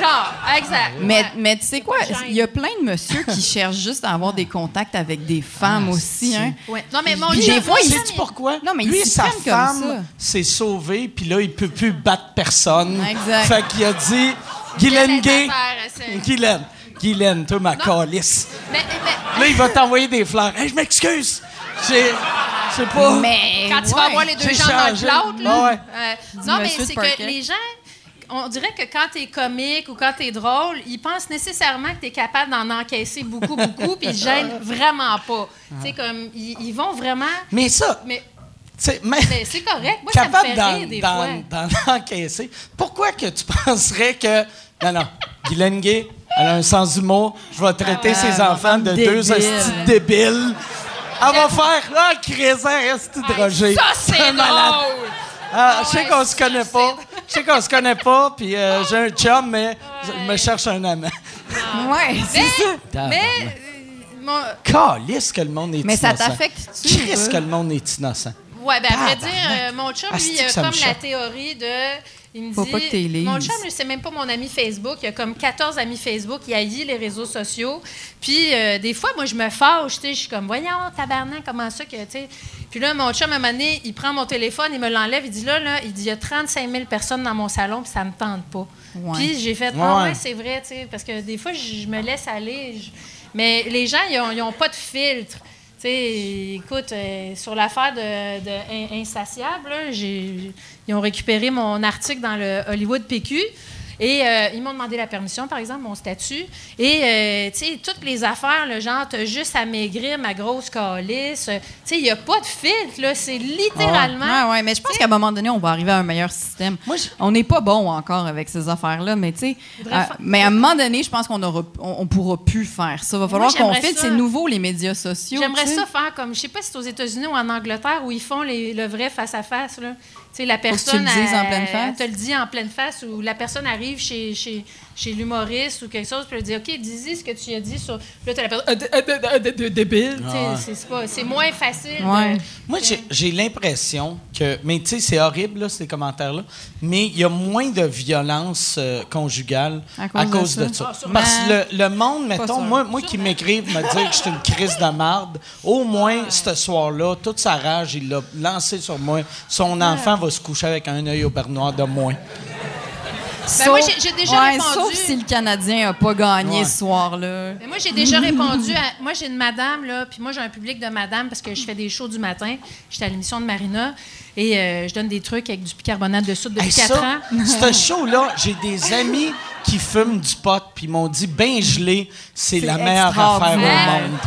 Genre, exact. Mais, Ouais. mais tu sais quoi, il y a plein de messieurs qui cherchent juste à avoir des contacts avec des femmes Ah, aussi. si. Hein. Ouais. Non, mais mon chum, des fois, il- Sais-tu pourquoi? Non, mais Lui, sa femme s'est sauvée, puis là, il peut plus battre personne. Exact. Fait qu'il a dit Guylaine Gay. c'est- Guylaine. Guylaine, toi, ma calice. Mais, mais- Là, il va t'envoyer des fleurs. Hey, je m'excuse. Je sais pas. Mais. quand tu vas avoir les deux gens dans le changé. cloud, là. Ah ouais. euh, non, mais c'est que les gens, on dirait que quand t'es comique ou quand t'es drôle, ils pensent nécessairement que t'es capable d'en encaisser beaucoup, beaucoup, puis ils gênent vraiment pas. Tu sais, comme, ils, ils vont vraiment. Mais ça, Mais, c'est correct. Moi, ça me capable fait d'en- rire des d'en- fois. d'en encaisser. Pourquoi que tu penserais que. Non, non. Guylaine Gay, elle a un sens d'humour. Je vais traiter Ah, ses enfants de deux hosties débile. débiles. Elle va faire. Ah, Crésin, reste de Roger. Ça, c'est Un malade. drôle! Ah, je sais ouais, qu'on se ça, connaît pas. Je sais qu'on se connaît pas, puis euh, j'ai un chum, mais je me cherche un amant. Ouais, c'est ça. Mais, euh, mon, Calisse que le monde est Mais ça innocent. t'affecte-tu? Qu'est-ce que le monde est innocent? Ouais, ben à vrai dire, euh, mon chum, lui, a ça me comme la théorie de. Il me Faut dit. pas que mon chum, c'est même pas mon ami Facebook. Il a comme 14 amis Facebook. Il haït les réseaux sociaux. Puis, euh, des fois, moi, je me fâche. Je suis comme, voyons, tabarnak, comment ça que. tu. Puis là, mon chum, à un moment donné, il prend mon téléphone, il me l'enlève. Il dit, là, là, il dit, il y a 35 000 personnes dans mon salon, puis ça me tente pas. Ouais. Puis j'ai fait, ah Ouais. ouais, c'est vrai, tu sais, parce que des fois, je je me laisse aller. je- Mais les gens, ils n'ont pas de filtre. Sais, écoute, euh, sur l'affaire de, de In- Insatiable, ils ont récupéré mon article dans le Hollywood PQ. Et euh, ils m'ont demandé la permission, par exemple, mon statut. Et, euh, tu sais, toutes les affaires, le genre, t'as juste à maigrir ma grosse calice. Euh, Tu sais, il n'y a pas de filtre, là. C'est littéralement. Ouais, ouais, mais je pense qu'à un moment donné, on va arriver à un meilleur système. Moi, je- On n'est pas bon encore avec ces affaires-là, mais tu sais, mais à un moment donné, je pense qu'on aura, on, on pourra plus faire ça. Va falloir qu'on filtre. C'est nouveau les médias sociaux. J'aimerais ça faire comme, je sais pas si c'est aux États-Unis ou en Angleterre où ils font les- le vrai face-à-face. là. Tu sais, la personne. le dises en pleine face. elle te le dit en pleine face ou la personne arrive chez, chez, chez l'humoriste ou quelque chose puis elle dit OK, dis-y ce que tu as dit sur. Puis Là, tu as la personne. Débile. C'est- moins facile. de-. Moi, j'ai- l'impression que. Mais tu sais, c'est horrible, là, ces commentaires-là. Mais il y a moins de violence euh, conjugale À à cause de de, ça? ça. Ah. Parce que le, le monde, mettons, moi, moi qui m'écrive me dire que je suis une crise de marde, au moins, ce soir-là, toute sa rage, il l'a lancé sur moi. Son enfant va se coucher avec un œil au beurre noir de moins. Ben, moi, j'ai- déjà ouais, répondu. Sauf si le Canadien a pas gagné Ouais. ce soir-là. Mais moi, j'ai déjà répondu à. Moi, j'ai une madame, là, puis moi, j'ai un public de madame parce que je fais des shows du matin. J'étais à l'émission de Marina et euh, je donne des trucs avec du bicarbonate de soude depuis Hey, 4 ça, ans. Ce show-là, j'ai des amis qui fument du pot, puis ils m'ont dit, ben gelé, c'est la meilleure affaire au monde.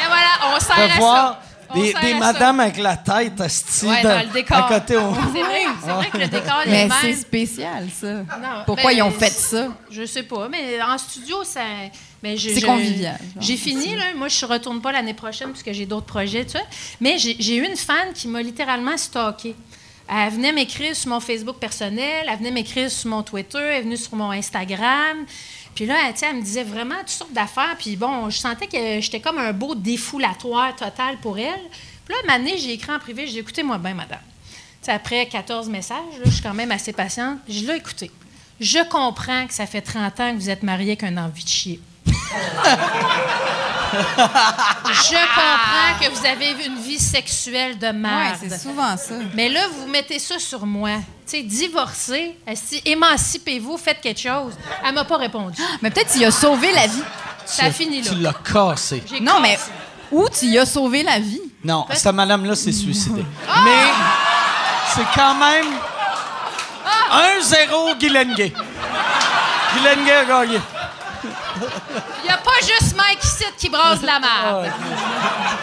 Et voilà, on sert à De voir ça. Des, madames avec la tête asti, Ouais, de- dans le décor. à côté au... C'est vrai, c'est vrai que le décor est Mais c'est spécial, ça. Non, Pourquoi ben, ils ont fait ça? Je sais pas, mais en studio, ça. Mais C'est convivial. J'ai fini, là. Moi, je ne retourne pas l'année prochaine parce que j'ai d'autres projets, tu vois. Mais j'ai eu une fan qui m'a littéralement stalké. Elle venait m'écrire sur mon Facebook personnel, elle venait m'écrire sur mon Twitter, elle est venue sur mon Instagram. Puis là, elle, elle me disait vraiment toutes sortes d'affaires. Puis bon, je sentais que j'étais comme un beau défoulatoire total pour elle. Puis là, un j'ai écrit en privé, j'ai dit écoutez-moi bien, madame. Tu sais, après 14 messages, là, je suis quand même assez patiente. Dit là, écoutez, je comprends que ça fait 30 ans que vous êtes marié avec un envie de chier. je comprends que vous avez une vie sexuelle de merde. c'est souvent ça. Mais là, vous mettez ça sur moi. Tu sais, divorcez, émancipez-vous, faites quelque chose. Elle m'a pas répondu. Mais peut-être y as sauvé la vie. Ça a fini là. Tu l'as cassé. J'ai Non, mais où tu y as sauvé la vie? Non, cette madame-là s'est suicidée. Ah! Mais c'est quand même 1-0 Guylaine Gay. Guylaine Gay a gagné. Il n'y a pas juste Mike ici qui brasse de la merde.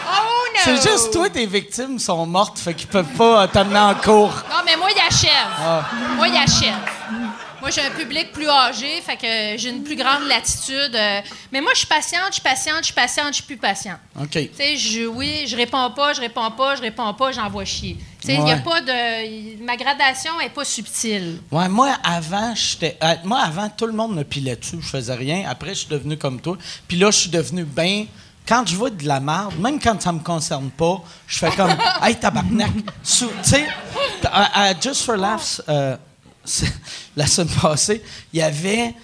Oh non! C'est juste toi, tes victimes sont mortes, fait qu'ils peuvent pas t'amener en cours. Non, mais moi, il achève. Ah. Moi, il achève. Moi, j'ai un public plus âgé, fait que j'ai une plus grande latitude. euh, mais moi, je suis patiente, je suis patiente, je suis patiente, je suis plus patiente. OK. Tu sais, je, oui, je réponds pas, je réponds pas, je réponds pas, j'envoie chier. Tu sais, il y a Ouais. pas de. Ma gradation est pas subtile. Ouais, moi, avant, j'étais. euh, moi, avant, tout le monde me pilait dessus. Je faisais rien. Après, je suis devenu comme toi. Puis là, je suis devenu bien. Quand je vois de la merde, même quand ça me concerne pas, je fais comme Hey, tabarnak! Tu sais, à Just for Laughs, c'est- la semaine passée, il y avait.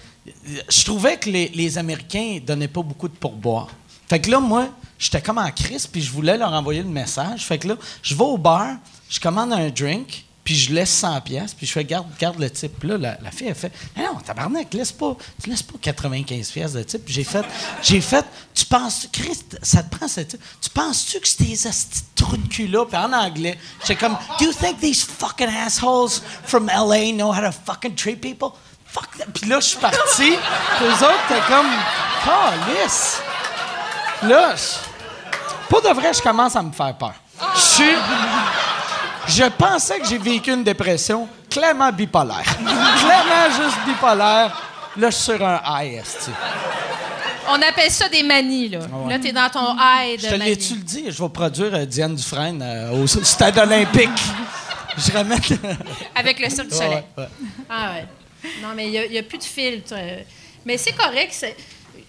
Je trouvais que les, les Américains donnaient pas beaucoup de pourboire. Fait que là, moi, j'étais comme en crise, puis je voulais leur envoyer le message. Fait que là, je vais au bar, je commande un drink, puis je laisse 100 pièces, puis je fais garde, garde le type. Puis là, la, fille, elle fait "Mais Non, tabarnak, laisse pas, tu laisses pas 95 pièces de type. J'ai fait, j'ai fait, tu penses, Christ, ça te prend ce type. Tu penses-tu que c'est de trous de cul-là? Puis en anglais, j'étais comme, Do you think these fucking assholes from LA know how to fucking treat people? Fuck that. Puis là, je suis parti, puis eux autres, t'es comme, calice. Là, pour de vrai, je commence à me faire peur. Je suis. Je pensais que j'ai vécu une dépression clairement bipolaire. clairement juste bipolaire. Là, je suis sur un high, esti. On appelle ça des manies, là. Là, t'es dans ton high Je de te manie. l'ai-tu le dit? Je vais produire euh, Diane Dufresne euh, au stade olympique. Je ramène. Avec le Cirque du Soleil. Ouais, ouais. Ah ouais. Non, mais il n'y a, plus de filtre. euh. Mais c'est correct.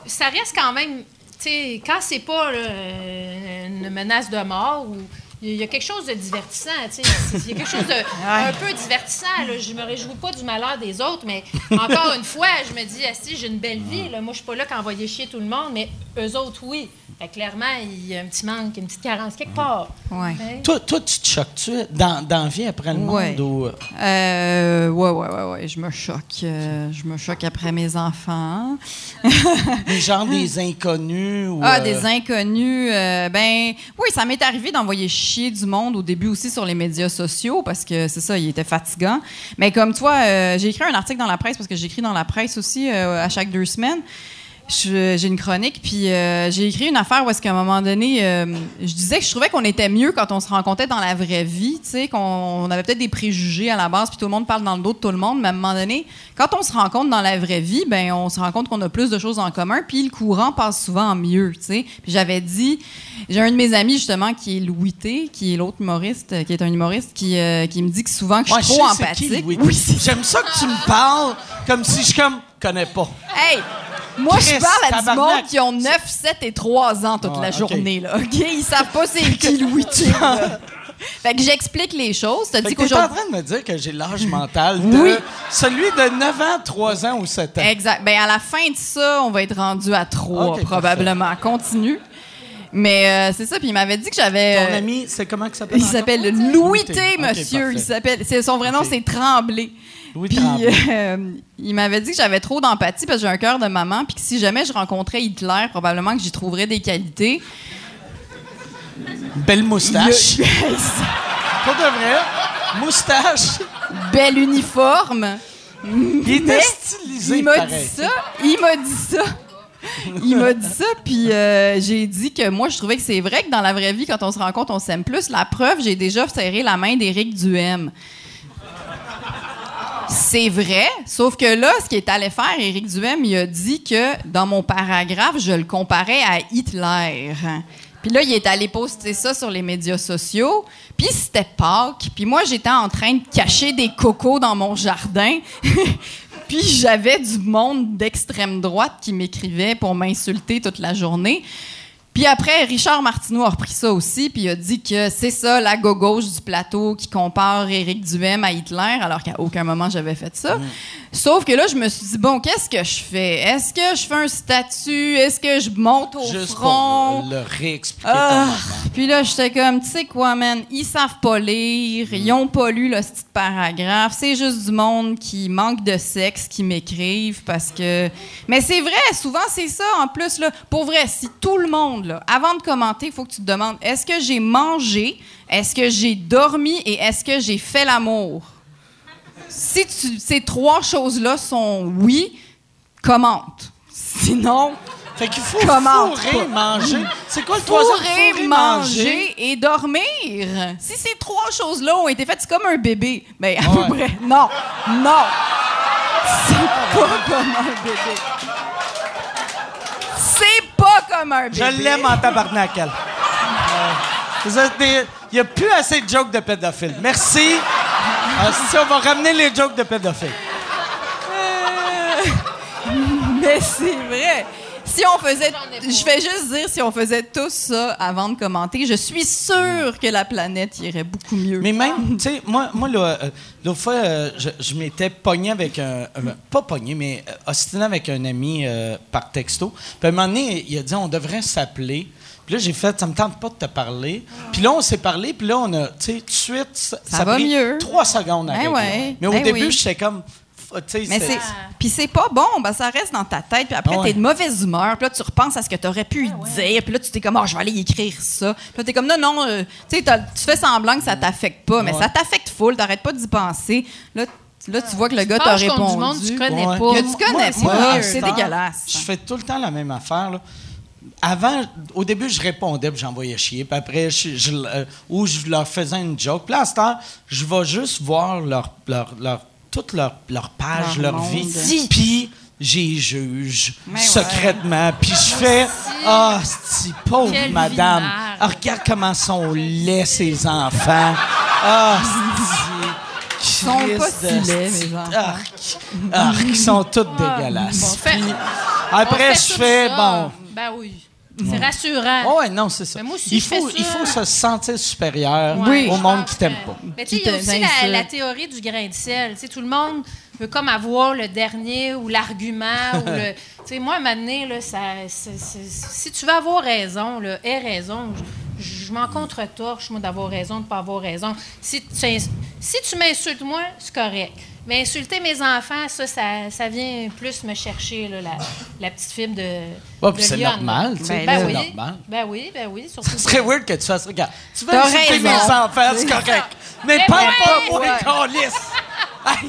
Ça reste quand même. Tu sais, quand c'est pas là, une menace de mort ou. Il y a quelque chose de divertissant, tu sais. Il y a quelque chose de un peu divertissant. Là. Je me réjouis pas du malheur des autres, mais encore une fois, je me dis, si j'ai une belle vie. Là. Moi, je suis pas là qu'à envoyer chier tout le monde, mais eux autres, oui. Fait clairement, il y a un petit manque, une petite carence quelque part. Ouais. Toi, toi, tu te choques-tu dans, dans vie après le Ouais. monde ou. Euh, ouais, ouais, ouais, ouais. Je me choque. euh, je me choque après mes enfants. Des gens des inconnus ou. Ah, euh, des inconnus. euh, ben, oui, ça m'est arrivé d'envoyer chier du monde au début aussi sur les médias sociaux parce que c'est ça, il était fatigant. Mais comme toi, euh, j'ai écrit un article dans la presse parce que j'écris dans la presse aussi euh, à chaque deux semaines. J'ai une chronique, puis euh, j'ai écrit une affaire où est-ce qu'à un moment donné, euh, je disais que je trouvais qu'on était mieux quand on se rencontrait dans la vraie vie, tu sais, qu'on on avait peut-être des préjugés à la base, puis tout le monde parle dans le dos de tout le monde, mais à un moment donné, quand on se rencontre dans la vraie vie, ben on se rend compte qu'on a plus de choses en commun, puis le courant passe souvent mieux, tu sais. Puis j'avais dit, j'ai un de mes amis justement qui est Louis T, qui est l'autre humoriste, euh, qui est un humoriste, qui, euh, qui me dit que souvent que je Ouais, suis trop qui, empathique. Oui, J'aime ça que tu me parles comme si je comme connais pas. Hey! Moi, je parle à du monde qui ont 9, 7 et 3 ans toute la journée, là. OK? Ils savent pas c'est qui Louis là. Fait que j'explique les choses. T'as dit t'es en qu'aujourd'hui. train de me dire que j'ai l'âge mental de Oui. celui de 9 ans, 3 ans ou 7 ans. Exact. Ben, à la fin de ça, on va être rendu à 3, Ok, probablement. Continue. Mais euh, c'est ça, puis il m'avait dit que j'avais. Ton euh, ami, c'est comment ça s'appelle Il s'appelle Louis T, monsieur. il s'appelle. Son vrai nom, c'est Tremblay. Louis Puis euh, il m'avait dit que j'avais trop d'empathie parce que j'ai un cœur de maman, puis que si jamais je rencontrais Hitler, probablement que j'y trouverais des qualités. Belle moustache. Il- Pour de vrai, moustache. Bel uniforme. Il était stylisé, Il m'a dit ça. Il m'a dit ça. Il m'a dit ça, puis euh, j'ai dit que moi, je trouvais que c'est vrai que dans la vraie vie, quand on se rencontre, on s'aime plus. La preuve, j'ai déjà serré la main d'Éric Duhem. C'est vrai, sauf que là, ce qu'il est allé faire, Éric Duhem, il a dit que dans mon paragraphe, je le comparais à Hitler. Puis là, il est allé poster ça sur les médias sociaux. Puis c'était Pâques. Puis moi, j'étais en train de cacher des cocos dans mon jardin. Puis j'avais du monde d'extrême droite qui m'écrivait pour m'insulter toute la journée. Puis après, Richard Martineau a repris ça aussi, puis il a dit que c'est ça, la gauche du plateau qui compare Éric Duhem à Hitler, alors qu'à aucun moment j'avais fait ça. Sauf que là, je me suis dit, bon, qu'est-ce que je fais? Est-ce que je fais un statut? Est-ce que je monte au Juste front? pour le réexpliquer. Ah, puis là, j'étais comme, tu sais quoi, man, ils savent pas lire, ils ont pas lu le petit paragraphe, c'est juste du monde qui manque de sexe qui m'écrivent parce que... Mais c'est vrai, souvent c'est ça, en plus, là, pour vrai, si tout le monde, là, avant de commenter, il faut que tu te demandes, est-ce que j'ai mangé, est-ce que j'ai dormi? Et est-ce que j'ai fait l'amour? Si tu- ces trois choses-là sont oui, commente. Sinon... Fait qu'il faut Commente fourrer, manger. C'est quoi le troisième? Fourrer, manger et dormir. Si ces trois choses-là ont été faites, c'est comme un bébé. Ben, à Ouais. peu près. Non. Non. C'est pas comme un bébé. Pas comme un bébé. Je l'aime en tabarnak, elle. Euh, Il n'y a plus assez de jokes de pédophiles. Merci. Euh, si on va ramener les jokes de pédophiles. Mais c'est vrai. Si on faisait. Je vais juste dire, si on faisait tous ça avant de commenter, je suis sûre que la planète irait beaucoup mieux. Mais même, tu sais, moi, moi là, euh, l'autre fois, euh, je, je m'étais pogné avec un. pas pogné, mais euh, ostiné avec un ami par texto. Puis à un moment donné, il a dit on devrait s'appeler. Puis là, j'ai fait, ça me tente pas de te parler. Puis là, on s'est parlé, puis là, on a, tu sais, tout de suite, ça, Ça ça a va pris mieux. trois secondes à Ben ouais, Mais au ben début, oui. j'étais comme, Mais c'est. Puis c'est pas bon, ben ça reste dans ta tête. Puis après, Ah ouais. t'es de mauvaise humeur. Puis là, tu repenses à ce que t'aurais pu dire. Puis là, tu t'es comme, oh, je vais aller y écrire ça. Puis là, t'es comme, non, non, euh, tu fais semblant que ça t'affecte pas, mais ça t'affecte full. T'arrêtes pas d'y penser. Là, là, tu vois que le gars t'a répondu. du monde que tu connais Ouais. pas. Que tu connais Moi, pas. C'est dégueulasse. Je fais tout le temps la même affaire. là. Avant, au début, je répondais puis j'envoyais chier. Puis après, je, je- euh, ou je leur faisais une joke. Puis là, à cette heure, je vais juste voir leur, leur, leur, toute leur, leur page, Leur leur, vie. Puis j'y juge Mais secrètement. Puis je fais Ah, c'est pauvre Quelle madame. Ah, regarde comment sont laids ces enfants. Ah, c'est. Ils sont pas si laids, mes enfants. Arc, arc, ils sont tous dégueulasses. bon, fait- Puis après, je fais, ça. bon. Ben oui. C'est rassurant. Oh, ouais, non, c'est ça. Mais moi aussi, il, je fais faut, ça. il faut se sentir supérieur au monde qui t'aime pas. Mais tu sais, Qui il y a te- aussi la, théorie du grain de sel. Tu sais, tout le monde veut comme avoir le dernier ou l'argument. ou le... Tu sais, moi, à un moment donné, là, ça, c'est- c'est- si tu veux avoir raison, là, aie raison. Je, je m'en contre-torche, moi, d'avoir raison, de ne pas avoir raison. Si tu, si tu m'insultes, moi, c'est correct. Mais insulter mes enfants, ça, ça, ça vient plus me chercher, là, la, la petite fibre de. Ouais, de puis c'est normal, tu sais, Ben Ben, oui. c'est normal. Ben oui, ben oui. Surtout Ce serait weird que tu fasses regarde. Tu veux insulter mes enfants, c'est correct. Mais Mais pas moi, ouais.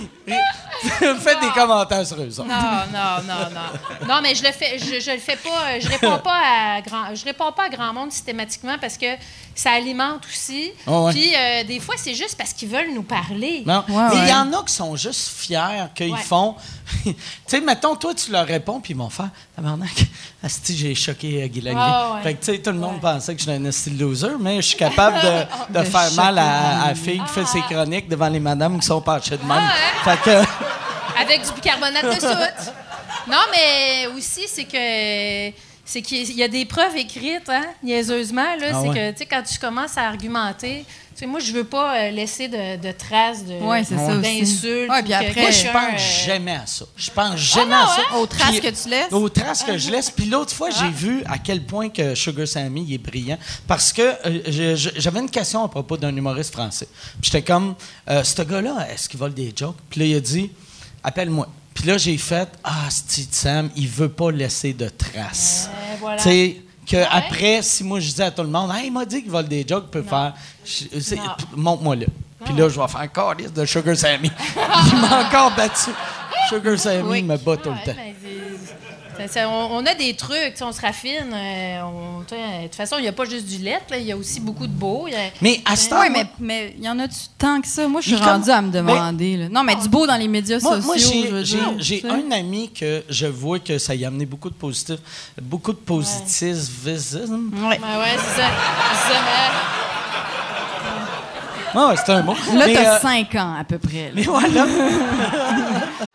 Fais des commentaires sur eux autres. Non, non, non, non. Non, mais je le fais, je, je le fais pas, je réponds pas à grand, je réponds pas à grand monde systématiquement parce que ça alimente aussi. Ouais. Puis euh, des fois, c'est juste parce qu'ils veulent nous parler. Non. Ouais, Mais il ouais. y en a qui sont juste fiers qu'ils Ouais. font. tu sais, mettons, toi, tu leur réponds, puis ils vont faire Tabarnak, Asti, j'ai choqué euh, Guy ouais. Fait que, tu sais, tout le monde Ouais. pensait que j'étais un esti de loser, mais je suis capable de, de De faire mal à, à la fille qui fait ses Ah. chroniques devant les madames qui sont penchées de même. Ah, Fait que. Avec du bicarbonate de soude. Non, mais aussi, c'est que c'est qu'il y a des preuves écrites, hein, niaiseusement. Là, Ah c'est ouais. que, tu sais, quand tu commences à argumenter, sais, moi, je veux pas euh, laisser de, de traces de, Ouais, c'est ça aussi. d'insultes. Ouais, puis après- Moi, je pense euh, jamais à ça. Je pense jamais non, à ça. Aux traces Puis- que tu laisses? Aux traces que je laisse. Puis l'autre fois, Ah. j'ai vu à quel point que Sugar Sammy il est brillant. Parce que euh, j'avais une question à propos d'un humoriste français. Puis j'étais comme, euh, ce gars-là, est-ce qu'il vole des jokes? Puis là, il a dit, appelle-moi. Puis là, j'ai fait, ah, Steve Sam, il veut pas laisser de traces. Euh, voilà. Tu sais, que après, si moi je dis à tout le monde, hey, il m'a dit qu'il vole des jokes, il peut faire, je- c'est- Non. p- montre-moi là. Puis là, je vais faire encore liste de Sugar Sammy. il m'a encore battu. Sugar Sammy Oui. me bat tout le temps. ben, c'est- c'est- c'est- on, on a des trucs, on se raffine. euh, de toute façon, il n'y a pas juste du lait, il y a aussi beaucoup de beau. y a- Mais à ce temps, Oui, mais il y en a-tu tant que ça? Moi, je suis comme- rendue à me demander. là. Non, mais du beau dans les médias Moi, sociaux. moi, j'ai- un ami que je vois que ça y a amené beaucoup de positif, beaucoup de positivisme. Ouais. Ben ouais, c'est ça. C'est ça, mais- Ah, c'est un mot. Là, t'as euh, 5 ans, à peu près. là. mais voilà.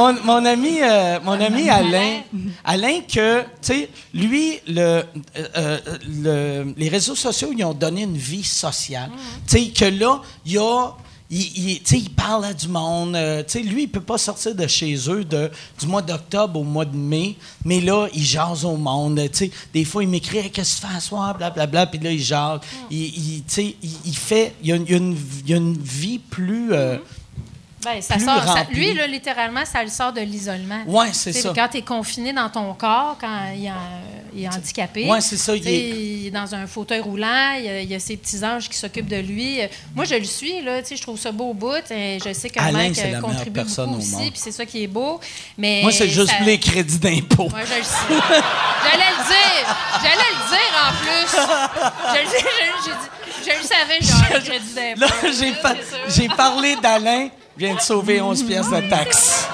mon, mon ami, euh, mon ami Alain, Alain que, tu sais, lui, le, euh, euh, le- les réseaux sociaux, ils ont donné une vie sociale. Tu sais, que là, il y a. Il, il- tu sais, il parle à du monde. euh, tu sais, lui, il peut pas sortir de chez eux de, du mois d'octobre au mois de mai, mais là, il jase au monde. Tu sais, des fois, il m'écrit Hey, Qu'est-ce que tu fais à soir blablabla, puis là, il jase. Il, il- tu sais, il, il fait. Il y a, a une, il y a une vie plus. euh, Ben, ça Plus sort, ça- lui, là, littéralement, ça le sort de l'isolement. Ouais, c'est ça. Quand tu es confiné dans ton corps, quand il est, en- il est handicapé. Ouais, c'est ça, il est- il est dans un fauteuil roulant, il y a, il y a ses petits anges qui s'occupent de lui. Moi, je le suis, là, tu sais, je trouve ça beau au bout. et je sais que Alain, c'est la meilleure personne au aussi, monde. puis c'est ça qui est beau. Mais Moi, c'est juste ça- les crédits d'impôt. Moi, je le sais. J'allais le dire. J'allais le dire en plus. Je je, je- je le savais, genre, le crédit d'impôt. Là, j'ai parlé d'Alain, vient de sauver 11 pièces de taxes.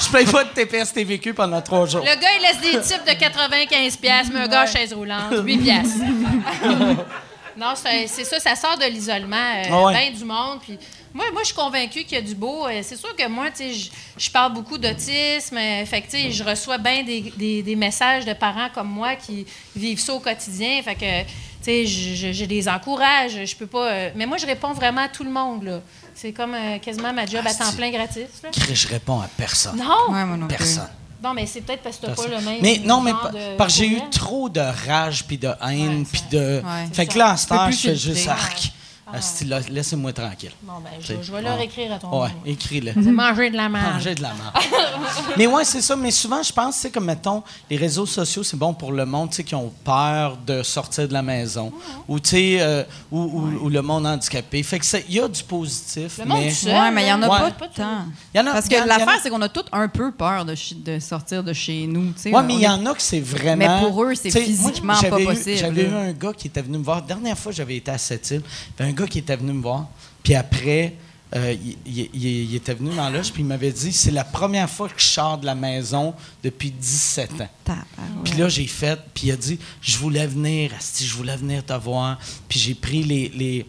Je paye pas de TPS TVQ pendant trois jours. Le gars, il laisse des types de 95 pièces, mais un gars à chaise roulante, 8 pièces. non, c'est ça, ça sort de l'isolement. euh, Ah ouais. ben du monde. Puis moi, moi, je suis convaincue qu'il y a du beau. Euh, C'est sûr que moi, tu sais, je- je parle beaucoup d'autisme. euh, Fait que, tu sais, je reçois bien des, des- des messages de parents comme moi qui vivent ça au quotidien. Fait que, tu sais, je, je- je les encourage. Je peux pas. euh, mais moi, je réponds vraiment à tout le monde, là. C'est comme euh, quasiment ma job à temps plein gratis, là. Je réponds à personne. Non! Ouais, moi non plus. Personne. Bon, mais c'est peut-être parce que t'as pas le même. Mais non, mais parce que j'ai eu trop de rage puis de haine puis de. Ouais. fait que là, en ce temps, je fais juste arc. Là, laissez-moi tranquille. Bon, ben, je, vais leur ouais. écrire à ton Ouais, nom. écris-le. Manger de la merde. Manger de la merde. mais ouais, c'est ça. Mais souvent, je pense, c'est comme, mettons, les réseaux sociaux, c'est bon pour le monde, tu sais, qui ont peur de sortir de la maison. Ou, tu sais, euh, ou, ou- ou le monde handicapé. Fait que c'est- il y a du positif, Le monde mais... seul. Ouais, mais il y en a Ouais. pas Pas tant. Il y en a- Parce il y en- que il y en a- l'affaire, c'est qu'on a tous un peu peur de, sortir de chez nous. tu sais. Ouais, mais il y est- en a que c'est vraiment. Mais pour eux, c'est physiquement moi, pas eu- possible, J'avais eu un gars qui était venu me voir. Dernière fois, j'avais été à y avait un gars qui était venu me voir. Puis après, euh, il, il- il- il était venu dans l'âge, puis il m'avait dit c'est la première fois que je sors de la maison depuis 17 ans. Puis là, j'ai fait, puis il a dit je voulais venir, asti, je voulais venir te voir. Puis j'ai pris les. les-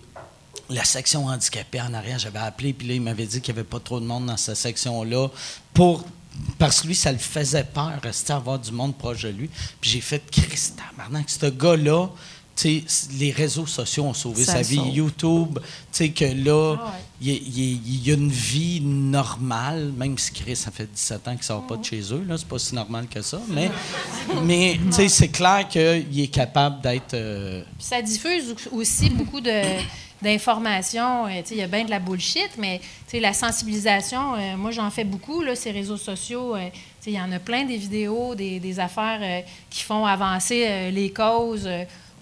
la section handicapée en arrière, j'avais appelé, puis là, il m'avait dit qu'il n'y avait pas trop de monde dans cette section-là. Pour, parce que lui, ça le faisait peur, rester avoir du monde proche de lui. Puis j'ai fait, Christ, maintenant que ce gars-là, les réseaux sociaux ont sauvé Ça sa vie. sauve. YouTube, tu sais, que là, Ah il y, a- y y une vie normale, même si Chris, ça fait 17 ans qu'il sort Mm. pas de chez eux, là, c'est pas si normal que ça, mais, mais tu sais, c'est clair qu'il est capable d'être... euh, ça diffuse au- aussi beaucoup de d'informations. Euh, tu sais, Il y a bien de la bullshit, mais tu sais, la sensibilisation, euh, moi j'en fais beaucoup, là, ces réseaux sociaux. euh, tu sais, Il y en a plein des vidéos, des, des affaires euh, qui font avancer les causes.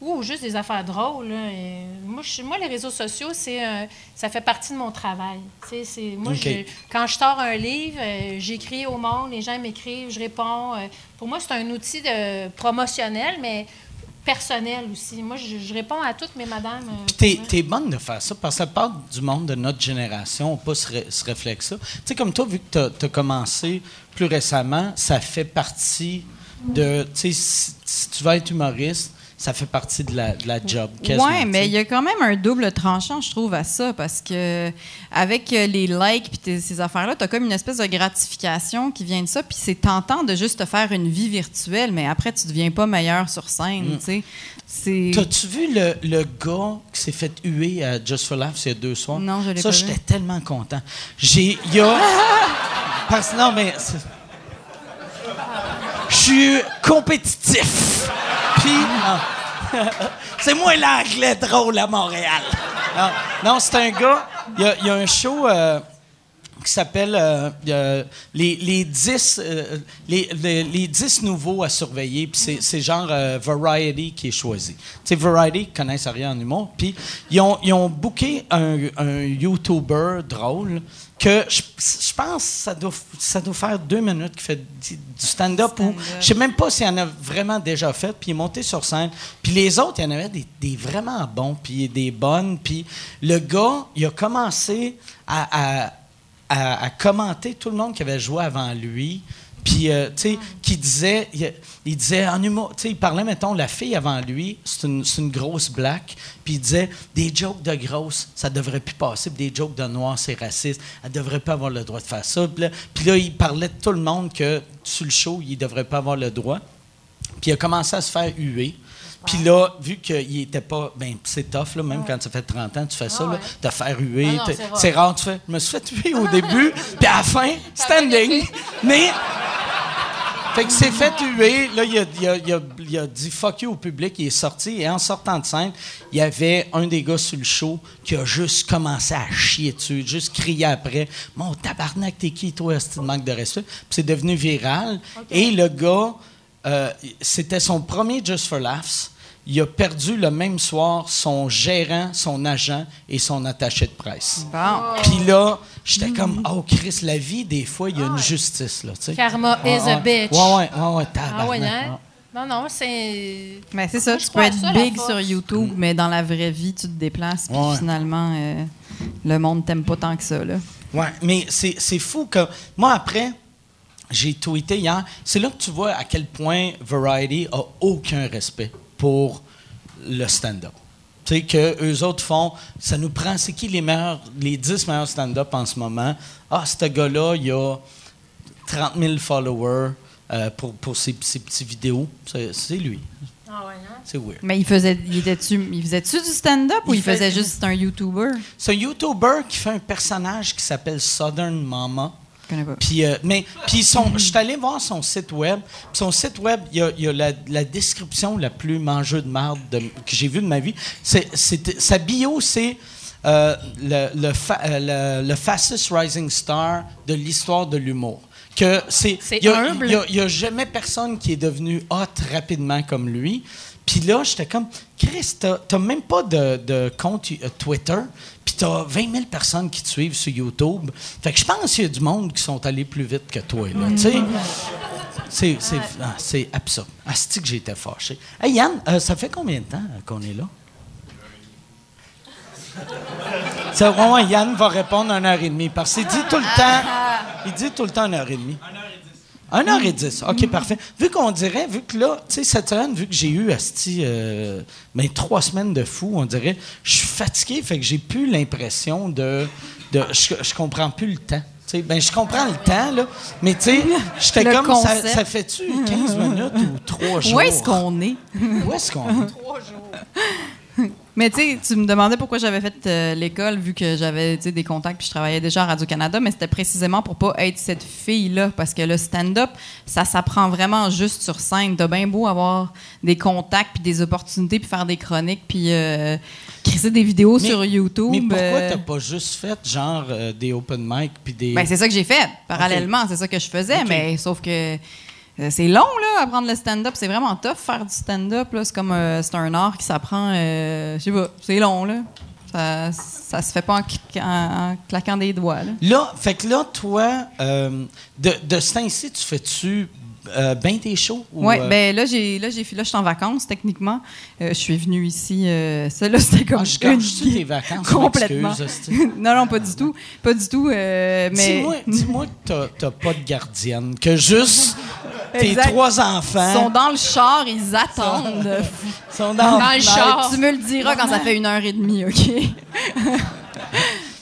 Ou juste des affaires drôles. là. Et moi, je- moi, les réseaux sociaux, c'est euh, ça fait partie de mon travail. C'est- moi, je- quand je sors un livre, euh, j'écris au monde, les gens m'écrivent, je réponds. euh, pour moi, c'est un outil de, promotionnel, mais personnel aussi. Moi, je, je réponds à toutes mes madames. Puis t'es, t'es bonne de faire ça parce que la part du monde de notre génération n'a pas ce, ré- ce réflexe-là. Tu sais, comme toi, vu que tu as commencé plus récemment, ça fait partie de. Tu sais, si, si tu vas être humoriste, ça fait partie de la, de la job. Ouais, mais tu il y a quand même un double tranchant, je trouve, à ça, parce que avec euh, les likes puis ces affaires-là, tu as comme une espèce de gratification qui vient de ça, puis c'est tentant de juste te faire une vie virtuelle, mais après, tu deviens pas meilleur sur scène, tu sais. C'est... T'as-tu vu le, le gars qui s'est fait huer à Just for Laughs il y a deux soirs? Non, je l'ai Ça, pas j'étais vu. tellement content. J'ai. Y a. Parce non, mais. Je suis compétitif. C'est moi l'anglais drôle à Montréal. Non, c'est un gars. Il y a, il y a un show. euh, qui s'appelle euh, euh, les, les, 10, euh, les, les, les 10 nouveaux à surveiller. Puis c'est, genre Variety qui est choisi. Tu sais, Variety qui connaissent rien en humour. Puis ils ont, ils ont booké un, un YouTuber drôle que je, je pense que ça doit, ça doit faire deux minutes qu'il fait du, du stand-up. ou Stand-up. je sais même pas s'il en a vraiment déjà fait. Puis il est monté sur scène. Puis les autres, il y en avait des, des vraiment bons, puis des bonnes. Puis le gars, il a commencé à- à à, à commenter tout le monde qui avait joué avant lui. Puis, euh, tu sais, qui disait, il, il disait en humour, tu sais, il parlait, mettons, la fille avant lui, c'est une, une grosse black, puis il disait, des jokes de grosse, ça devrait plus passer, puis des jokes de noir, c'est raciste, elle devrait pas avoir le droit de faire ça. Puis là, puis là, il parlait de tout le monde que, sur le show, il devrait pas avoir le droit. Puis il a commencé à se faire huer. Puis là, vu qu'il était pas. Ben, c'est tough, là, même quand ça fait 30 ans, tu fais ça, Ah là, ouais. te faire huer. Ah c'est rare. tu fais. Je me suis fait huer au début, puis à la fin, standing. Mais. Fait que c'est fait huer. Là, il a, il a- il a- il a dit fuck you au public. Il est sorti. Et en sortant de scène, il y avait un des gars sur le show qui a juste commencé à chier dessus, juste crier après Mon tabarnak, t'es qui, toi, c'est manque de respect. Puis c'est devenu viral. Et le gars, euh, c'était son premier Just for Laughs. Il a perdu le même soir son gérant, son agent et son attaché de presse. Bon. Puis là, j'étais comme, oh Chris, la vie, des fois, il y a une Ah ouais. justice, là, tu sais. Karma Ouais, is a ouais. bitch. Ouais, ouais, ouais, ouais, Ah hein? ouais. Non, non, c'est. Mais c'est ça, Moi, tu peux être ça, big sur YouTube, mais dans la vraie vie, tu te déplaces, puis Ouais. finalement, euh, le monde t'aime pas tant que ça, là. Ouais, mais c'est c'est fou que. Moi, après, j'ai tweeté hier. C'est là que tu vois à quel point Variety a aucun respect pour le stand-up. Tu sais, que eux autres font, ça nous prend, c'est qui les meilleurs, les 10 meilleurs stand-up en ce moment? Ah, ce gars-là, il a 30 000 followers euh, pour, pour ses, ses petites vidéos. C'est c'est lui. Ah ouais, hein? C'est weird. Mais il faisait, il était-tu, il faisait-tu du stand-up ou Il il faisait fait- juste un YouTuber? C'est un YouTuber qui fait un personnage qui s'appelle Southern Mama. Je connais pas. Puis, euh, mais, puis son, je suis allé voir son site web. Son site web, il y a, il y a la, la description la plus mangeux de merde de- que j'ai vue de ma vie. C'est, sa bio, c'est euh, le, le, fa- euh, le- le fastest rising star de l'histoire de l'humour. Que c'est, il y a- humble. il y n'y a jamais personne qui est devenu hot rapidement comme lui. Puis là, j'étais comme, Chris, t'as même pas de, de compte euh, Twitter, puis t'as 20 000 personnes qui te suivent sur YouTube. Fait que je pense qu'il y a du monde qui sont allés plus vite que toi, là, tu sais. C'est, c'est, ah, c'est absurde. Asti que j'ai été fâché? Hey Yann, euh, ça fait combien de temps euh, qu'on est là? C'est vraiment Yann va répondre une heure et demie parce qu'il dit tout le temps. Il dit tout le temps une heure et demie. Un heure et dix. OK, parfait. Vu qu'on dirait, vu que là, tu sais, cette semaine, vu que j'ai eu asti, euh, ben, trois semaines de fou, on dirait, je suis fatigué, fait que j'ai plus l'impression de. de je, comprends plus le temps. Tu Tu sais, ben, je comprends le temps, là. Mais, tu sais, j'étais comme, ça, concept. ça fait-tu 15 minutes ou 3 jours? Où est-ce qu'on est? Où est-ce qu'on est? Mais tu sais, tu me demandais pourquoi j'avais fait euh, l'école, vu que j'avais des contacts puis je travaillais déjà à Radio-Canada, mais c'était précisément pour pas être cette fille-là, parce que le stand-up, ça s'apprend vraiment juste sur scène. T'as bien beau avoir des contacts puis des opportunités puis faire des chroniques puis euh, créer des vidéos Mais- sur YouTube. Mais pourquoi euh, t'as pas juste fait, genre, des open mic puis des... Ben, c'est ça que j'ai fait. Parallèlement, c'est ça que je faisais, mais sauf que c'est long, là, apprendre le stand-up. C'est vraiment tough faire du stand-up, là. C'est comme, euh, c'est un art qui s'apprend, euh, je sais pas, c'est long, là. Ça, ça se fait pas en, en claquant des doigts, là. Là, fait que là, toi, euh, de, de ce temps-ci, tu fais-tu euh, bien shows? ou, Oui, euh, ben là, j'ai, là, j'ai, là, je suis en vacances, techniquement. Euh, je suis venue ici. Euh, ça, là, c'était comme ah, je une tes vacances? Complètement. Non, non, pas du tout. Pas du tout. euh, mais... Dis-moi, dis-moi que t'as- t'as pas de gardienne, que juste tes trois Ils enfants sont dans le char, ils attendent. sont dans, Dans le char. Tu me le diras quand ça fait une heure et demie, OK?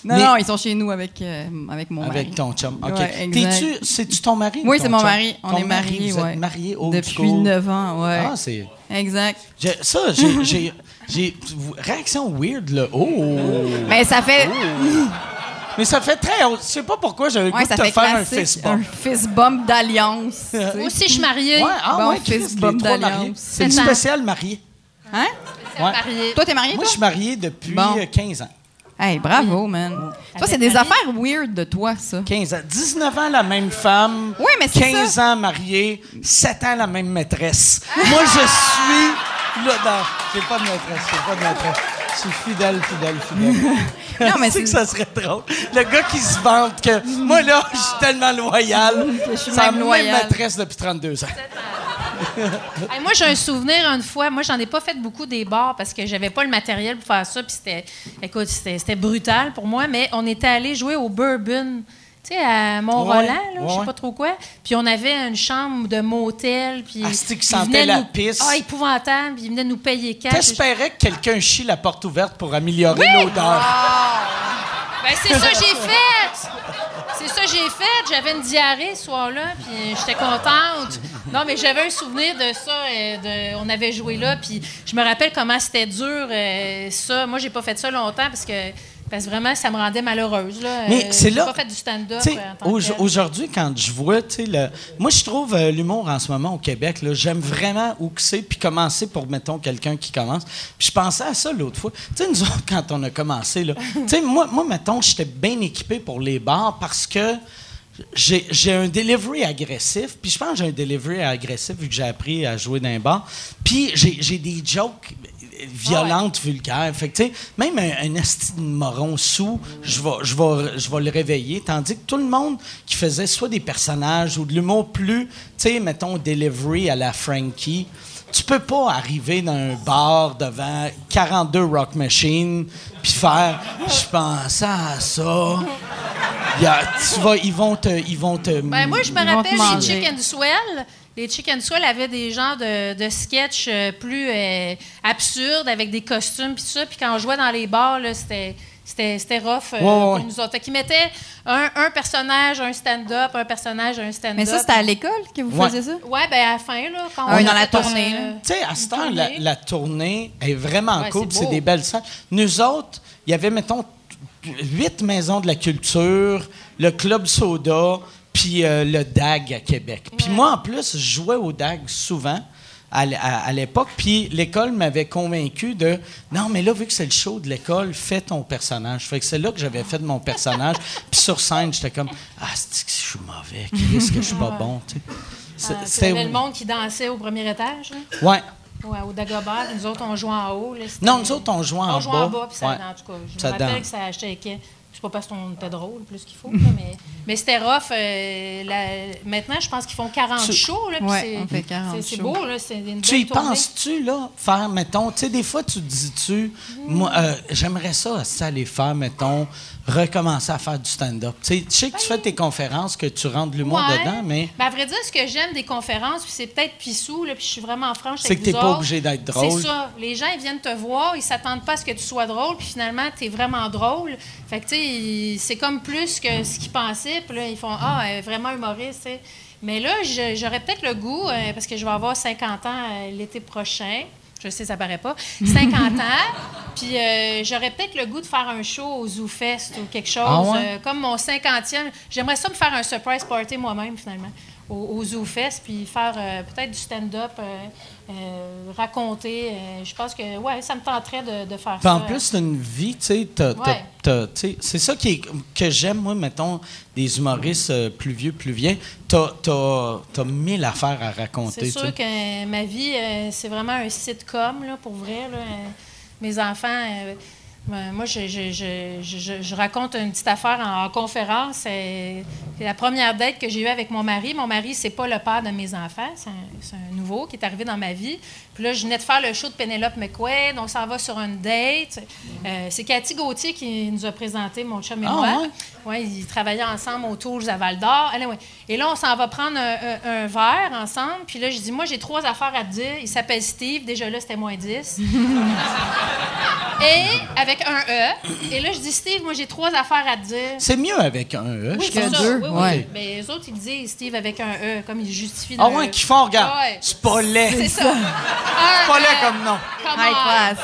Non, Mais- non, ils sont chez nous avec, euh, avec mon mari. avec ton chum. OK. Ouais, exact. T'es-tu, c'est-tu ton mari? Oui, ou c'est mon mari. On Ton est mari, mariés, vous êtes ouais. mariés Depuis school? 9 ans, ouais. Ah, c'est... Exact. j'ai- ça, j'ai, j'ai, j'ai... Réaction weird, là. Oh! Mais ça fait, Mais ça fait très... Je sais pas pourquoi j'avais ouais, goût de te fait faire un fist un bump. fist bump d'alliance. tu sais. Moi aussi, je suis mariée. Ouais, ah Bon, ouais, fist bump d'alliance. C'est spécial marié. Hein? Ouais. Mariée. Toi, t'es marié, Moi, je suis marié depuis Bon. euh, 15 ans. Hey, bravo, man. Toi, c'est des affaires weird de toi, ça. 15 ans. 19 ans, la même femme. Oui, mais c'est 15 ça. ans mariée. 7 ans, la même maîtresse. Moi, je suis... Là, non, j'ai pas de maîtresse. J'ai pas de maîtresse. Je suis fidèle, fidèle, fidèle. Non, mais c'est que ça serait drôle. Le gars qui se vante que moi, là, je suis tellement loyal. Je suis C'est la même maîtresse depuis 32 ans. Hey, moi, j'ai un souvenir une fois. Moi, j'en ai pas fait beaucoup des bars parce que j'avais pas le matériel pour faire ça. Puis c'était, écoute, c'était, brutal pour moi. Mais on était allé jouer au Bourbon. Tu sais, à Mont-Roland, Ouais, je sais pas trop quoi. Puis on avait une chambre de motel. Puis Ah, qui sentait venaient la nous- pisse? Ah, épouvantable. Puis ils venaient nous payer cash. T'espérais que quelqu'un chie la porte ouverte pour améliorer l'odeur? Ben, c'est ça que j'ai fait! C'est ça que j'ai fait. J'avais une diarrhée ce soir-là, puis j'étais contente. Non, mais j'avais un souvenir de ça. euh, on avait joué là, puis je me rappelle comment c'était dur, euh, ça. Moi, j'ai pas fait ça longtemps parce que, parce que vraiment, ça me rendait malheureuse. Là. Mais Euh, c'est là- pas fait du stand-up. Euh, en tant que au- tel. Aujourd'hui, quand je vois, tu sais, le... moi, je trouve euh, l'humour en ce moment au Québec, là, j'aime vraiment où que c'est, puis commencer pour, mettons, quelqu'un qui commence. Puis je pensais à ça l'autre fois. Tu sais, nous autres, quand on a commencé, là, tu sais, moi, moi, mettons, j'étais bien équipé pour les bars parce que j'ai j'ai un delivery agressif, puis je pense que j'ai un delivery agressif vu que j'ai appris à jouer dans un bar. Puis j'ai j'ai des jokes violentes, vulgaires. Fait que, tu sais, même un, un de moron sous, je vais, je, vais, je vais le réveiller. Tandis que tout le monde qui faisait soit des personnages ou de l'humour plus, tu sais, mettons, delivery à la Frankie, tu peux pas arriver dans un bar devant 42 rock machines puis faire « Je pensais à ça ». Il y a- tu vas, ils vont te, ils vont te. Ben, moi, je me rappelle manger. Chicken Swell. Les Chicken Swell avaient des genres de, de sketchs euh, plus euh, absurdes avec des costumes puis tout ça. Puis quand on jouait dans les bars, c'était. C'était, c'était rough euh, Ouais, pour nous autres. Fait qu'ils mettaient un, un personnage, un stand-up, un personnage, un stand-up. Mais ça, c'était à l'école que vous Ouais. faisiez ça? Ouais, ben à la fin, là, quand Ah, on dans a la euh, tournée. Tu sais, à ce temps, la, tournée. la tournée est vraiment Ouais, cool. c'est des belles salles. Nous autres, il y avait, mettons, huit maisons de la culture, le Club Soda, puis euh, le DAG à Québec. Puis moi, en plus, je jouais au DAG souvent. À, l'époque, puis l'école m'avait convaincu de non, mais là, vu que c'est le show de l'école, fais ton personnage. Fait que c'est là que j'avais fait de mon personnage. puis sur scène, j'étais comme ah, c'est que je suis mauvais, qu'est-ce que je suis pas bon, tu sais. Ah, c'était- le monde qui dansait au premier étage, là. Ouais. Ouais, au Dagobah. Nous autres, on jouait en haut. là, Non, nous autres, on jouait en on jouait bas. en bas, puis ça, Ouais. en tout cas, je Ça me rappelle que ça shakeait. C'est pas parce qu'on était drôle plus qu'il faut, là, mais, mais c'était rough. euh, la- maintenant, je pense qu'ils font 40 Tu- shows. Là, Ouais, c'est- on fait 40 c'est- beau, là, c'est une Tu y penses-tu, là, faire, mettons, tu sais, des fois, tu te dis-tu, moi, euh, j'aimerais ça, ça, aller faire, mettons, recommencer à faire du stand-up? Tu sais, que tu fais tes conférences, que tu rentres de l'humour Ouais. dedans, mais Ben, à vrai dire, ce que j'aime des conférences, puis c'est peut-être pissou, là, puis je suis vraiment franche c'est que t'es pas obligé d'être drôle. C'est ça. Les gens, ils viennent te voir, ils s'attendent pas à ce que tu sois drôle, puis finalement, tu es vraiment drôle. Fait que, tu sais, c'est comme plus que ce qu'ils pensaient, puis là, ils font Ah, elle est vraiment humoriste. Mais là, j'aurais peut-être le goût, euh, parce que je vais avoir 50 ans euh, l'été prochain. Je sais, ça paraît pas. 50 ans. Puis euh, j'aurais peut-être le goût de faire un show au Zoo Fest ou quelque chose. Ah ouais? euh, comme mon 50e. J'aimerais ça me faire un surprise party moi-même, finalement, au, au Zoo Fest, puis faire euh, peut-être du stand-up, euh, raconter. euh, je pense que, ouais, ça me tenterait de, de faire ça. en plus, t'as une vie, tu sais, Ouais. c'est ça qui est- que j'aime, moi, mettons, des humoristes euh, plus vieux, plus vieux. T'as as, mille affaires à raconter, C'est sûr que ma vie, euh, c'est vraiment un sitcom, là, pour vrai. là. Mes enfants, moi, je, raconte une petite affaire en, en conférence. C'est la première date que j'ai eue avec mon mari. Mon mari, c'est pas le père de mes enfants, c'est un nouveau qui est arrivé dans ma vie. Puis là, je venais de faire le show de Penelope McQuaid, on s'en va sur une date. Euh, c'est Cathy Gauthier qui nous a présenté, mon chum et Ah, moi. ouais? Ouais, ils travaillaient ensemble aux Tours à Val d'Or. Anyway. Et là, on s'en va prendre un, un- un verre ensemble. Puis là, je dis, moi, j'ai trois affaires à te dire. Il s'appelle Steve. Déjà là, c'était moins 10. Et avec un E. Et là, je dis, Steve, moi, j'ai trois affaires à te dire. C'est mieux avec un E. Oui, je c'est que ça. deux, Oui, oui. ouais. Mais les autres, ils disent Steve avec un E, comme ils justifient. Ah ouais, qui font, regarde, Ouais. c'est pas laid. C'est ça. Un pas laid E. comme nom. Come High on. class.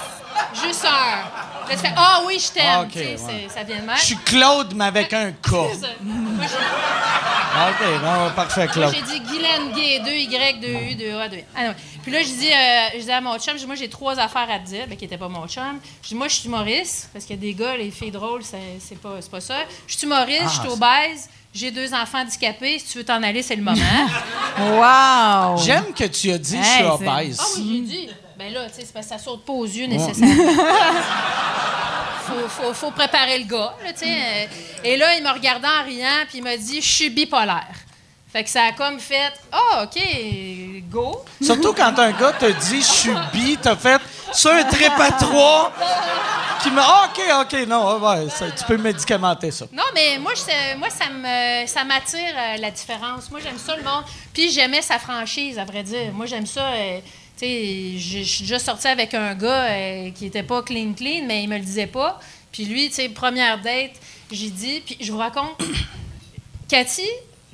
Juste un. Là, tu fais, ah oui, je t'aime. Ah, ok, Tu sais, ouais. c'est- Ça vient de même. Je suis Claude, mais avec un K. C'est ça. Moi, j'ai- Ah, OK, bon, parfait, Moi, Claude. j'ai dit Guylaine Gay, 2 Y, 2 U, 2 A, 2 Ah, non. Puis là, je dis, euh, je dis à mon chum, je dis, moi, j'ai trois affaires à te dire, ben, qui n'était pas mon chum. Je dis, moi, je suis humoriste, parce qu'il y a des gars, les filles drôles, c'est c'est pas, c'est pas ça. Je suis humoriste, je suis obèse, j'ai deux enfants handicapés. Si tu veux t'en aller, c'est le moment. Wow! J'aime que tu as dit je suis obèse. Ah oui, j'ai dit. Ben là, tu sais, c'est parce que ça saute pas aux yeux nécessairement. faut, faut, faut préparer le gars, là, tu sais. Euh, Et là, il m'a regardé en riant, puis il m'a dit, je suis bipolaire. Fait que ça a comme fait, ah, OK, go. Surtout quand un gars te dit je suis bi, t'as fait sur un trip à trois qui me. Ah, OK, OK, non, ouais, tu peux médicamenter ça. Non, mais moi, je- moi ça me ça m'attire euh, la différence. Moi, j'aime ça le monde. Puis j'aimais sa franchise, à vrai dire. Moi, j'aime ça. euh, tu sais, je suis déjà sortie avec un gars euh, qui était pas clean clean, mais il me le disait pas. Puis lui, tu sais, première date, j'ai dit, puis je vous raconte, Cathy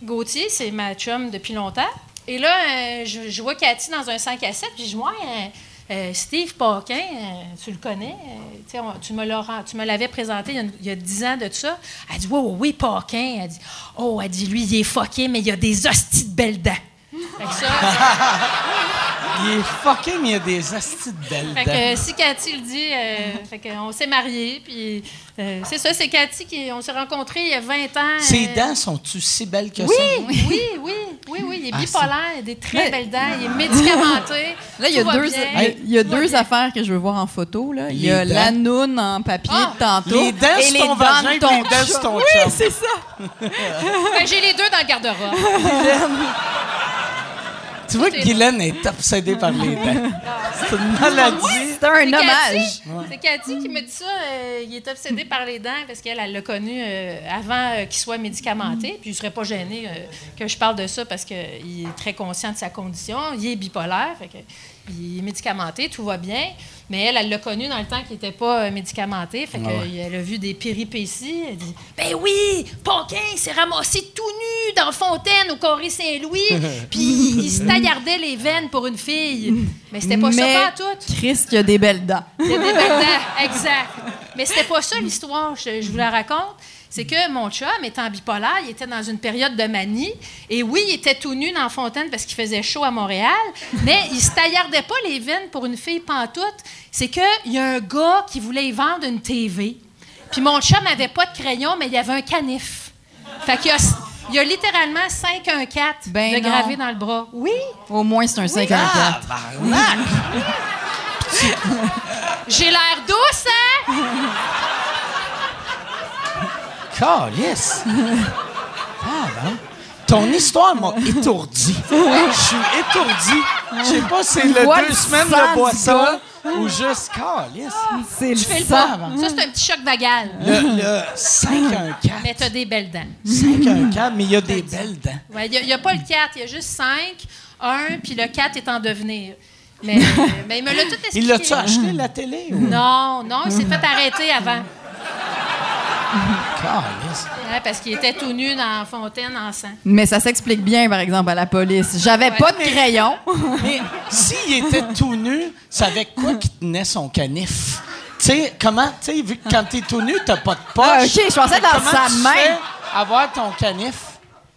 Gauthier, c'est ma chum depuis longtemps. Et là, je, vois Cathy dans un 5 à 7, puis je ouais, euh, Steve Paquin, euh, tu le connais? Euh, tu sais, on- tu me l'avais présenté il y, a, il 10 ans de ça. Elle dit, oui, Paquin. Elle dit, oh, elle dit, lui, il est fucké, mais il a des hosties de belles dents. Fait que ça, Il est fucking, il y a des astis de belles fait dents. que, euh, si Cathy le dit, euh, fait que, on s'est mariés, puis euh, c'est ça, c'est Cathy qui, on s'est rencontrés il y a 20 ans. Ses euh, dents sont-tu si belles que Oui, ça? oui, oui, oui, oui, il est Ah, bipolaire, il a des très Mais- belles dents, il est médicamenté. Là, il y a deux, il y a deux affaires que je veux voir en photo. Là. Il y a la noune en papier Ah, de tantôt. les dents et sur les ton dents vagin de puis ton les dents sur ton Oui, c'est ça. Ben, j'ai les deux dans le garde-robe. Tu vois que est Guylaine est obsédée par les dents. C'est une maladie. C'est un hommage. C'est Cathy qui me dit ça. euh, il est obsédé par les dents parce qu'elle elle l'a connu euh, avant euh, qu'il soit médicamenté. Puis je serais pas gêné euh, que je parle de ça parce qu'il est très conscient de sa condition. Il est bipolaire. Fait que, il est médicamenté, tout va bien. Mais elle, elle l'a connu dans le temps qu'il n'était pas euh, médicamenté. Fait que, Ah ouais. euh, elle a vu des péripéties. Elle dit Ben oui, Paquin s'est ramassé tout nu dans Fontaine au Corée Saint-Louis. Puis il se taillardait les veines pour une fille. Mais c'était pas Mais ça, pas tout. Christ, il y a des belles dents. Il y a des belles dents, exact. Mais c'était pas ça l'histoire, je, je vous la raconte. C'est que mon chum, étant bipolaire, il était dans une période de manie. Et oui, il était tout nu dans la fontaine parce qu'il faisait chaud à Montréal, mais il se taillardait pas les veines pour une fille pantoute. C'est qu'il y a un gars qui voulait y vendre une TV. Puis mon chum n'avait pas de crayon, mais il y avait un canif. Fait qu'il y a, il y a littéralement 514 Ben de non. gravé dans le bras. Oui, Au moins, c'est un 54. Ah, barnac! j'ai l'air douce, hein? Calice! Ah, ben. Ton histoire m'a étourdi. Je suis étourdi. Je sais pas si c'est le deux semaines sang de du boisson ou juste calice. C'est le Je fais le pas. Ça, c'est un petit choc vagal. Le, le 5 1 4. Mais t'as des belles dents. 5 1 4, mais il y a des belles dents. Ouais, Il n'y a, pas le 4, il y a juste 5, 1, puis le 4 est en devenir. Mais, euh, mais il me l'a tout expliqué. Il l'a-tu acheté, la télé? Ou... Non, non, il s'est fait arrêter avant. Ouais, parce qu'il était tout nu dans la fontaine en sang. Mais ça s'explique bien, par exemple, à la police. J'avais Ouais. pas de crayon. Mais s'il était tout nu, c'est avec quoi qu'il tenait son canif? Tu sais, comment, tu sais, vu que quand t'es tout nu, t'as pas de poche. Ah, ok, je pensais dans sa tu main. fais avoir ton canif?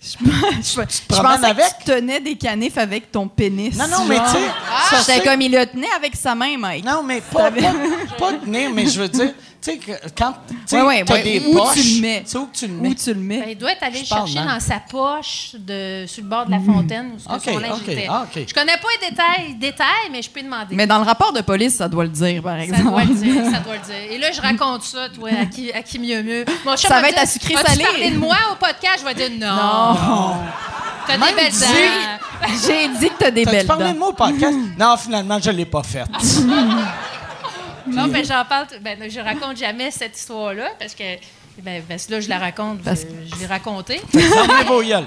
Je, je, je promènes pensais avec? que tu tenais des canifs avec ton pénis. Non, non, mais tu sais, Ah, J'étais comme il le tenait avec sa main, Mike. Non, mais pas, pas, pas tenir, mais je veux dire, sais, que quand tu sais, Ouais, ouais, t'as ouais, des où poches, tu le mets? tu sais où tu le mets? Où tu le mets? Ben, il doit être allé chercher dans sa poche de, sur le bord de la fontaine où ce que Ok, son linge était. ah. Je connais pas les détails, détails, mais je peux demander. Mais dans le rapport de police, ça doit le dire, par ça exemple. doit le dire, ça doit le dire. Et là, je raconte ça, toi, à qui, à qui mieux mieux. Mon Ça va va être dire, à sucré salé? parlé de moi au podcast? Je vais dire non. T'as des belles dit- dents. J'ai dit que t'as des belles dents. de moi au podcast? non, finalement, je l'ai pas faite. Non, mais j'en parle. Ben, je raconte jamais cette histoire-là parce que. Ben, que là, je la raconte. Parce je, je l'ai racontée. Fermez vos gueules.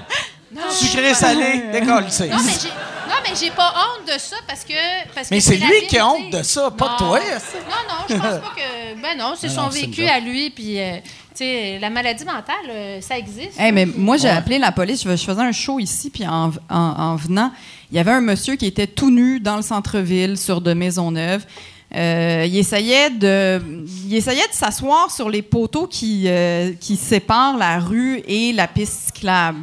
Sucré, salé, décolle, c'est. Non, mais j'ai, non, mais j'ai pas honte de ça parce que. Parce Mais que c'est lui qui a honte de ça, pas Non. toi. Non, non, je pense pas que. Ben non, c'est son vécu à lui. Puis, euh, tu sais, la maladie mentale, euh, ça existe. Hey, mais moi, j'ai appelé la police. Je je faisais un show ici, puis en, en- en venant, il y avait un monsieur qui était tout nu dans le centre-ville, sur de Maisonneuve. Euh, il essayait de, il essayait de s'asseoir sur les poteaux qui, euh, qui séparent la rue et la piste cyclable.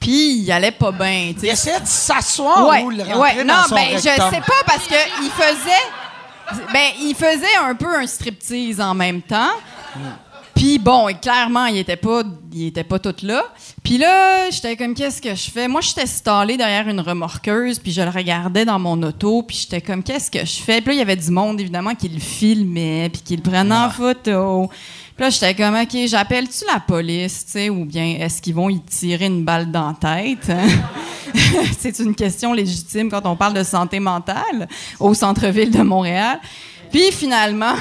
Puis il allait pas bien. Il essayait de s'asseoir Ouais, ou le rentrer ouais. dans Non, son ben je sais pas parce que il faisait, ben il faisait un peu un striptease en même temps. Puis bon, et clairement, il était pas, il était pas tout là. Puis là, j'étais comme qu'est-ce que je fais? Moi, j'étais stallée derrière une remorqueuse, puis je le regardais dans mon auto, puis j'étais comme qu'est-ce que je fais? Puis là, il y avait du monde évidemment qui le filmait, puis qui le prenait en photo. Puis là, j'étais comme OK, j'appelle-tu la police, tu sais, ou bien est-ce qu'ils vont y tirer une balle dans la tête hein? C'est une question légitime quand on parle de santé mentale au centre-ville de Montréal. Puis finalement,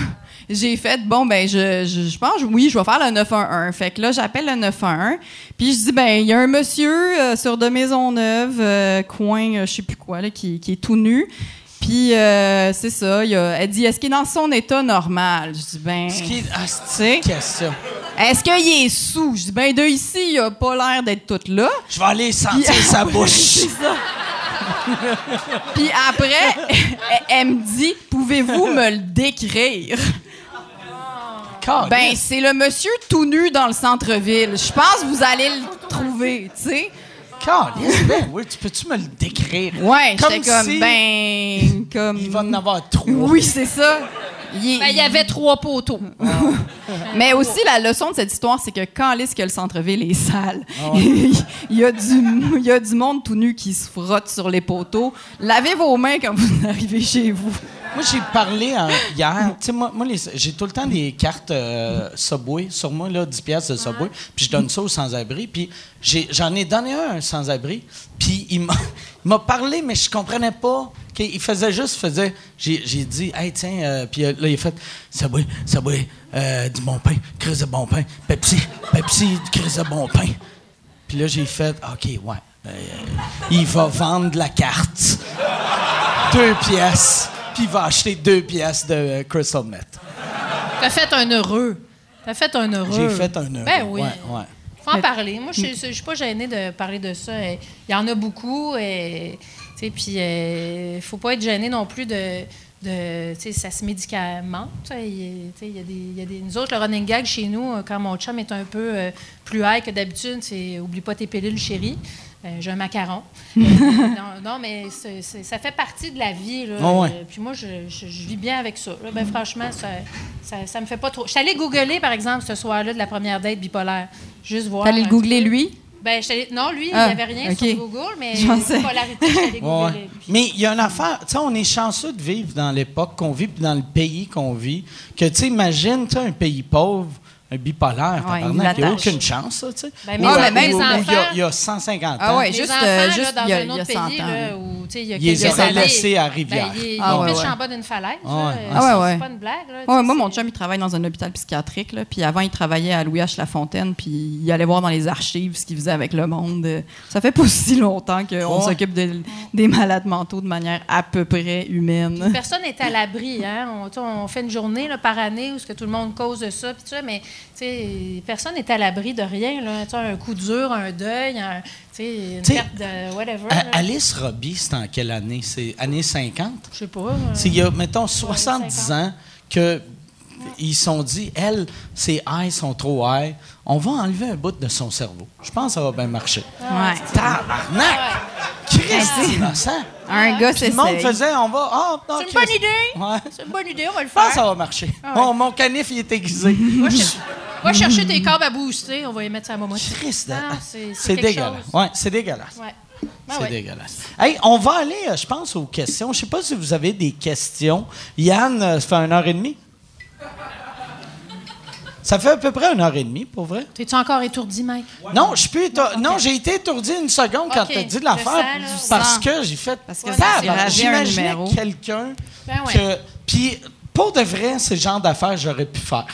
j'ai fait bon ben je, je, je pense oui, je vais faire le 911. Fait que là j'appelle le 911. Puis je dis ben il y a un monsieur euh, sur de Maisonneuve euh, coin euh, je sais plus quoi là qui, qui est tout nu. Puis euh, c'est ça, il a, elle dit est-ce qu'il est dans son état normal? Je dis ben Ce qui est- ah, question. est-ce qu'il est sous? Je dis ben de ici, il a pas l'air d'être tout là. Je vais aller sentir Puis- sa bouche. Puis après, elle, elle me dit Pouvez-vous me le décrire? Ben, c'est le monsieur tout nu dans le centre-ville. Je pense que vous allez le trouver, tu sais. Ben oui, tu peux-tu me le décrire? Ouais, Comme j'étais comme, si ben, comme. Il va en avoir trois. Oui, c'est ça. Il, est- Ben, il y avait trois poteaux. Mais aussi, la leçon de cette histoire, c'est que quand est-ce que le centre-ville est sale, Ah il, y a du, il y a du monde tout nu qui se frotte sur les poteaux. Lavez vos mains quand vous arrivez chez vous. Moi, j'ai parlé euh, hier. Moi, moi, j'ai tout le temps des cartes euh, Subway sur moi, là, 10 pièces de Subway. Puis je donne ça aux sans-abri. Puis j'en ai, donné un, un sans-abri. Puis il m'a parlé, mais je comprenais pas. Il faisait juste, faisait. J'ai dit, hey, tiens. euh, puis là, il a fait Subway, Subway, euh, du bon pain, crise de bon pain. Pepsi, Pepsi, crise de bon pain. Puis là, j'ai fait, OK, ouais. euh, il va vendre la carte. deux pièces. Puis il va acheter deux pièces de euh, Crystal Meth. T'as fait un heureux. T'as fait un heureux. J'ai fait un euro. Ben oui. Ouais, ouais. Faut en parler. Moi, je je suis pas gênée de parler de ça. Euh, Il y en a beaucoup. Et, tu sais, puis, il faut pas être gêné non plus de. de tu sais, ça se médicamente. tu sais, il- y a des- il y a des- nous autres, le running gag chez nous, euh, quand mon chum est un peu euh, plus high que d'habitude, c'est oublie pas tes pilules, chérie. Euh, J'ai un macaron. Non, non, mais ça fait partie de la vie. Là. Ah ouais. Puis moi, je, je- je vis bien avec ça. là. Ben, franchement, ça, ça, ça me fait pas trop. Je suis allée googler, par exemple, ce soir-là de la première date bipolaire. Juste voir. T'allais un le googler, peu. lui? Ben, allée- non, lui, Ah, il n'y avait rien sur Google, mais bipolarité, je googler. ouais. Mais il y a une affaire, tu sais, on est chanceux de vivre dans l'époque qu'on vit puis dans le pays qu'on vit. Que, tu sais, imagine, tu un pays pauvre, un bipolaire, Ouais, tabarnak, il n'y a aucune chance, ça, tu sais. Ben, mais même il y a- enfants- il y, a 150 Ah ans. ouais, Les juste, enfants, euh, là, juste dans il y a- un il y a autre 100 pays, ans. là, où, tu sais, il y a Ils les laissés à Rivière. Ben, il, il Ah, ouais, pitch ouais. en bas d'une falaise. Ah, Ah, ouais, c'est- ouais. C'est pas une blague. Là, moi, mon chum, il travaille dans un hôpital psychiatrique. Là, puis avant, il travaillait à Louis H. Lafontaine. Puis il allait voir dans les archives ce qu'il faisait avec le monde. Ça fait pas si longtemps qu'on s'occupe de- des malades mentaux de manière à peu près humaine. Personne n'est à l'abri. Hein? On, fait une journée là, par année où ce que tout le monde cause de ça, puis tout ça, mais personne n'est à l'abri de rien. Là. Un coup dur, un deuil, un- tu sais, une perte de whatever. Alice Robbie, c'est en quelle année? C'est année 50? Je sais pas. euh, C'est il y a, mettons, 70 50. ans que ils se sont dit, elle, ses eyes sont trop high, on va enlever un bout de son cerveau. Je pense que ça va bien marcher. Ouais. Tabarnak! Christ, innocent! Un gars, c'est le monde faisait, on va. Non, C'est une bonne idée. Ouais. C'est une bonne idée, on va le Je pense que faire. ça va marcher. Ah Mon, mon canif, il est aiguisé. Va, cher- va chercher tes câbles à booster, on va les mettre sur la momotte. Christ, Ah, c'est- dégueulasse. Ouais, c'est dégueulasse. Ouais. Ah C'est ouais. dégueulasse. Hey, on va aller, euh, je pense, aux questions. Je sais pas si vous avez des questions. Yann, euh, ça fait une heure et demie? Ça fait à peu près une heure et demie, pour vrai. T'es-tu encore étourdi, Mike? Non, je suis plus Non, j'ai été étourdi une seconde quand Ok, tu as dit je l'affaire parce que j'ai fait. Parce que ben, J'imaginais quelqu'un Ben ouais. que. Puis, pour de vrai, c'est le genre d'affaires que j'aurais pu faire.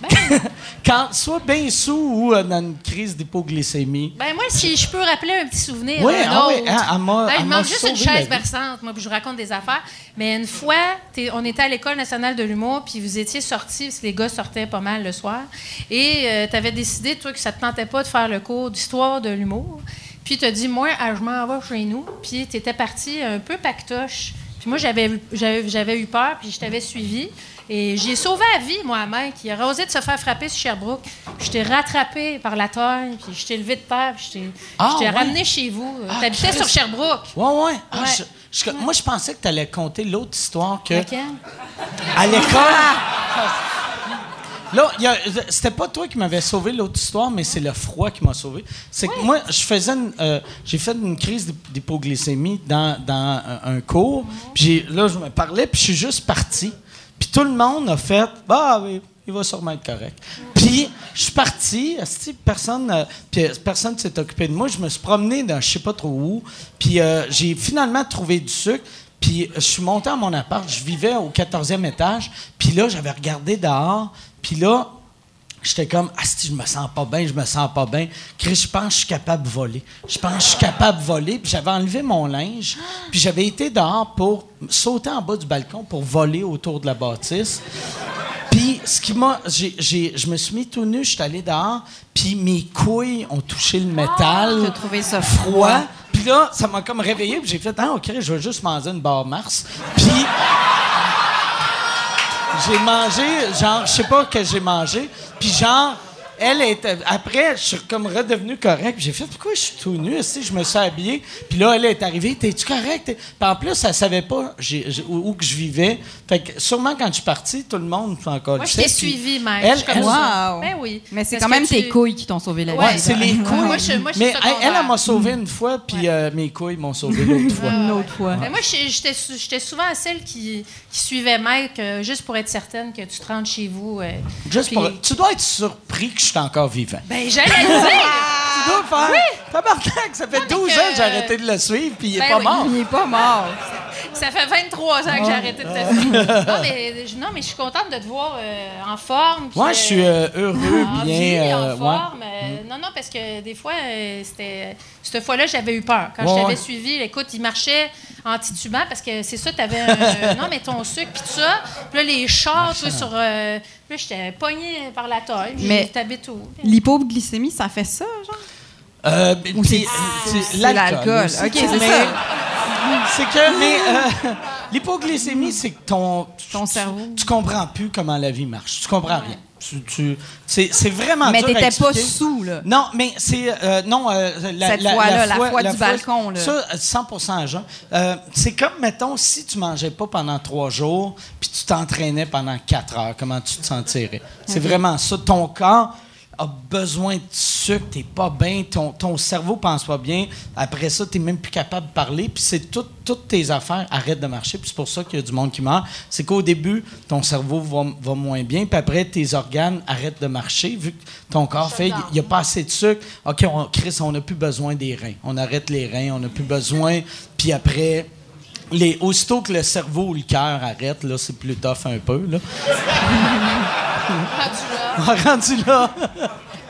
Ben. quand, soit bien sous ou euh, dans une crise d'hypoglycémie. Ben moi, si je peux rappeler un petit souvenir. Oui, un ah oui, autre. hein, elle m'a- Ben, elle m'a manque juste une chaise berçante, moi, puis je vous raconte des affaires. Mais une fois, t'es- on était à l'École nationale de l'humour, puis vous étiez sortis, parce que les gars sortaient pas mal le soir, et tu avais décidé, toi, que ça te tentait pas de faire le cours d'histoire de l'humour. Puis tu as dit, moi, ah, je m'en vais chez nous, puis tu étais parti un peu pactoche. Puis moi, j'avais eu- peur, puis je t'avais suivi. Et j'ai sauvé la vie, moi, à Mike. Il a osé de se faire frapper sur Sherbrooke. Puis je t'ai rattrapé par la taille, puis je t'ai levé de terre, puis je t'ai Ah, ouais? ramené chez vous. Ah, T'habitais sur Sherbrooke. Ouais, ouais. Ah, Ouais. je- je- moi, je pensais que tu allais compter l'autre histoire que. Laquelle? À l'école. Là, c'était pas toi qui m'avais sauvé l'autre histoire, mais c'est le froid qui m'a sauvé. C'est que moi, je faisais euh, j'ai fait une crise d'hy- d'hypoglycémie dans, dans un, un cours. Puis là, je me parlais, puis je suis juste parti. Puis tout le monde a fait, bah oui, il va sûrement être correct. Puis je suis parti, personne, euh, puis euh, personne s'est occupé de moi. Je me suis promené dans je sais pas trop où. Puis euh, j'ai finalement trouvé du sucre. Puis euh, je suis monté à mon appart, je vivais au 14e étage. Puis là, j'avais regardé dehors. Puis là, j'étais comme, ah, si je me sens pas bien, je me sens pas bien. Chris, je pense que je suis capable de voler. Je pense que je suis capable de voler. Puis j'avais enlevé mon linge. Puis j'avais été dehors pour sauter en bas du balcon pour voler autour de la bâtisse. Puis, ce qui m'a. j'ai- j'ai- je me suis mis tout nu, je suis allé dehors, puis mes couilles ont touché le métal. T'as trouvé ça froid. froid. Puis là, ça m'a comme réveillé, puis j'ai fait Ah, OK, je vais juste manger une barre Mars. Puis. J'ai mangé, genre, je sais pas que j'ai mangé. Puis genre, elle était. Après, je suis comme redevenu correct. J'ai fait, pourquoi je suis tout nu? Si je me suis habillé? Puis là, elle est arrivée, t'es-tu correct? Puis en plus, elle savait pas où, où que je vivais. Fait que sûrement quand je suis parti, tout le monde fait encore Moi, je t'ai suivi, Mike. Elle, Je suis comme elle-. Wow. Ben oui. Mais c'est quand même tes couilles qui t'ont sauvé la vie. Ouais, c'est les couilles. Moi, je- moi, je suis Mais elle, elle, m'a sauvé une fois, puis euh, mes couilles m'ont sauvé l'autre fois. Une autre fois. Ben, moi, j'étais- j'étais sou- j'étais souvent celle qui, qui suivait Mike euh, juste pour être certaine que tu te rentres chez vous. euh. Juste Puis- pour- Tu dois être surpris que je suis encore vivant. Ben, j'allais le dire! Tu dois faire. Tabarnak, ça fait mais 12 que- ans que j'ai arrêté de le suivre, puis il est Ben pas oui. mort. Il est pas mort. Ça fait 23 ans que j'ai arrêté de te suivre. Non, mais, je- non, mais je suis contente de te voir euh, en forme. puis, Moi, je suis euh, heureux, en bien. vie, euh, en ouais. forme. euh, Non, non, parce que des fois, euh, c'était. Cette fois-là, j'avais eu peur. Quand Ouais, je t'avais suivi, écoute, il marchait en titubant parce que c'est ça, tu avais non, mais ton sucre, puis tout ça. Puis là, les chars, toi, sur. euh, là, j'étais pogné par la taille. Mais- t'habites où? L'hypoglycémie, ça fait ça, genre? Euh, Ou puis, c'est- c'est c'est l'alcool. OK, c'est Mais- ça. C'est que, mais euh, l'hypoglycémie, c'est que ton, Ton tu- cerveau. Tu, comprends plus comment la vie marche. Tu comprends rien. Tu, tu- c'est, vraiment Mais dur t'étais pas sous, là. Non, mais c'est. euh, non, euh, la, Cette fois-là, la fois du fois- balcon, là. Ça, euh, 100 Jean. Euh, c'est comme, mettons, si tu mangeais pas pendant trois jours, puis tu t'entraînais pendant quatre heures, comment tu te sentirais? C'est vraiment ça. Ton corps. A besoin de sucre, t'es pas bien, ton, ton cerveau pense pas bien. Après ça, t'es même plus capable de parler. Puis c'est tout- toutes tes affaires arrêtent de marcher. Puis c'est pour ça qu'il y a du monde qui meurt. C'est qu'au début, ton cerveau va, va moins bien. Puis après, tes organes arrêtent de marcher vu que ton corps fait, il n'y a pas assez de sucre. OK, on, Chris, on n'a plus besoin des reins. On arrête les reins, on n'a plus besoin. Puis après, les, aussitôt que le cerveau ou le cœur arrête, là, c'est plus tough un peu. Là. Rendu là.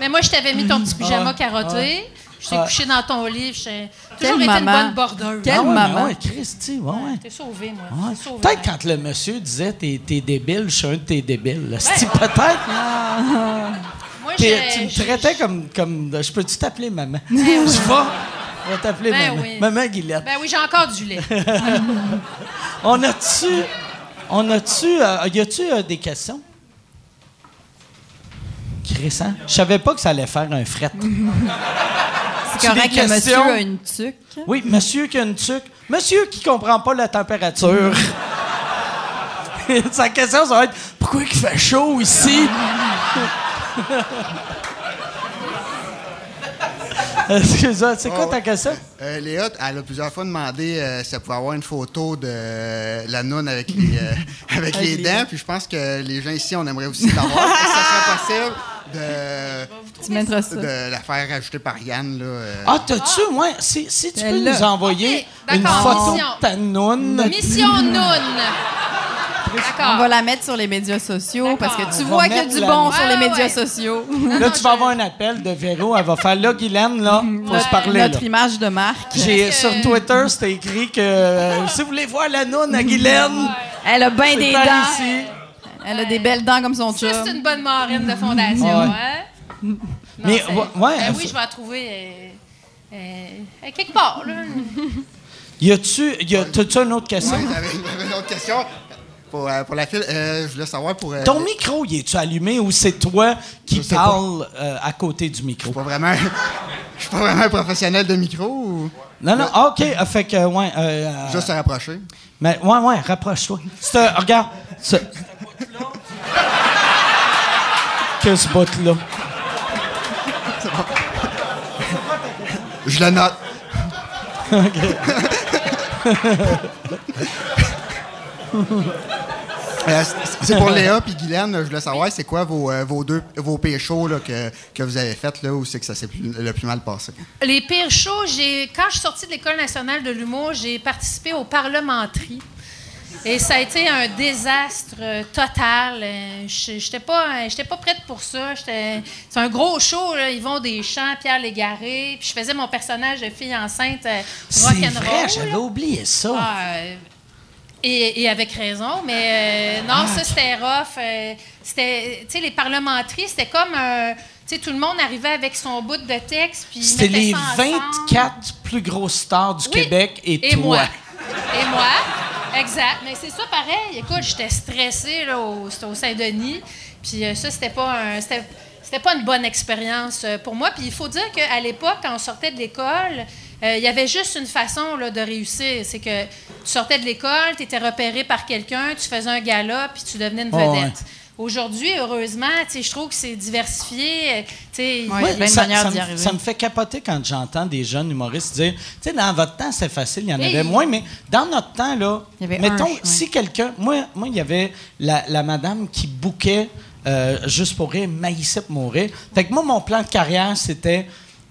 Mais moi, je t'avais mis ton petit pyjama Ah, carotté. Je t'ai Ah. couché dans ton lit. J'ai toujours été une bonne bordeuse. Quelle Ah ouais, maman. ouais, Christy, ouais, ouais. T'es sauvé, moi. Ouais. T'es sauvé. Peut-être quand le monsieur disait t'es, t'es débile, je suis un de tes débiles. C'est peut-être? Moi, tu me traitais comme, comme. Je peux-tu t'appeler maman? je vais. Je vais t'appeler Ben maman. oui. Maman Guilette. Ben oui, j'ai encore du lait. On a-tu. On a-tu. euh, y a-tu euh, des questions? Chris, hein? Je savais pas que ça allait faire un fret. C'est correct que monsieur a une tuque. Oui, monsieur qui a une tuque. Monsieur qui comprend pas la température. Sa question, ça va être pourquoi il fait chaud ici? Excuse-moi, c'est quoi Oh, ta question? Euh, Léa, elle a plusieurs fois demandé euh, si elle pouvait avoir une photo de euh, la noune avec les, euh, avec les dents. Puis je pense que les gens ici, on aimerait aussi l'avoir. Est-ce que ça serait possible de, Tu mettras ça. de la faire rajouter par Yann? Là, euh? Ah, t'as-tu, ouais, si, si tu peux nous envoyer une photo de ta noune. Mission Noun. On va la mettre sur les médias sociaux parce que tu On vois qu'il y a du la- bon sur les médias ouais. sociaux. Là, tu vas avoir un appel de Véro. Elle va faire là, Guylaine, là, faut se parler. là. Notre image de marque. J'ai, sur Twitter, c'était écrit que euh, si vous voulez voir la noune à Guylaine, Elle a bien des dents. ici. Elle a des belles dents comme son chum. c'est une bonne marraine de fondation, Ouais. hein? Non, Mais, ouais, ouais, Ben oui, je vais la trouver euh, euh, quelque part, là. Y a-tu, y a, t'as-tu une autre question? Ouais, j'avais j'avais une autre question. Pour, euh, pour la file, euh, je voulais savoir pour. euh, Ton micro, y est-tu allumé ou c'est toi qui parle euh, à côté du Je micro? suis pas vraiment. Je suis pas vraiment un professionnel de micro ou? Non, non, OK. fait que, ouais. juste se rapprocher? mais, ouais, ouais, rapproche-toi. Regarde. Ce... que ce bout-là. Je le note. Euh, c'est- pour Léa puis Guylaine, je voulais savoir c'est quoi vos, euh, vos deux vos péchos là, que, que vous avez fait là où c'est que ça s'est plus- le plus mal passé? Les pires shows, j'ai, quand je suis sortie de l'École nationale de l'humour, j'ai participé au parlementerie. Et ça a été un désastre euh, total. Je- J'étais pas, j'étais pas prête pour ça. J'étais- C'est un gros show. Là. Ils vont des champs, Pierre Légaré. Puis je faisais mon personnage de fille enceinte euh, C'est rock'n'roll. vrai, j'avais oublié ça. Ah, et, et avec raison, mais euh, non, ça c'était rough. euh, c'était, tu sais, les parlementeries, c'était comme un. Tu sais, tout le monde arrivait avec son bout de texte. puis C'était les ça ensemble. 24 plus grosses stars du Oui. Québec et, Et toi. moi. Et moi. Exact. Mais c'est ça pareil. Écoute, j'étais stressée là, au, c'était au Saint-Denis. Puis euh, ça, c'était pas un. C'était, c'était pas une bonne expérience euh, pour moi. Puis il faut dire qu'à l'époque, quand on sortait de l'école, euh, il y avait juste une façon là, de réussir. C'est que tu sortais de l'école, tu étais repéré par quelqu'un, tu faisais un gala, puis tu devenais une Oh, vedette. ouais. Aujourd'hui, heureusement, tu sais, je trouve que c'est diversifié. tu sais, Ouais. Ouais, plein de ça, manières ça d'y me- arriver. ça me fait capoter quand j'entends des jeunes humoristes dire, tu sais, dans votre temps, c'était facile, il y en Oui. avait moins, mais dans notre temps, là, Il y avait mettons, un, ouais. si quelqu'un, moi, moi, il y avait la, la madame qui bouquait euh, juste pour rire, maïssait pour mourir. Fait que moi, mon plan de carrière, c'était,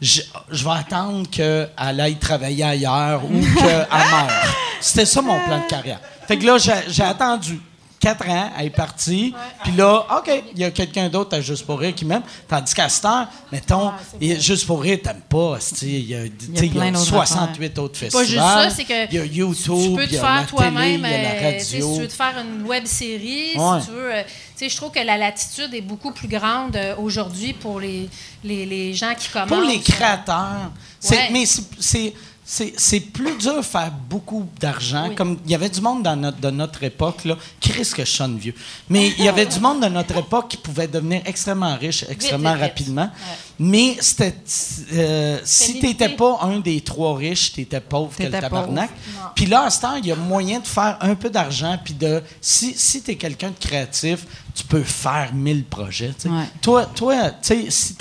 je, je vais attendre qu'elle aille travailler ailleurs ou qu'elle meure. C'était ça mon plan de carrière. Fait que là, j'ai j'ai attendu. Quatre ans, elle est partie. Puis là, OK, il y a quelqu'un d'autre à Juste pour rire qui m'aime. Tandis qu'à cette heure, mettons, et Juste pour rire, t'aimes pas. Il y a, il y a d'autres 68 autres pas festivals. juste ça, c'est que Il y a YouTube, tu peux il te y a faire toi-même, euh, si tu veux te faire une web série, Ouais. si tu veux, euh, tu sais, je trouve que la latitude est beaucoup plus grande euh, aujourd'hui pour les, les, les gens qui commencent. Pour les créateurs. Ouais. Mais c'est- c'est. plus dur de faire beaucoup d'argent. Oui. Comme il y avait du monde dans notre, de notre époque, là. Chris que je sonne vieux. Mais il y avait du monde de notre époque qui pouvait devenir extrêmement riche extrêmement vite, vite. rapidement. Mais c'était. euh, si limité. t'étais pas un des trois riches, t'étais pauvre que le tabarnak. Puis là, à ce temps, il y a moyen de faire un peu d'argent. Puis de. Si, si t'es quelqu'un de créatif, tu peux faire mille projets. tu. Ouais. Toi, toi tu si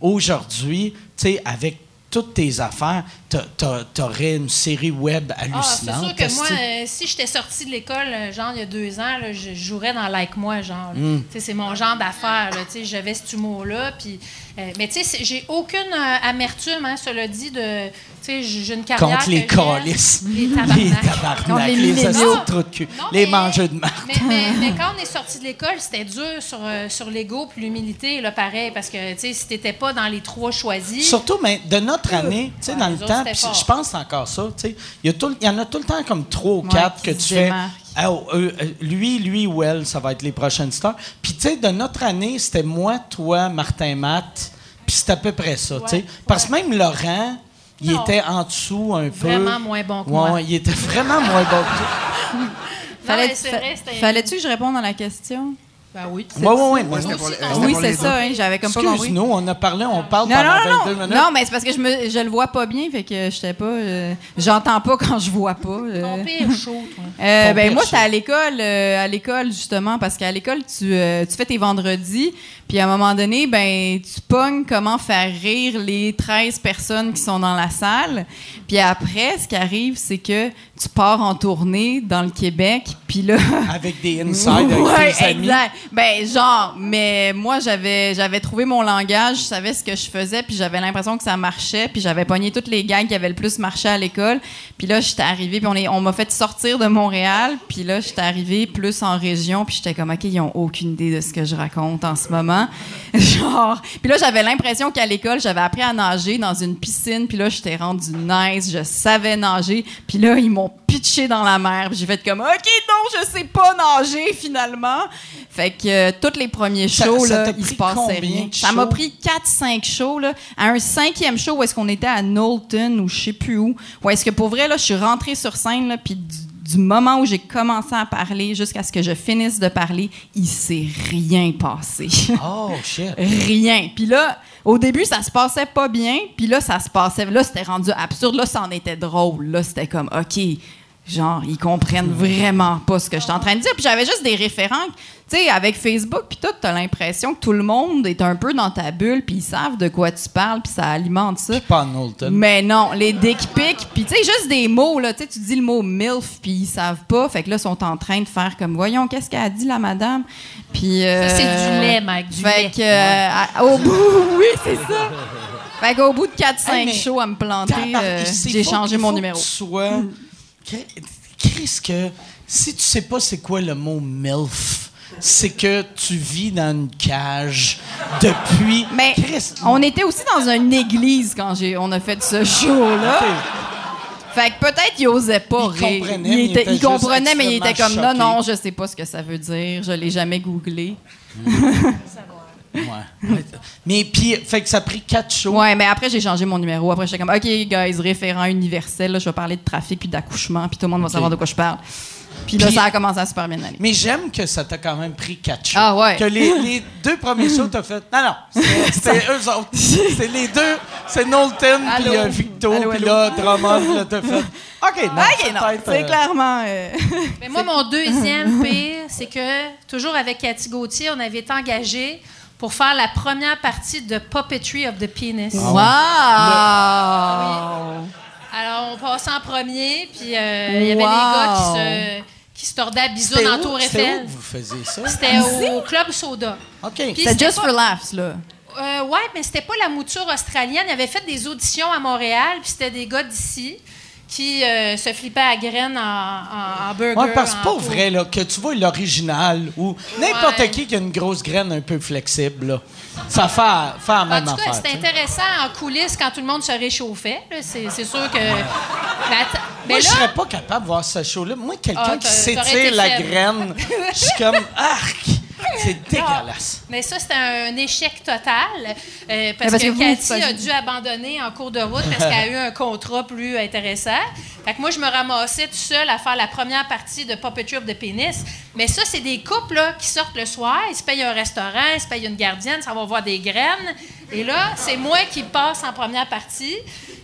aujourd'hui, tu sais, avec toutes tes affaires, t'a- t'a- t'aurais une série web Ah, c'est hallucinante. sûr que moi, euh, si j'étais sortie de l'école, euh, genre, il y a deux ans, là, je jouerais dans Like Moi, genre. Mm. Tu sais, C'est mon genre d'affaires, là, tu sais, j'avais ce humour-là. Puis, euh, mais tu sais, j'ai aucune euh, amertume, hein, cela dit, de. Tu sais, j'ai une carrière. Contre les calices. Les Les tabarnak. tabarnak, Contre les les de cul, Non, les mais- mangeux de marde. Mais, mais- mais quand on est sorti de l'école, c'était dur sur, euh, sur l'ego puis l'humilité, là, pareil, parce que, tu sais, si t'étais pas dans les trois choisis. Surtout, mais de notre année, tu sais, Ouais, dans les le autres, temps, je pense encore ça, tu sais, il y, a tout- il y en a tout le temps comme trois ou Ouais, quatre que tu fais. Ah, oh, euh, euh, lui, lui ou elle, ça va être les prochaines stars. Puis, tu sais, de notre année, c'était moi, toi, Martin Matt, puis c'est à peu près ça, tu sais. Ouais, Parce que même Laurent, il Non. était en dessous un peu. Vraiment moins bon que Ouais, moi. il était vraiment moins bon que toi. C'était- Fallait-tu que je réponde à la question? Ben oui. Ouais, ouais, pour Oui, c'est ça, hein, j'avais comme pas compris. Excuse-nous, on a parlé, on parle Non, pendant non, non, 22 non. minutes. Non, mais c'est parce que je me, je le vois pas bien, fait que j'étais pas. euh, J'entends pas quand je vois pas. euh. Ton pire chaud, toi. Euh, ben pire moi show. c'était à l'école euh, à l'école justement parce qu'à l'école tu, euh, tu fais tes vendredis puis à un moment donné ben tu pognes comment faire rire les 13 personnes qui sont dans la salle puis après ce qui arrive c'est que tu pars en tournée dans le Québec puis là Avec des insides avec tes amis. exact. Ben genre, mais moi j'avais j'avais trouvé mon langage, je savais ce que je faisais, puis j'avais l'impression que ça marchait, puis j'avais pogné toutes les gags qui avaient le plus marché à l'école. Puis là j'étais arrivée, puis on est on m'a fait sortir de Montréal, puis là j'étais arrivée plus en région, puis j'étais comme OK, ils ont aucune idée de ce que je raconte en ce moment. genre, puis là j'avais l'impression qu'à l'école, j'avais appris à nager dans une piscine, puis là j'étais rendue nice, je savais nager, puis là ils m'ont pitché dans la mer, puis j'ai fait comme OK, non, je sais pas nager finalement. Fait que euh, tous les premiers Ça- shows ça là, t'a il se passait rien. Ça m'a pris 4 5 shows là, à un cinquième show où est-ce qu'on était à Knowlton ou je sais plus où. Où est-ce que pour vrai là, je suis rentrée sur scène là, puis du, du moment où j'ai commencé à parler jusqu'à ce que je finisse de parler, il s'est rien passé. Oh, shit. rien. Puis là, au début, ça se passait pas bien. Puis là, ça se passait. Là, c'était rendu absurde. Là, ça en était drôle. Là, c'était comme, OK, genre, ils comprennent vraiment pas ce que je suis en train de dire. Puis j'avais juste des référents. Tu sais, avec Facebook, puis tout, t'as l'impression que tout le monde est un peu dans ta bulle, puis ils savent de quoi tu parles, puis ça alimente ça. Pas. Mais non, les dick pics, puis tu sais, juste des mots, là, tu sais, tu dis le mot MILF, puis ils savent pas, fait que là, ils sont en train de faire comme, voyons, qu'est-ce qu'elle a dit, la madame? Puis... Ça, c'est euh, du lait, Mike, du fait lait. que, euh, à- au bout, oui, c'est ça. Fait qu'au bout de 4-5 Hey, mais shows à me planter, euh, j'ai changé mon numéro. Que tu sois. Qu'est-ce que. Si tu sais pas c'est quoi le mot MILF, c'est que tu vis dans une cage depuis. Mais on était aussi dans une église quand j'ai, on a fait ce show-là. Fait que peut-être qu'il osait pas Il rire. comprenait, il, il il comprenait, mais il était comme non, non, je sais pas ce que ça veut dire. Je l'ai jamais googlé. Ouais. Mais puis, fait que ça a pris quatre shows. Ouais, mais après j'ai changé mon numéro. Après j'étais comme OK, guys, référent universel, là, je vais parler de trafic puis d'accouchement, puis tout le monde va savoir de quoi je parle. Puis là, ça a commencé à super bien aller. Mais j'aime que ça t'a quand même pris quatre shows. Ah ouais. Que les, les deux premiers shows, t'as fait. Non, non, c'était- eux autres. C'est les deux. C'est Knowlton Allô? puis euh, Victo, puis là, Drummond, là, t'as fait. OK, non. Non, c'est euh, clairement. euh, Mais moi, mon deuxième pire, c'est que, toujours avec Cathy Gauthier, on avait été engagés pour faire la première partie de Puppetry of the Penis. Wow! Alors, on passait en premier, puis euh, il y avait Wow. des gars qui se, qui se tordaient à bisous dans où- Tour c'était où Eiffel. que vous faisiez ça? C'était au Club Soda. OK. C'était just pas- for laughs, là. Euh, ouais, mais c'était pas la mouture australienne. Ils avaient fait des auditions à Montréal, puis c'était des gars d'ici qui euh, se flippaient à graines en, en, en burger. Ouais, parce que c'est pas vrai là, que tu vois l'original ou n'importe Ouais. qui qui a une grosse graine un peu flexible. Là. Ça fait, fait la En même tout cas, sais. intéressant en coulisses quand tout le monde se réchauffait. C'est c'est sûr que. Moi, je là, serais pas capable de voir ce show-là. Moi, quelqu'un Ah, qui s'étire la graine, je suis comme arc. C'est dégueulasse. Mais ça, c'était un échec total. euh, parce, parce que, Cathy vous a dû abandonner en cours de route parce qu'elle a eu un contrat plus intéressant. Fait que moi, je me ramassais tout seul à faire la première partie de Puppetry of the Penis. Mais ça, c'est des couples là, qui sortent le soir, ils se payent un restaurant, ils se payent une gardienne, ça va voir des graines. Et là, c'est moi qui passe en première partie.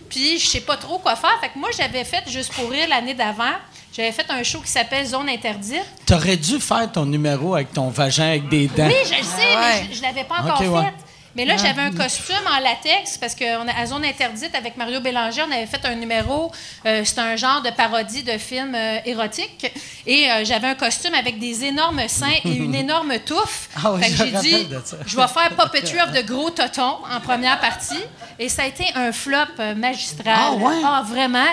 Puis, je sais pas trop quoi faire. Fait que moi, j'avais fait, juste pour rire, l'année d'avant, j'avais fait un show qui s'appelle Zone interdite. T'aurais dû faire ton numéro avec ton vagin avec des dents. Oui, je le sais, Ah ouais. mais je, je l'avais pas encore ouais. fait. Mais là, j'avais un costume en latex parce qu'à Zone Interdite, avec Mario Bélanger, on avait fait un numéro. euh, c'est un genre de parodie de film euh, érotique. Et euh, j'avais un costume avec des énormes seins et une énorme touffe. Ah oui, j'ai dit, rappelle de ça. je vais faire Puppetry of de gros totons en première partie. Et ça a été un flop magistral. Ah ouais? Ah, vraiment.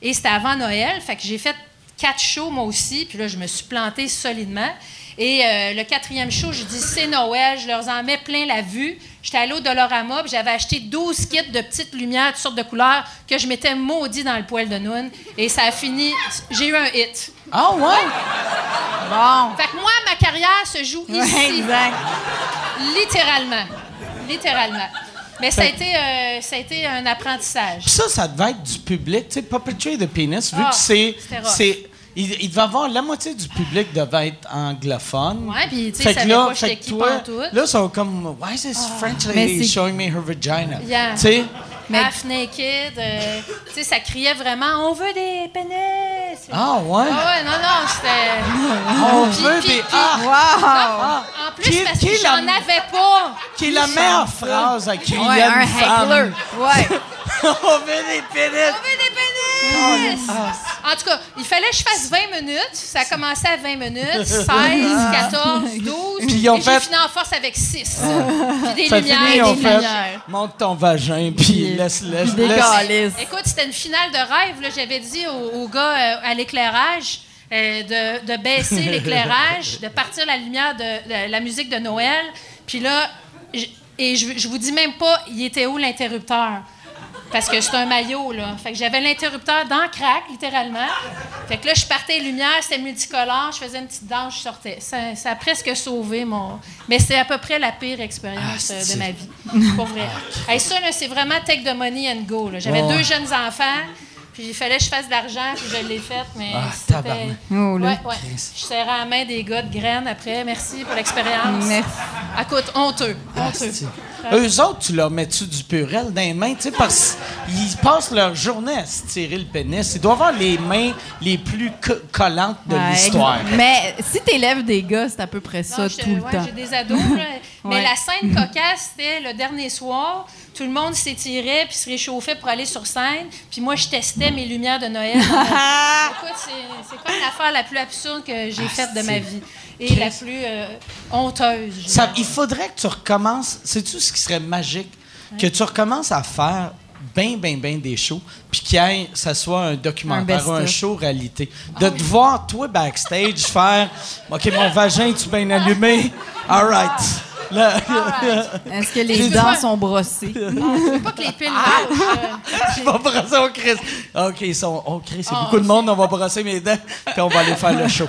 Et c'était avant Noël. Fait que j'ai fait quatre shows, moi aussi. Puis là, je me suis plantée solidement. Et euh, le quatrième show, je dis c'est Noël, je leur en mets plein la vue. J'étais allée au Dolorama, puis j'avais acheté 12 kits de petites lumières, toutes sortes de couleurs, que je m'étais maudit dans le poêle de Noun. Et ça a fini. J'ai eu un hit. Ah ouais? Bon. Fait que moi, ma carrière se joue Ouais, ici. exact. Littéralement. Littéralement. Mais ça a, été, euh, ça a été un apprentissage. Puis ça, ça devait être du public. Tu sais, Puppetry the Penis, vu Ah, que c'est. c'est il, il devait avoir la moitié du public devait être anglophone. Ouais, puis tu sais, savaient là, pas fait que toi, là, ils sont comme, why is this French Mais lady showing me her vagina? Yeah. Tu sais? Mais- Half naked. euh, tu sais, ça criait vraiment On veut des pénis. Ah ouais? Ah ouais, non, non, c'était. On Puis- veut puis- des. puis- Ah! Wow! En plus, Qui- parce que j'en avais pas. Qui est la meilleure phrase à crier Ouais, un femme? Ouais. On veut des pénis! On veut des pénis. En tout cas, il fallait que je fasse 20 minutes. Ça a commencé à 20 minutes, 16, 14, 12. Puis et fait- j'ai fini en force avec 6. Puis des Ça lumières. finit, on des fait. lumières. Monte ton vagin, puis laisse, laisse, Des laisse. calices. Écoute, c'était une finale de rêve. là. J'avais dit au, au gars euh, à l'éclairage euh, de, de baisser l'éclairage, de partir la lumière de, de la musique de Noël. Puis là, et je, je vous dis même pas, il était où l'interrupteur? Parce que c'est un maillot, là. Fait que j'avais l'interrupteur dans le crack, littéralement. Fait que là, je partais les lumières, c'était multicolore, je faisais une petite danse, je sortais. Ça, ça a presque sauvé mon. Mais c'est à peu près la pire expérience Ah, euh, de ma vie. Pour vrai. Hey, ça, là, c'est vraiment take the money and go. J'avais deux jeunes enfants, puis il fallait que je fasse de l'argent, puis je l'ai fait, mais Ah, c'était. Oh, ouais, ouais. Je serrais la main des gars de graines après. Merci pour l'expérience. Merci. Écoute, honteux. Honteux. Eux autres, tu leur mets-tu du purel dans les mains, tu sais, parce qu'ils passent leur journée à se tirer le pénis. Ils doivent avoir les mains les plus co- collantes de Ouais, l'histoire. Mais si t'élèves des gars, c'est à peu près ça Non, tout le ouais, temps. J'ai des ados, là. Mais Ouais. la scène cocasse, c'était le dernier soir. Tout le monde s'étirait puis se réchauffait pour aller sur scène. Puis moi, je testais mes lumières de Noël. Écoute, c'est quoi l'affaire la plus absurde que j'ai faite de ma vie? Et la plus euh, honteuse. Ça- il faudrait que tu recommences. Sais-tu ce qui serait magique? Que tu recommences à faire bien, bien, bien des shows, puis qu'il y ça soit un documentaire Un ou un show réalité. De te voir, toi, backstage, faire OK, mon vagin, tu bien allumé? All right. Est-ce que les dents pas- sont brossées? Je veux pas que les piles lâchent, euh. je vais brosser au Chris. OK, ils sont, oh, Chris, c'est beaucoup de monde, on va brosser mes dents, puis on va aller faire le show.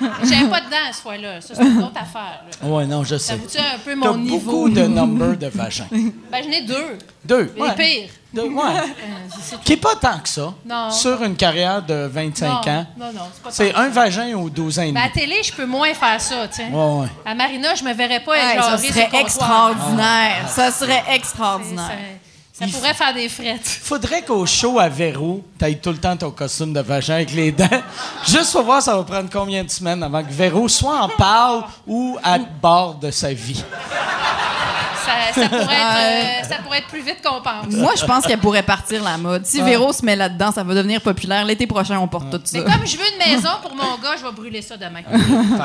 J'avais pas de dents ce fois-là. Ça, c'est une autre affaire. là. Ouais, non, je Ça sais. vous un peu mon niveau? beaucoup de numbers de vagin. Ben, j'en ai deux. Deux. Les ouais. pires. Deux, ouais. Euh. Qui est pas tant que ça. Non. Sur une carrière de 25 non, ans. Non, non, c'est pas C'est un ça. vagin ou 12 ans et Ben, à télé, je peux moins faire ça, tiens. Ouais, ouais. À Marina, je me verrais pas Ouais, être ça genrée sur serait extraordinaire. Ça serait Ça, extraordinaire. Ça Il pourrait faire des frettes. Faudrait qu'au show à Véro, t'ailles tout le temps ton costume de vagin avec les dents. Juste pour voir, ça va prendre combien de semaines avant que Véro soit en parle ou à bord de sa vie. Ça, ça pourrait être, euh, ça pourrait être plus vite qu'on pense. Moi, je pense qu'elle pourrait partir la mode. Si Véro se met là-dedans, ça va devenir populaire. L'été prochain, on porte tout ça. Mais comme je veux une maison pour mon gars, je vais brûler ça demain.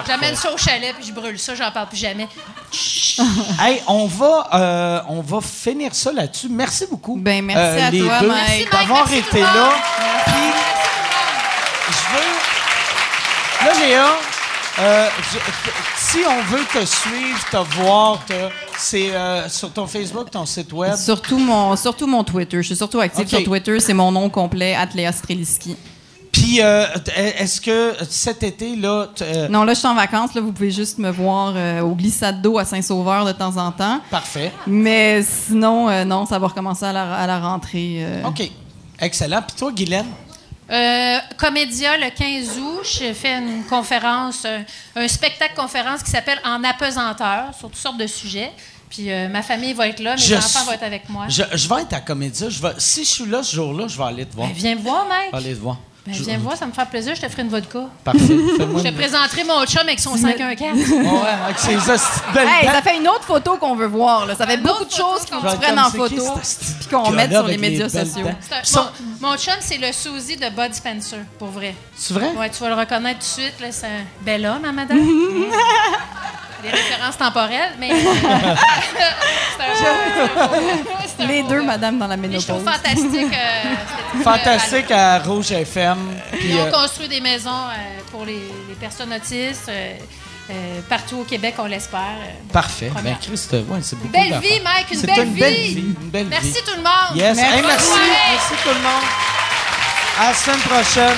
J'amène ça au chalet, puis je brûle ça, j'en parle plus jamais. Hey, on va, euh, on va finir ça là-dessus. Merci beaucoup. Euh, Ben, merci à les toi, deux, Mike. D'avoir Merci, été là. Puis, je veux. Là, Léa, euh, je- si on veut te suivre, te voir, c'est euh, sur ton Facebook, ton site web? Surtout mon, surtout mon Twitter. Je suis surtout active sur Twitter. C'est mon nom complet, Atléa Streliski. Puis euh, t- est-ce que cet été, là... euh, Non, là, je suis en vacances. Là, vous pouvez juste me voir euh, au glissade d'eau à Saint-Sauveur de temps en temps. Parfait. Mais sinon, euh, non, ça va recommencer à la, à la rentrée. euh. OK. Excellent. Puis toi, Guylaine? Euh, Comédia, le 15 août, je fais une conférence, un, un spectacle-conférence qui s'appelle En apesanteur sur toutes sortes de sujets. Puis euh, ma famille va être là, mes Je enfants vont être avec moi. Je, je vais être à Comédia. Je vais, si je suis là ce jour-là, je vais aller te voir. Ben, viens me voir, Je Mike. vais aller te voir. Ben, Je- viens me voir, ça me fait plaisir. Je te ferai une vodka. Parfait. Fais-moi Je te présenterai mon chum avec son 514. Ouais, avec ses Hey, ça fait une autre photo qu'on veut voir. Là. Ça fait beaucoup de choses qu'on se prenne en photo puis qu'on mette sur les médias sociaux. mon, mon chum, c'est le Suzy de Bud Spencer, pour vrai. C'est vrai? Ouais, tu vas le reconnaître tout de suite. là, C'est un bel homme, hein, madame? Des références temporelles, mais. un- Les deux, madame, dans la Mais je ménopause. trouve fantastique. euh, cette- Fantastique à Rouge FM. Ils ont euh, construit des maisons euh, pour les, les personnes autistes euh, euh, partout au Québec, on l'espère. euh. parfait. Ben, Première. Christ, ouais, c'est beaucoup Belle vie, Mike, une belle une vie. belle vie. Une belle Merci vie. tout le monde. Yes. Hey, merci. soirée. Merci tout le monde. À la semaine prochaine.